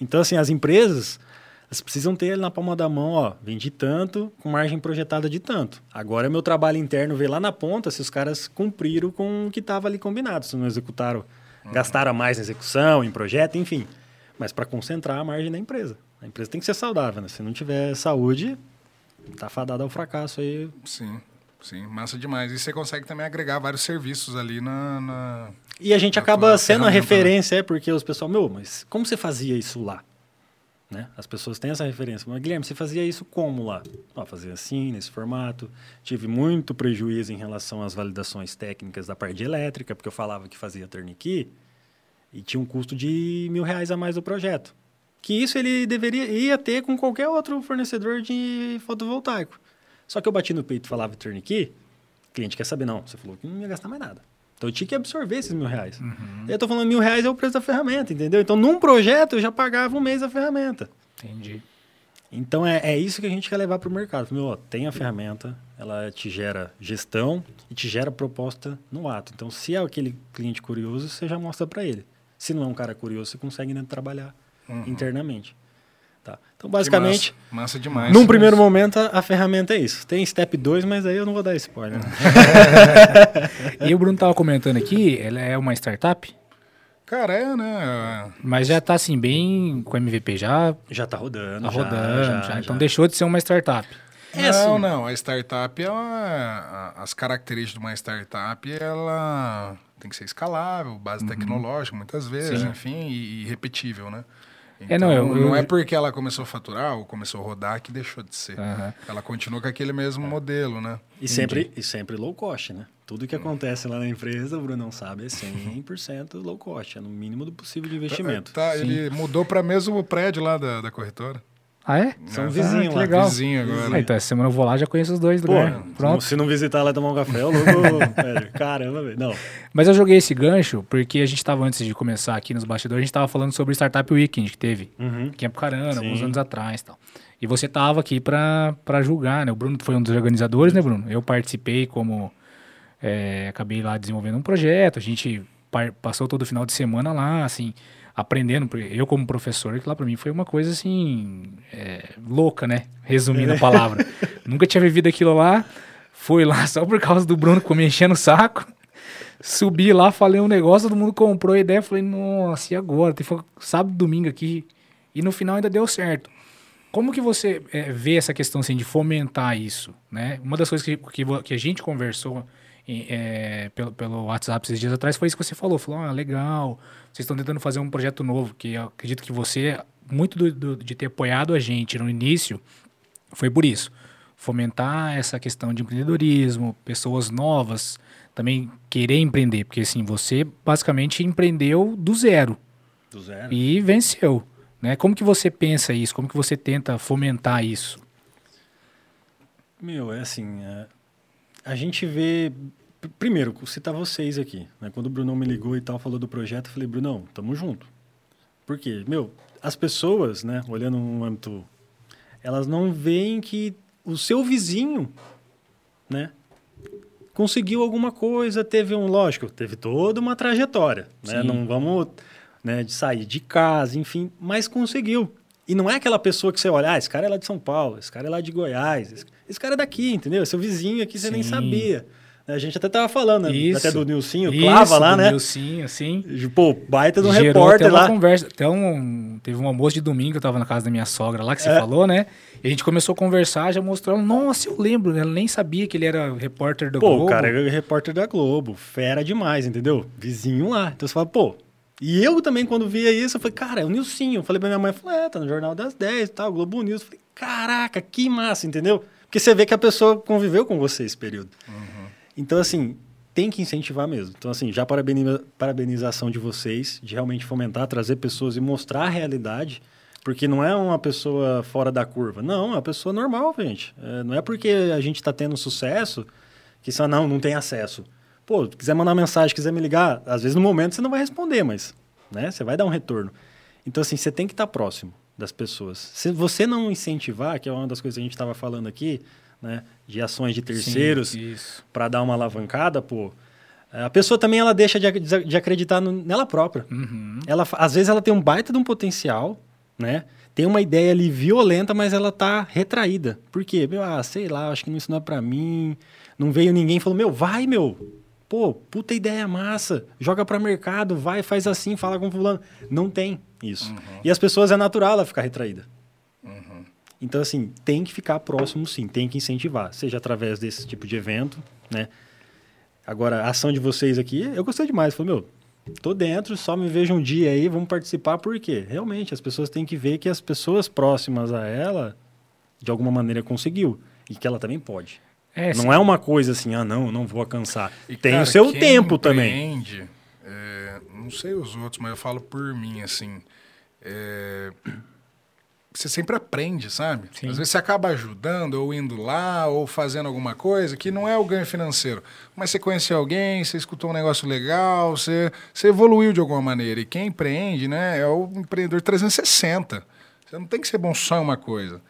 Então, assim, as empresas elas precisam ter na palma da mão, ó, vendi tanto, com margem projetada de tanto. Agora é meu trabalho interno ver lá na ponta se os caras cumpriram com o que estava ali combinado, se não executaram, gastaram a mais na execução, em projeto, enfim. Mas para concentrar a margem da empresa. A empresa tem que ser saudável, né? Se não tiver saúde, tá fadada ao fracasso aí. Sim. Sim, massa demais. E você consegue também agregar vários serviços ali na. na... E a gente acaba sendo a né? referência, é porque os pessoal, meu, mas como você fazia isso lá? Né? As pessoas têm essa referência. Mas, Guilherme, você fazia isso como lá? Ó, fazia assim, nesse formato. Tive muito prejuízo em relação às validações técnicas da parte elétrica, porque eu falava que fazia turnkey e tinha um custo de mil reais a mais do projeto. Que isso ele deveria ia ter com qualquer outro fornecedor de fotovoltaico. Só que eu bati no peito e falava turnkey, o cliente quer saber, não, você falou que não ia gastar mais nada. Então eu tinha que absorver esses mil reais. Uhum. Eu tô falando mil reais é o preço da ferramenta, entendeu? Então num projeto eu já pagava um mês a ferramenta. Entendi. Então é, é isso que a gente quer levar para o mercado. Meu, ó, tem a ferramenta, ela te gera gestão e te gera proposta no ato. Então se é aquele cliente curioso, você já mostra para ele. Se não é um cara curioso, você consegue né, trabalhar internamente. Tá? Então basicamente, Massa, massa demais. num primeiro momento a, a ferramenta é isso. Tem step 2, mas aí eu não vou dar spoiler. né? [LAUGHS] E o Bruno tava comentando aqui, ela é uma startup, Cara, é, né? mas já tá assim, bem com MVP já, Já tá rodando. tá já, rodando, já, já, então já. deixou de ser uma startup. É não, assim. não. A startup, ela, as características de uma startup, ela tem que ser escalável, base tecnológica, muitas vezes, Uhum. Sim. enfim, e, e repetível, né? É, não, eu- não eu- é porque ela começou a faturar ou começou a rodar que deixou de ser. Aham. Ela continua com aquele mesmo modelo, né? E sempre, e sempre low cost, né? Tudo que acontece lá na empresa, o Bruno não sabe, é 100% low cost. É no mínimo do possível de investimento. Tá, ele mudou para mesmo prédio lá da, da corretora. Ah, é? São Ah, vizinhos que lá. legal. Vizinho agora. Ah, então essa semana eu vou lá, já conheço os dois Pô, lugares. não- Pronto. se não visitar lá e tomar um café, é louco, velho. Caramba, velho. Não. Mas eu joguei esse gancho porque a gente tava, antes de começar aqui nos bastidores, a gente tava falando sobre o Startup Weekend que teve Uhum. aqui em Apucarana, Sim. alguns anos atrás e tal. E você tava aqui pra, pra julgar, né? O Bruno foi um dos organizadores, né, Bruno? Eu participei como... é, acabei lá desenvolvendo um projeto, a gente par- passou todo o final de semana lá, assim, aprendendo. porque Eu como professor, que lá pra mim foi uma coisa, assim, é, louca, né? Resumindo a palavra. [LAUGHS] Nunca tinha vivido aquilo lá, fui lá [LAUGHS] só por causa do Bruno que ficou me enchendo o saco. Subi lá, falei um negócio, todo mundo comprou a ideia. Falei, nossa, e agora? Tem sábado, domingo aqui. E no final ainda deu certo. Como que você eh, vê essa questão assim, de fomentar isso? Né? Uma das coisas que, que, que a gente conversou eh, pelo, pelo WhatsApp esses dias atrás foi isso que você falou. Falou, ah, legal, vocês estão tentando fazer um projeto novo, que eu acredito que você, muito do- do- de ter apoiado a gente no início, foi por isso. Fomentar essa questão de empreendedorismo, pessoas novas também querer empreender. Porque assim, você basicamente empreendeu do zero Do zero. e venceu. Né? Como que você pensa isso? Como que você tenta fomentar isso? Meu, é assim, é, a gente vê... pr- Primeiro, citar vocês aqui. Né? Quando o Brunão me ligou e tal, falou do projeto, eu falei, Brunão, tamo junto. Por quê? Meu, as pessoas, né, olhando um âmbito... Elas não veem que o seu vizinho, né, conseguiu alguma coisa, teve um... Lógico, teve toda uma trajetória. Né? Sim. Não vamos né, de sair de casa, enfim, mas conseguiu. E não é aquela pessoa que você olha, ah, esse cara é lá de São Paulo, esse cara é lá de Goiás, esse, esse cara é daqui, entendeu? Seu vizinho aqui você nem Sim. sabia. A gente até tava falando, né, Isso. até do Nilcinho, Isso, Clava lá, do né? Nilcinho, assim. Pô, baita do Gerou repórter até uma lá. conversa. Até um, teve um almoço de domingo, eu tava na casa da minha sogra lá, que você É. falou, né? E a gente começou a conversar, já mostrou, nossa, eu lembro, né? Ela nem sabia que ele era repórter do Pô, Globo. o cara é repórter da Globo, fera demais, entendeu? Vizinho lá. Então você fala, pô. E eu também, quando via isso, eu falei, cara, é o Nilcinho. Eu falei pra minha mãe, falei, é, tá no Jornal das 10 e tal, Globo News. Eu falei, caraca, que massa, entendeu? Porque você vê que a pessoa conviveu com você esse período. Então, assim, tem que incentivar mesmo. Então, assim, já parabeniza, parabenização de vocês, de realmente fomentar, trazer pessoas e mostrar a realidade. Porque não é uma pessoa fora da curva. Não, é uma pessoa normal, gente. É, não é porque a gente está tendo sucesso que só não, não tem acesso. Pô, quiser mandar mensagem, quiser me ligar, às vezes no momento você não vai responder, mas né, você vai dar um retorno. Então, assim, você tem que estar próximo das pessoas. Se você não incentivar, que é uma das coisas que a gente estava falando aqui, né, de ações de terceiros, para dar uma alavancada, pô, a pessoa também ela deixa de, de acreditar no- nela própria. Uhum. Ela, às vezes ela tem um baita de um potencial, né? Tem uma ideia ali violenta, mas ela tá retraída. Por quê? Meu, ah, sei lá, acho que isso não é pra mim. Não veio ninguém e falou, meu, vai, meu. Pô, puta ideia massa. Joga pra mercado, vai, faz assim, fala com fulano. Não tem isso. E as pessoas é natural ela ficar retraída. Então, assim, tem que ficar próximo sim, tem que incentivar, seja através desse tipo de evento, né? Agora, a ação de vocês aqui, eu gostei demais. Falei, meu, tô dentro, só me vejo um dia aí, vamos participar, por quê? Realmente, as pessoas têm que ver que as pessoas próximas a ela, de alguma maneira, conseguiu. E que ela também pode. É, não sim. é uma coisa assim, ah, não, não vou alcançar. E, Tem cara, o seu tempo também. É, não sei os outros, mas eu falo por mim, assim. é, você sempre aprende, sabe? Sim. Às vezes você acaba ajudando, ou indo lá, ou fazendo alguma coisa que não é o ganho financeiro. Mas você conheceu alguém, você escutou um negócio legal, você, você evoluiu de alguma maneira. E quem empreende, né, é o empreendedor 360. Você não tem que ser bom só em uma coisa.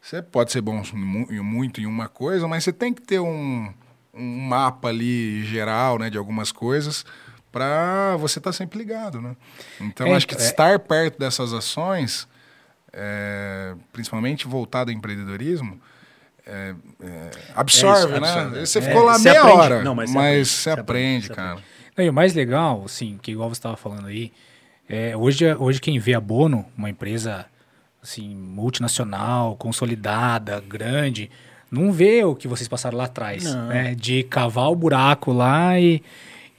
Você pode ser bom muito em uma coisa, mas você tem que ter um, um mapa ali geral, né, de algumas coisas para você estar sempre ligado, né? Então É, acho que é- estar perto dessas ações, é, principalmente voltado ao empreendedorismo, é, é, absorve, É isso, né? absorve. Você É, ficou lá você meia aprende. hora, Não, mas mas, você aprende, aprende, cara. Não, e o mais legal, assim, que igual você estava falando aí, é, hoje, hoje quem vê a Bono, uma empresa assim, multinacional, consolidada, grande, não vê o que vocês passaram lá atrás, Não. né? De cavar o buraco lá e,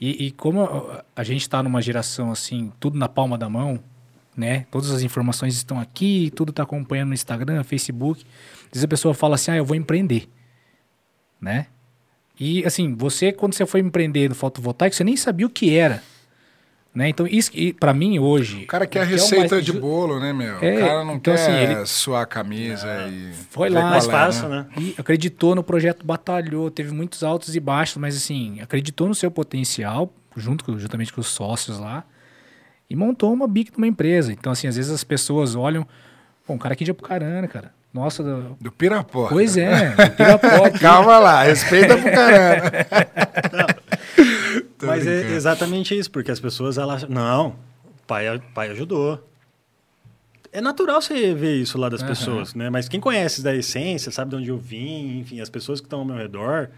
e, e como a- a gente está numa geração assim, tudo na palma da mão, né? Todas as informações estão aqui, tudo está acompanhando no Instagram, Facebook. Às vezes a pessoa fala assim, ah, eu vou empreender, né? E assim, você quando você foi empreender no fotovoltaico, você nem sabia o que era, né? Então isso que para mim hoje, O cara quer a é receita mais de bolo, né, meu? É, o cara não então, quer assim, ele- suar a camisa e... Foi lá, Mais é, fácil, né? E acreditou no projeto, batalhou, teve muitos altos e baixos, mas assim, acreditou no seu potencial, junto com, juntamente com os sócios lá, e montou uma big numa empresa. Então, assim, às vezes as pessoas olham, pô, um cara aqui de Apucarana, cara. Nossa, do- Do Pirapó. pois é, do Pirapó. [LAUGHS] Calma lá, respeita pro caramba. [LAUGHS] Tô Mas é brincando. exatamente isso, porque as pessoas, elas. Não, o pai, pai ajudou. É natural você ver isso lá das Aham. pessoas, né? Mas quem conhece da essência, sabe de onde eu vim, enfim, as pessoas que estão ao meu redor.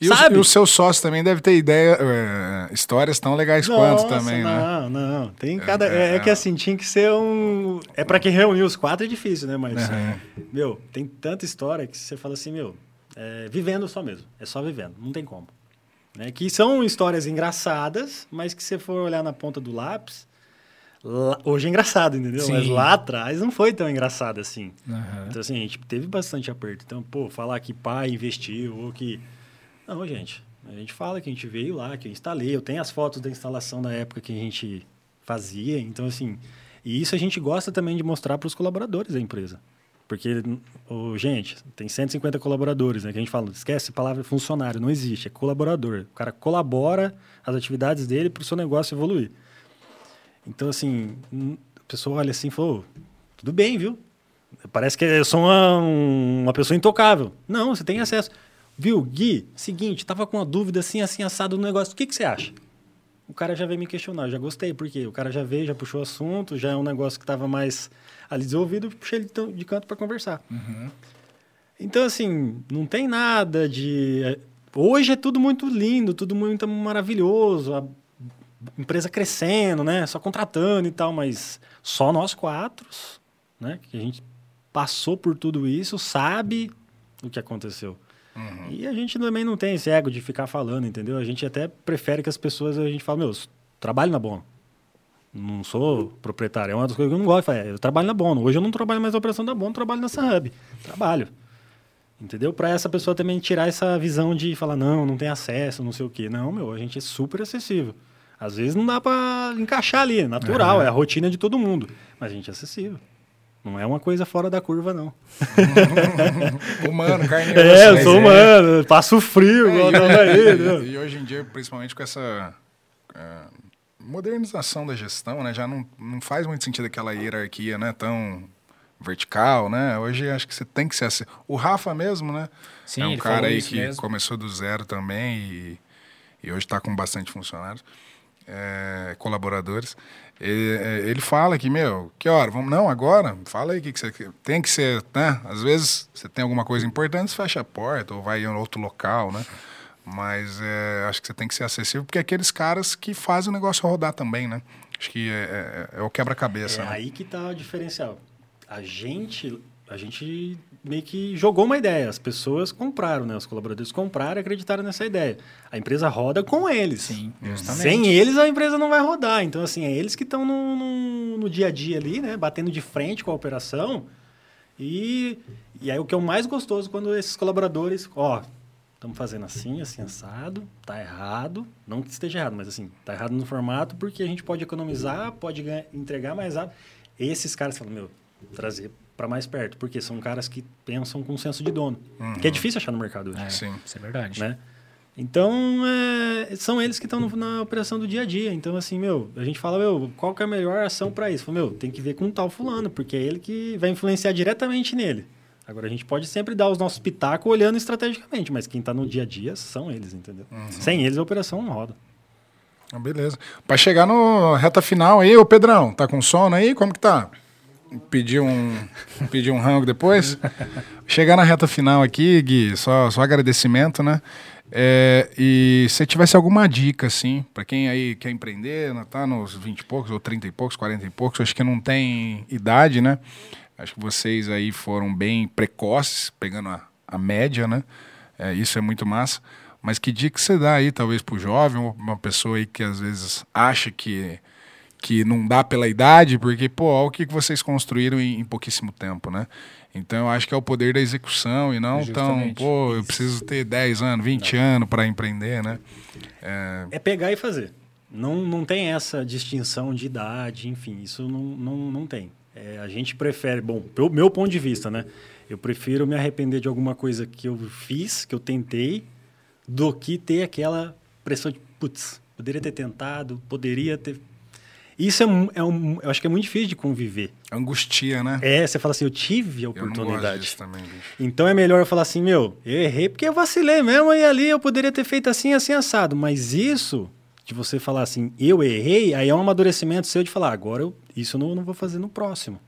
E, os- sabe? e o seu sócio também deve ter ideia, é, histórias tão legais quanto Nossa, também, né? não, não. Tem cada. é, É, é é. que assim, tinha que ser um. É pra quem reunir os quatro é difícil, né? Mas, Aham. meu, tem tanta história que você fala assim, meu, é, vivendo só mesmo. É só vivendo, não tem como. Né? Que são histórias engraçadas, mas que se você for olhar na ponta do lápis, lá- hoje é engraçado, entendeu? Sim. Mas lá atrás não foi tão engraçado assim. Aham. Então, assim, a gente teve bastante aperto. Então, pô, falar que pai investiu ou que. Não, gente. A gente fala que a gente veio lá, que eu instalei. Eu tenho as fotos da instalação da época que a gente fazia. Então, assim. E isso a gente gosta também de mostrar para os colaboradores da empresa. Porque, ô, gente, tem 150 colaboradores, né? Que a gente fala, esquece a palavra funcionário, não existe, é colaborador. O cara colabora as atividades dele para o seu negócio evoluir. Então, assim, a pessoa olha assim e falou, tudo bem, viu? Parece que eu sou uma, uma pessoa intocável. Não, você tem acesso. Viu, Gui, seguinte, tava com uma dúvida assim, assim, assado no negócio. O que, que você acha? O cara já veio me questionar, eu já gostei, porque o cara já veio, já puxou o assunto, já é um negócio que estava mais ali desenvolvido, eu puxei ele de canto para conversar. Então, assim, não tem nada de. é, Hoje é tudo muito lindo, tudo muito maravilhoso, a empresa crescendo, né? Só contratando e tal, mas só nós quatro, né? Que a gente passou por tudo isso, sabe o que aconteceu. E a gente também não tem esse ego de ficar falando, entendeu? A gente até prefere que as pessoas, a gente fala, meu, trabalho na Bono. Não sou proprietário, é uma das coisas que eu não gosto. Eu trabalho na Bono. Hoje eu não trabalho mais na operação da Bono, trabalho nessa hub. Trabalho. Entendeu? Para essa pessoa também tirar essa visão de falar, não, não tem acesso, não sei o quê. Não, meu, a gente é super acessível. Às vezes não dá para encaixar ali, é natural, é a rotina de todo mundo. Mas a gente é acessível. Não é uma coisa fora da curva, não. [LAUGHS] Humano, carne e osso. É, eu sou humano, passo frio, É, igual e, não aí, né? e hoje em dia, principalmente com essa é, modernização da gestão, né? Já não, não faz muito sentido aquela hierarquia, né? Tão vertical, né? Hoje acho que você tem que ser assim. O Rafa mesmo, né? Sim, é um cara aí que mesmo. começou do zero também e, e hoje está com bastante funcionários, é, colaboradores. Ele, é, ele fala que, meu, que hora? Vamos, não, agora? Fala aí o que, que você quer. Tem que ser, né? Às vezes você tem alguma coisa importante, você fecha a porta ou vai em outro local, né? Mas é, acho que você tem que ser acessível, porque é aqueles caras que fazem o negócio rodar também, né? Acho que é, é- é o quebra-cabeça. É né? aí que tá o diferencial. A gente, a gente meio que jogou uma ideia. As pessoas compraram, né? Os colaboradores compraram e acreditaram nessa ideia. A empresa roda com eles. Sim, justamente. Sem eles, a empresa não vai rodar. Então, assim, é eles que estão no, no, no dia a dia ali, né? Batendo de frente com a operação. E, e aí o que é o mais gostoso quando esses colaboradores, ó, estamos fazendo assim, assim, assado, tá errado, não que esteja errado, mas assim, tá errado no formato porque a gente pode economizar, pode ganhar, entregar mais rápido. Esses caras falam, meu, trazer para mais perto, porque são caras que pensam com senso de dono, Uhum. que é difícil achar no mercado hoje, É, Sim. Isso é verdade. né? Então, é, são eles que estão na operação do dia a dia. Então, assim, meu, a gente fala, meu, qual que é a melhor ação para isso? Fala, meu, tem que ver com o tal fulano, porque é ele que vai influenciar diretamente nele. Agora, a gente pode sempre dar os nossos pitacos olhando estrategicamente, mas quem está no dia a dia são eles, entendeu? Sem eles, a operação não roda. Ah, beleza. Pra chegar no reta final aí, ô Pedrão, tá com sono aí? Como que tá? Pedir um, pedir um rango depois? Chegar na reta final aqui, Gui, só, só agradecimento, né? É, e se tivesse alguma dica, assim, pra quem aí quer empreender, né, tá nos 20 e poucos, ou 30 e poucos, 40 e poucos, acho que não tem idade, né? Acho que vocês aí foram bem precoces, pegando a, a média, né? É, isso é muito massa. Mas que dica você dá aí, talvez, pro jovem, ou uma pessoa aí que às vezes acha que, que não dá pela idade, porque, pô, olha o que vocês construíram em, em pouquíssimo tempo, né? Então, eu acho que é o poder da execução e não tão, Justamente. pô, eu preciso ter 10 anos, 20 anos para empreender, né? É, É pegar e fazer. Não, não tem essa distinção de idade, enfim, isso não, não, não tem. É, a gente prefere, bom, pelo meu ponto de vista, né? Eu prefiro me arrepender de alguma coisa que eu fiz, que eu tentei, do que ter aquela pressão de, putz, poderia ter tentado, poderia ter. Isso é, é um, eu acho que é muito difícil de conviver. angustia, né? É, você fala assim, eu tive a oportunidade. também. Então é melhor eu falar assim, meu, eu errei porque eu vacilei mesmo e ali eu poderia ter feito assim, assim, assado. Mas isso, de você falar assim, eu errei, aí é um amadurecimento seu de falar, agora eu, isso eu não, não vou fazer no próximo.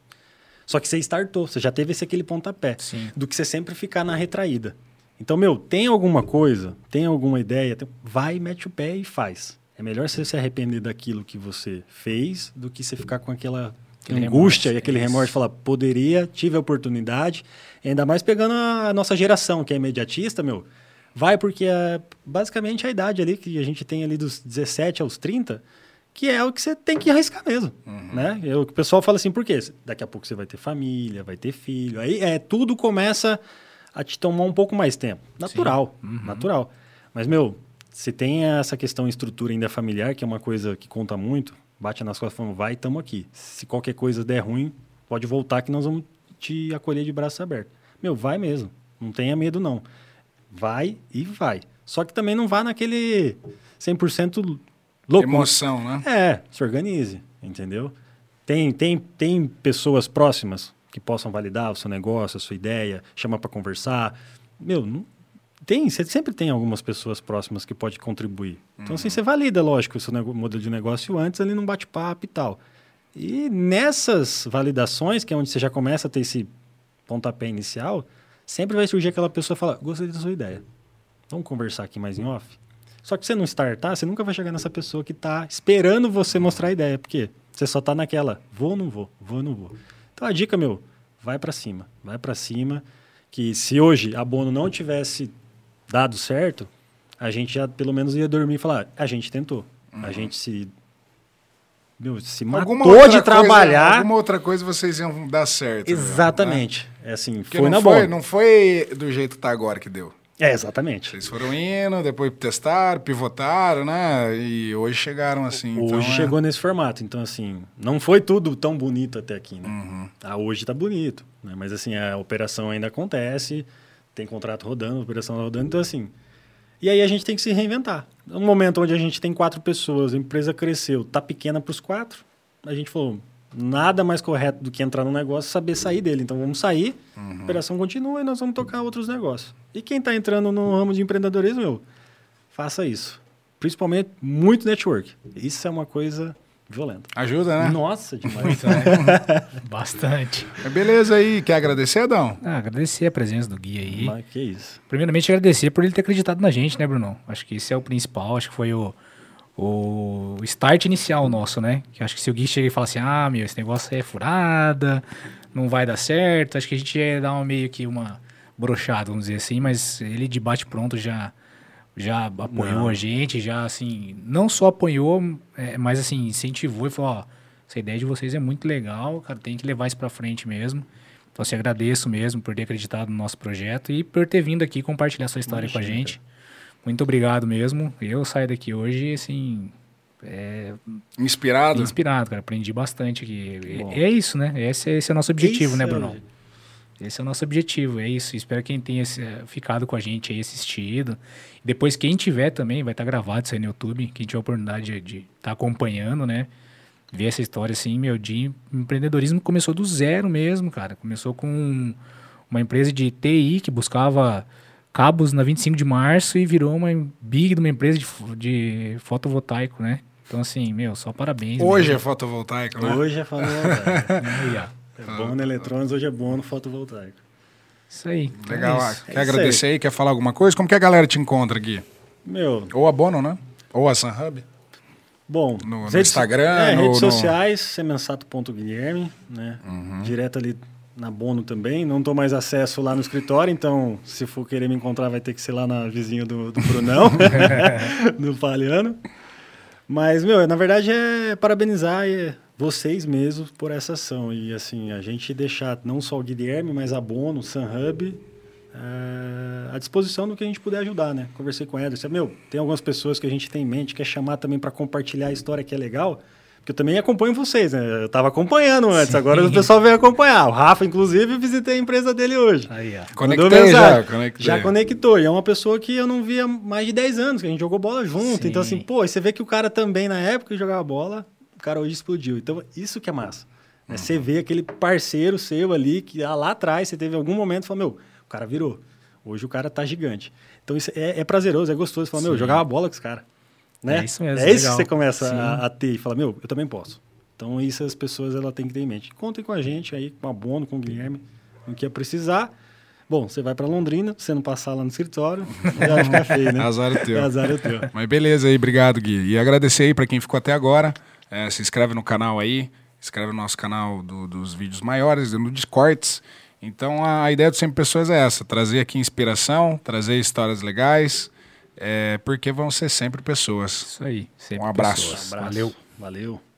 Só que você startou, você já teve esse aquele pontapé. Sim. Do que você sempre ficar na retraída. Então, meu, tem alguma coisa, tem alguma ideia, tem- vai, mete o pé e faz. É melhor você se arrepender daquilo que você fez do que você ficar com aquela Aquele angústia remorso, e aquele remorso de falar, poderia, tive a oportunidade. Ainda mais pegando a nossa geração, que é imediatista, meu. Vai porque é basicamente a idade ali que a gente tem ali dos 17 aos 30, que é o que você tem que arriscar mesmo, né? É o que o pessoal fala assim, por quê? Daqui a pouco você vai ter família, vai ter filho. Aí é tudo começa a te tomar um pouco mais tempo. Natural, natural. Mas meu, se tem essa questão estrutura ainda familiar, que é uma coisa que conta muito, bate nas costas falando, vai, estamos aqui. Se qualquer coisa der ruim, pode voltar que nós vamos te acolher de braços abertos. Meu, vai mesmo. Não tenha medo, não. Vai e vai. Só que também não vá naquele 100% louco. Emoção, né? É, se organize, entendeu? Tem, tem, tem pessoas próximas que possam validar o seu negócio, a sua ideia, chamar para conversar. Meu, não, tem, você sempre tem algumas pessoas próximas que pode contribuir. Então, assim, você valida, lógico, o seu modelo de negócio antes ali num bate-papo e tal. E nessas validações, que é onde você já começa a ter esse pontapé inicial, sempre vai surgir aquela pessoa falar, gostei da sua ideia. Vamos conversar aqui mais em off? Só que você não startar, você nunca vai chegar nessa pessoa que está esperando você mostrar a ideia. Porque você só está naquela, vou ou não vou, vou ou não vou. Então a dica, meu, vai para cima. Vai para cima. Que se hoje a Bono não tivesse dado certo, a gente já pelo menos ia dormir e falar, a gente tentou. A gente se... Meu, se matou Uhum. outra de coisa- trabalhar. alguma outra coisa vocês iam dar certo. né? Exatamente. É assim, Porque foi não na foi, boa. não foi do jeito que tá agora que deu. É, exatamente. Vocês foram indo, depois testaram, pivotaram, né? E hoje chegaram assim. Hoje então, é- chegou nesse formato. Então, assim, não foi tudo tão bonito até aqui, né? Uhum. Ah, hoje tá bonito, né? Mas, assim, a operação ainda acontece, tem contrato rodando, operação rodando, então, assim... E aí a gente tem que se reinventar. No momento onde a gente tem quatro pessoas, a empresa cresceu, tá pequena para os quatro, a gente falou, nada mais correto do que entrar num negócio saber sair dele. Então, vamos sair, a operação continua e nós vamos tocar outros negócios. E quem está entrando no ramo de empreendedorismo, meu, faça isso. Principalmente muito network. Isso é uma coisa violenta. Ajuda, né? Nossa, demais. [LAUGHS] Bastante. Mas Beleza aí. Quer agradecer, Adão? Ah, agradecer a presença do Gui aí. Mas que isso. Primeiramente, agradecer por ele ter acreditado na gente, né, Bruno? Acho que esse é o principal, acho que foi o, o start inicial nosso, né? Que acho que se o Gui chega e fala assim, ah, meu, esse negócio é furada, não vai dar certo. Acho que a gente ia dar uma, meio que uma brochada, vamos dizer assim, mas ele de bate pronto já já apoiou não. a gente, já assim, não só apoiou, é, mas assim, incentivou e falou, ó, essa ideia de vocês é muito legal, cara, tem que levar isso para frente mesmo. Então, assim, agradeço mesmo por ter acreditado no nosso projeto e por ter vindo aqui compartilhar sua história Imagina, com a gente. Muito obrigado mesmo. Eu saio daqui hoje, assim, é... Inspirado? Inspirado, cara. Aprendi bastante aqui. É, é, isso, né? Esse, esse é o nosso objetivo, né, Bruno? Esse é o nosso objetivo, é isso. Espero que quem tenha ficado com a gente aí assistido. Depois, quem tiver também, vai estar tá gravado isso aí no YouTube. Quem tiver a oportunidade de estar tá acompanhando, né? Ver essa história assim, meu, de empreendedorismo começou do zero mesmo, cara. Começou com uma empresa de TI que buscava cabos na 25 de março e virou uma big de uma empresa de, de fotovoltaico, né? Então, assim, meu, só parabéns. Hoje mesmo. é fotovoltaico, né? Hoje é fotovoltaico. [LAUGHS] é bom no eletrônicos, hoje é bom no fotovoltaico. Isso aí. Legal. É isso. Quer é agradecer aí. aí? Quer falar alguma coisa? Como que a galera te encontra aqui? Meu... Ou a Bono, né? Ou a SunHub? Bom, no, no Instagram, é, no, redes sociais, semensato.guilherme, né? Uhum. Direto ali na Bono também. Não estou mais acesso lá no escritório, então se for querer me encontrar vai ter que ser lá na vizinha do, do Brunão, [LAUGHS] do Palhano. Mas, meu, na verdade é parabenizar vocês mesmos por essa ação. E, assim, a gente deixar não só o Guilherme, mas a Bono, o SunHub, é, à disposição do que a gente puder ajudar, né? Conversei com o Ederson. Meu, tem algumas pessoas que a gente tem em mente, quer chamar também para compartilhar a história que é legal. Porque eu também acompanho vocês, né? Eu estava acompanhando antes, Sim. agora o pessoal veio acompanhar. O Rafa, inclusive, visitei a empresa dele hoje. Aí, ó. Conectei já, conectei. Já conectou. E é uma pessoa que eu não via mais de 10 anos, que a gente jogou bola junto. Sim. Então, assim, pô, você vê que o cara também, na época que jogava bola, cara hoje explodiu. Então, isso que é massa. Né? Uhum. Você vê aquele parceiro seu ali, que lá atrás você teve algum momento e falou, meu, o cara virou. Hoje o cara tá gigante. Então, isso é, é prazeroso, é gostoso. Você fala, meu, eu jogava bola com esse cara. Né? É isso mesmo. É isso que você começa a, a, ter e fala, meu, eu também posso. Então, isso as pessoas ela têm que ter em mente. Contem com a gente aí, com a Bono, com o Guilherme, no que é precisar. Bom, você vai para Londrina, você não passar lá no escritório, [LAUGHS] já vai ficar feio, né? Azar é teu. Azar é teu. Mas beleza aí, obrigado, Gui. E agradecer aí para quem ficou até agora. É, se inscreve no canal aí, inscreve no nosso canal do, dos vídeos maiores, no Discords. Então a, a ideia do Sempre Pessoas é essa: trazer aqui inspiração, trazer histórias legais, é, porque vão ser sempre pessoas. Isso aí. Sempre um abraço. abraço. Valeu. Valeu.